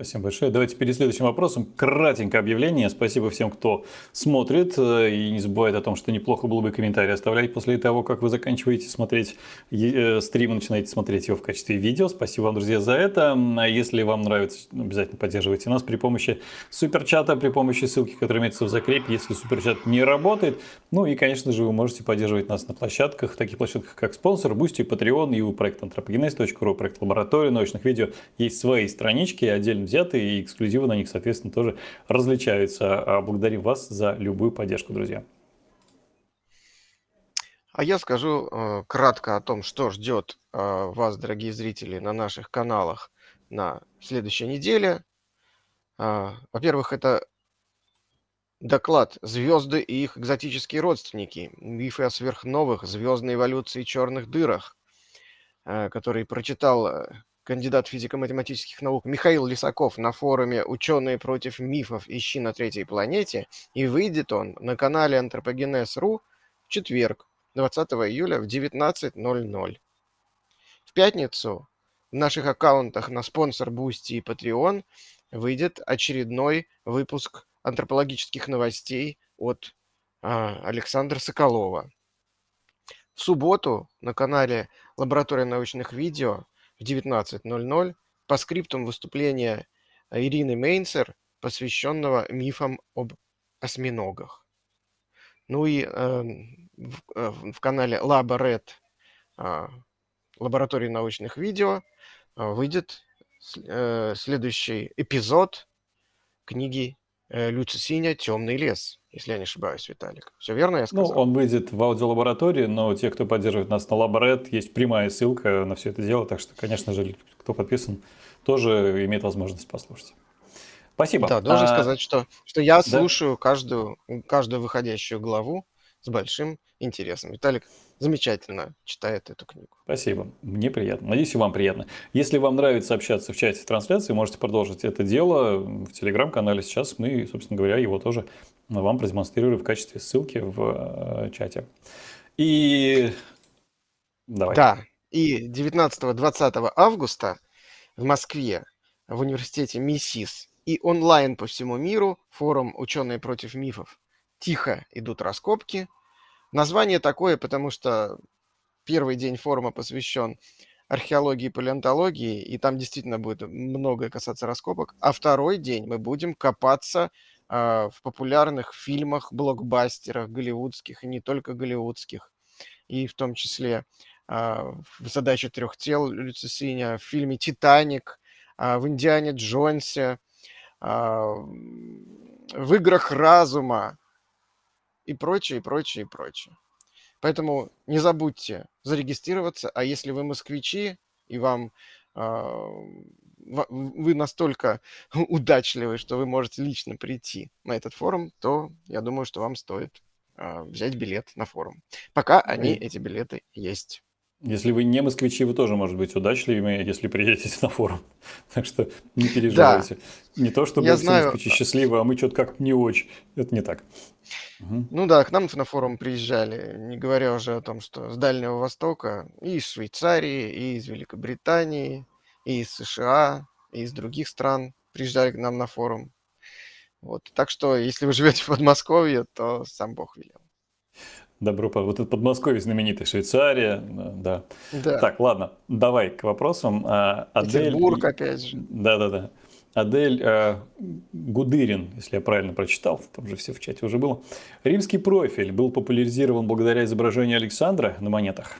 Спасибо большое. Давайте перед следующим вопросом. Кратенькое объявление. Спасибо всем, кто смотрит. И не забывайте о том, что неплохо было бы комментарий оставлять после того, как вы заканчиваете смотреть э, стрим начинаете смотреть его в качестве видео. Спасибо вам, друзья, за это. А если вам нравится, обязательно поддерживайте нас при помощи суперчата, при помощи ссылки, которая имеется в закрепе, если суперчат не работает. Ну и, конечно же, вы можете поддерживать нас на площадках, таких площадках, как спонсор, Boosty, Patreon и у проекта anthropogenes.ru, проект лаборатории научных видео. Есть свои странички, отдельно взяты, и эксклюзивы на них, соответственно, тоже различаются. А благодарим вас за любую поддержку, друзья. А я скажу э, кратко о том, что ждет э, вас, дорогие зрители, на наших каналах на следующей неделе. Э, во-первых, это доклад «Звезды и их экзотические родственники. Мифы о сверхновых, звездной эволюции черных дырах», э, который прочитал э, кандидат физико-математических наук Михаил Лисаков на форуме «Ученые против мифов. Ищи на третьей планете». И выйдет он на канале Антропогенез.ру в четверг, 20 июля в 19.00. В пятницу в наших аккаунтах на Sponsr, Boosty и Patreon выйдет очередной выпуск антропологических новостей от а, Александра Соколова. В субботу на канале Лаборатория научных видео в 19.00 постскриптум выступления Ирины Мейнцер, посвященного мифам об осьминогах. Ну и э, в, э, в канале LaboRed э, лаборатории научных видео э, выйдет э, следующий эпизод книги э, Люци Синя «Темный лес» если я не ошибаюсь, Виталик. Все верно я сказал? Ну, он выйдет в аудиолаборатории, но те, кто поддерживает нас на Лаборет, есть прямая ссылка на все это дело, так что, конечно же, кто подписан, тоже имеет возможность послушать. Спасибо. Да, должен а... сказать, что, что я да? слушаю каждую, каждую выходящую главу с большим интересом. Виталик замечательно читает эту книгу. Спасибо. Мне приятно. Надеюсь, и вам приятно. Если вам нравится общаться в чате трансляции, можете продолжить это дело в телеграм-канале. Сейчас мы, собственно говоря, его тоже вам продемонстрирую в качестве ссылки в э, чате. И давай. Да, и 19-20 августа в Москве в университете МИСИС и онлайн по всему миру форум «Ученые против мифов». Тихо идут раскопки. Название такое, потому что первый день форума посвящен археологии и палеонтологии, и там действительно будет многое касаться раскопок. А второй день мы будем копаться а, в популярных фильмах, блокбастерах голливудских и не только голливудских, и в том числе а, в «Задаче трех тел» Люцисиня, в фильме «Титаник», а, в «Индиане Джонсе», в «Играх разума» и прочее, и прочее, и прочее. Поэтому не забудьте зарегистрироваться, а если вы москвичи и вам вы настолько удачливы, что вы можете лично прийти на этот форум, то я думаю, что вам стоит э, взять билет на форум. Пока они, эти билеты есть. Если вы не москвичи, вы тоже, может быть, удачливыми, если приедете на форум. Так что не переживайте. Да. Не то, чтобы Я все знаю... москвичи счастливы, а мы что-то как-то не очень. Это не так. Угу. Ну да, к нам на форум приезжали, не говоря уже о том, что с Дальнего Востока, и из Швейцарии, и из Великобритании, и из США, и из других стран приезжали к нам на форум. Вот. Так что, если вы живете в Подмосковье, то сам Бог велел. Добро пожаловать. Вот это Подмосковье знаменитая, Швейцария, да. да. Так, ладно, давай к вопросам. А, Адель... Петербург, опять же. Да-да-да. Адель э, Гудырин, если я правильно прочитал, там же все в чате уже было. Римский профиль был популяризирован благодаря изображению Александра на монетах.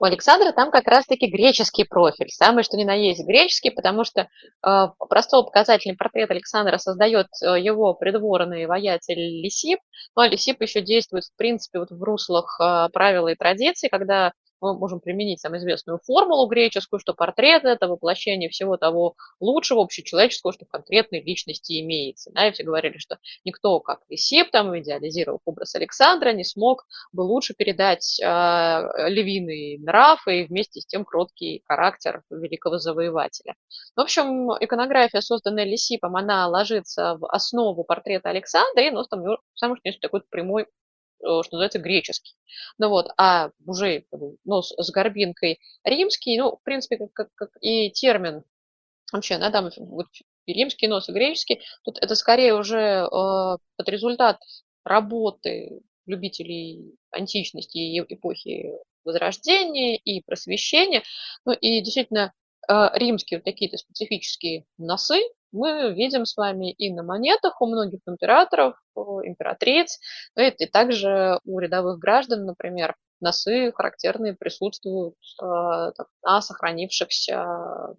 У Александра там как раз-таки греческий профиль, самый что ни на есть греческий, потому что э, простой показательный портрет Александра создает э, его придворный воятель Лисип, но Лисип еще действует, в принципе, вот в руслах э, правил и традиций, когда мы можем применить самую известную формулу греческую, что портрет – это воплощение всего того лучшего общечеловеческого, что в конкретной личности имеется. Да, и все говорили, что никто, как Лисип, там, идеализировав образ Александра, не смог бы лучше передать э, львиный нрав и вместе с тем кроткий характер великого завоевателя. В общем, иконография, созданная Лисипом, она ложится в основу портрета Александра, и нос там самый что есть такой прямой что называется, греческий. Ну вот, а уже нос с горбинкой римский, ну, в принципе, как, как, как и термин вообще, да, там вот, и римский нос, и греческий, тут это скорее уже э, под результат работы любителей античности и эпохи Возрождения и Просвещения. Ну и действительно, э, римские вот такие-то специфические носы, мы видим с вами и на монетах у многих императоров, императриц, ну и также у рядовых граждан, например, носы характерные присутствуют э, на сохранившихся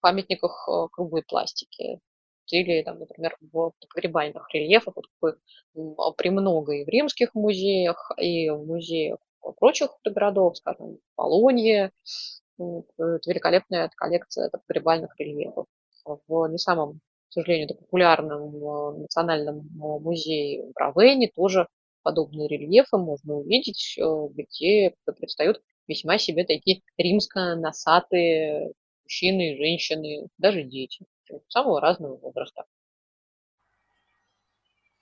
памятниках э, круглой пластики. Или, там, например, в погребальных рельефах, вот такой премного и в римских музеях, и в музеях прочих городов, скажем, Полонье, это великолепная коллекция погребальных рельефов. В не самом, к сожалению, популярном э, национальном э, музее в Равене тоже подобные рельефы можно увидеть, э, где предстают весьма себе такие римско-носатые мужчины, женщины, даже дети самого разного возраста.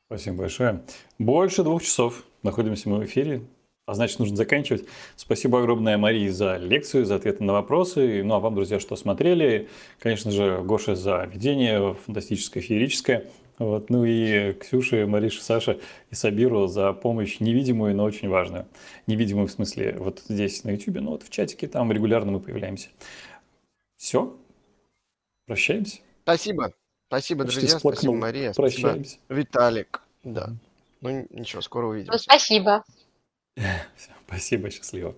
Спасибо большое. Больше двух часов находимся мы в эфире. А значит, нужно заканчивать. Спасибо огромное Марии за лекцию, за ответы на вопросы. Ну, а вам, друзья, что смотрели. Конечно же, Гоша за ведение фантастическое, феерическое. Вот. Ну и Ксюше, Марише, Саше и Сабиру за помощь невидимую, но очень важную. Невидимую в смысле вот здесь на YouTube, но вот в чатике там регулярно мы появляемся. Все. Прощаемся. Спасибо. Спасибо, Почти друзья. Сплакнул. Спасибо, Мария. Прощаемся. Спасибо, Виталик. Да. Ну ничего, скоро увидимся. Спасибо. Спасибо, счастливо.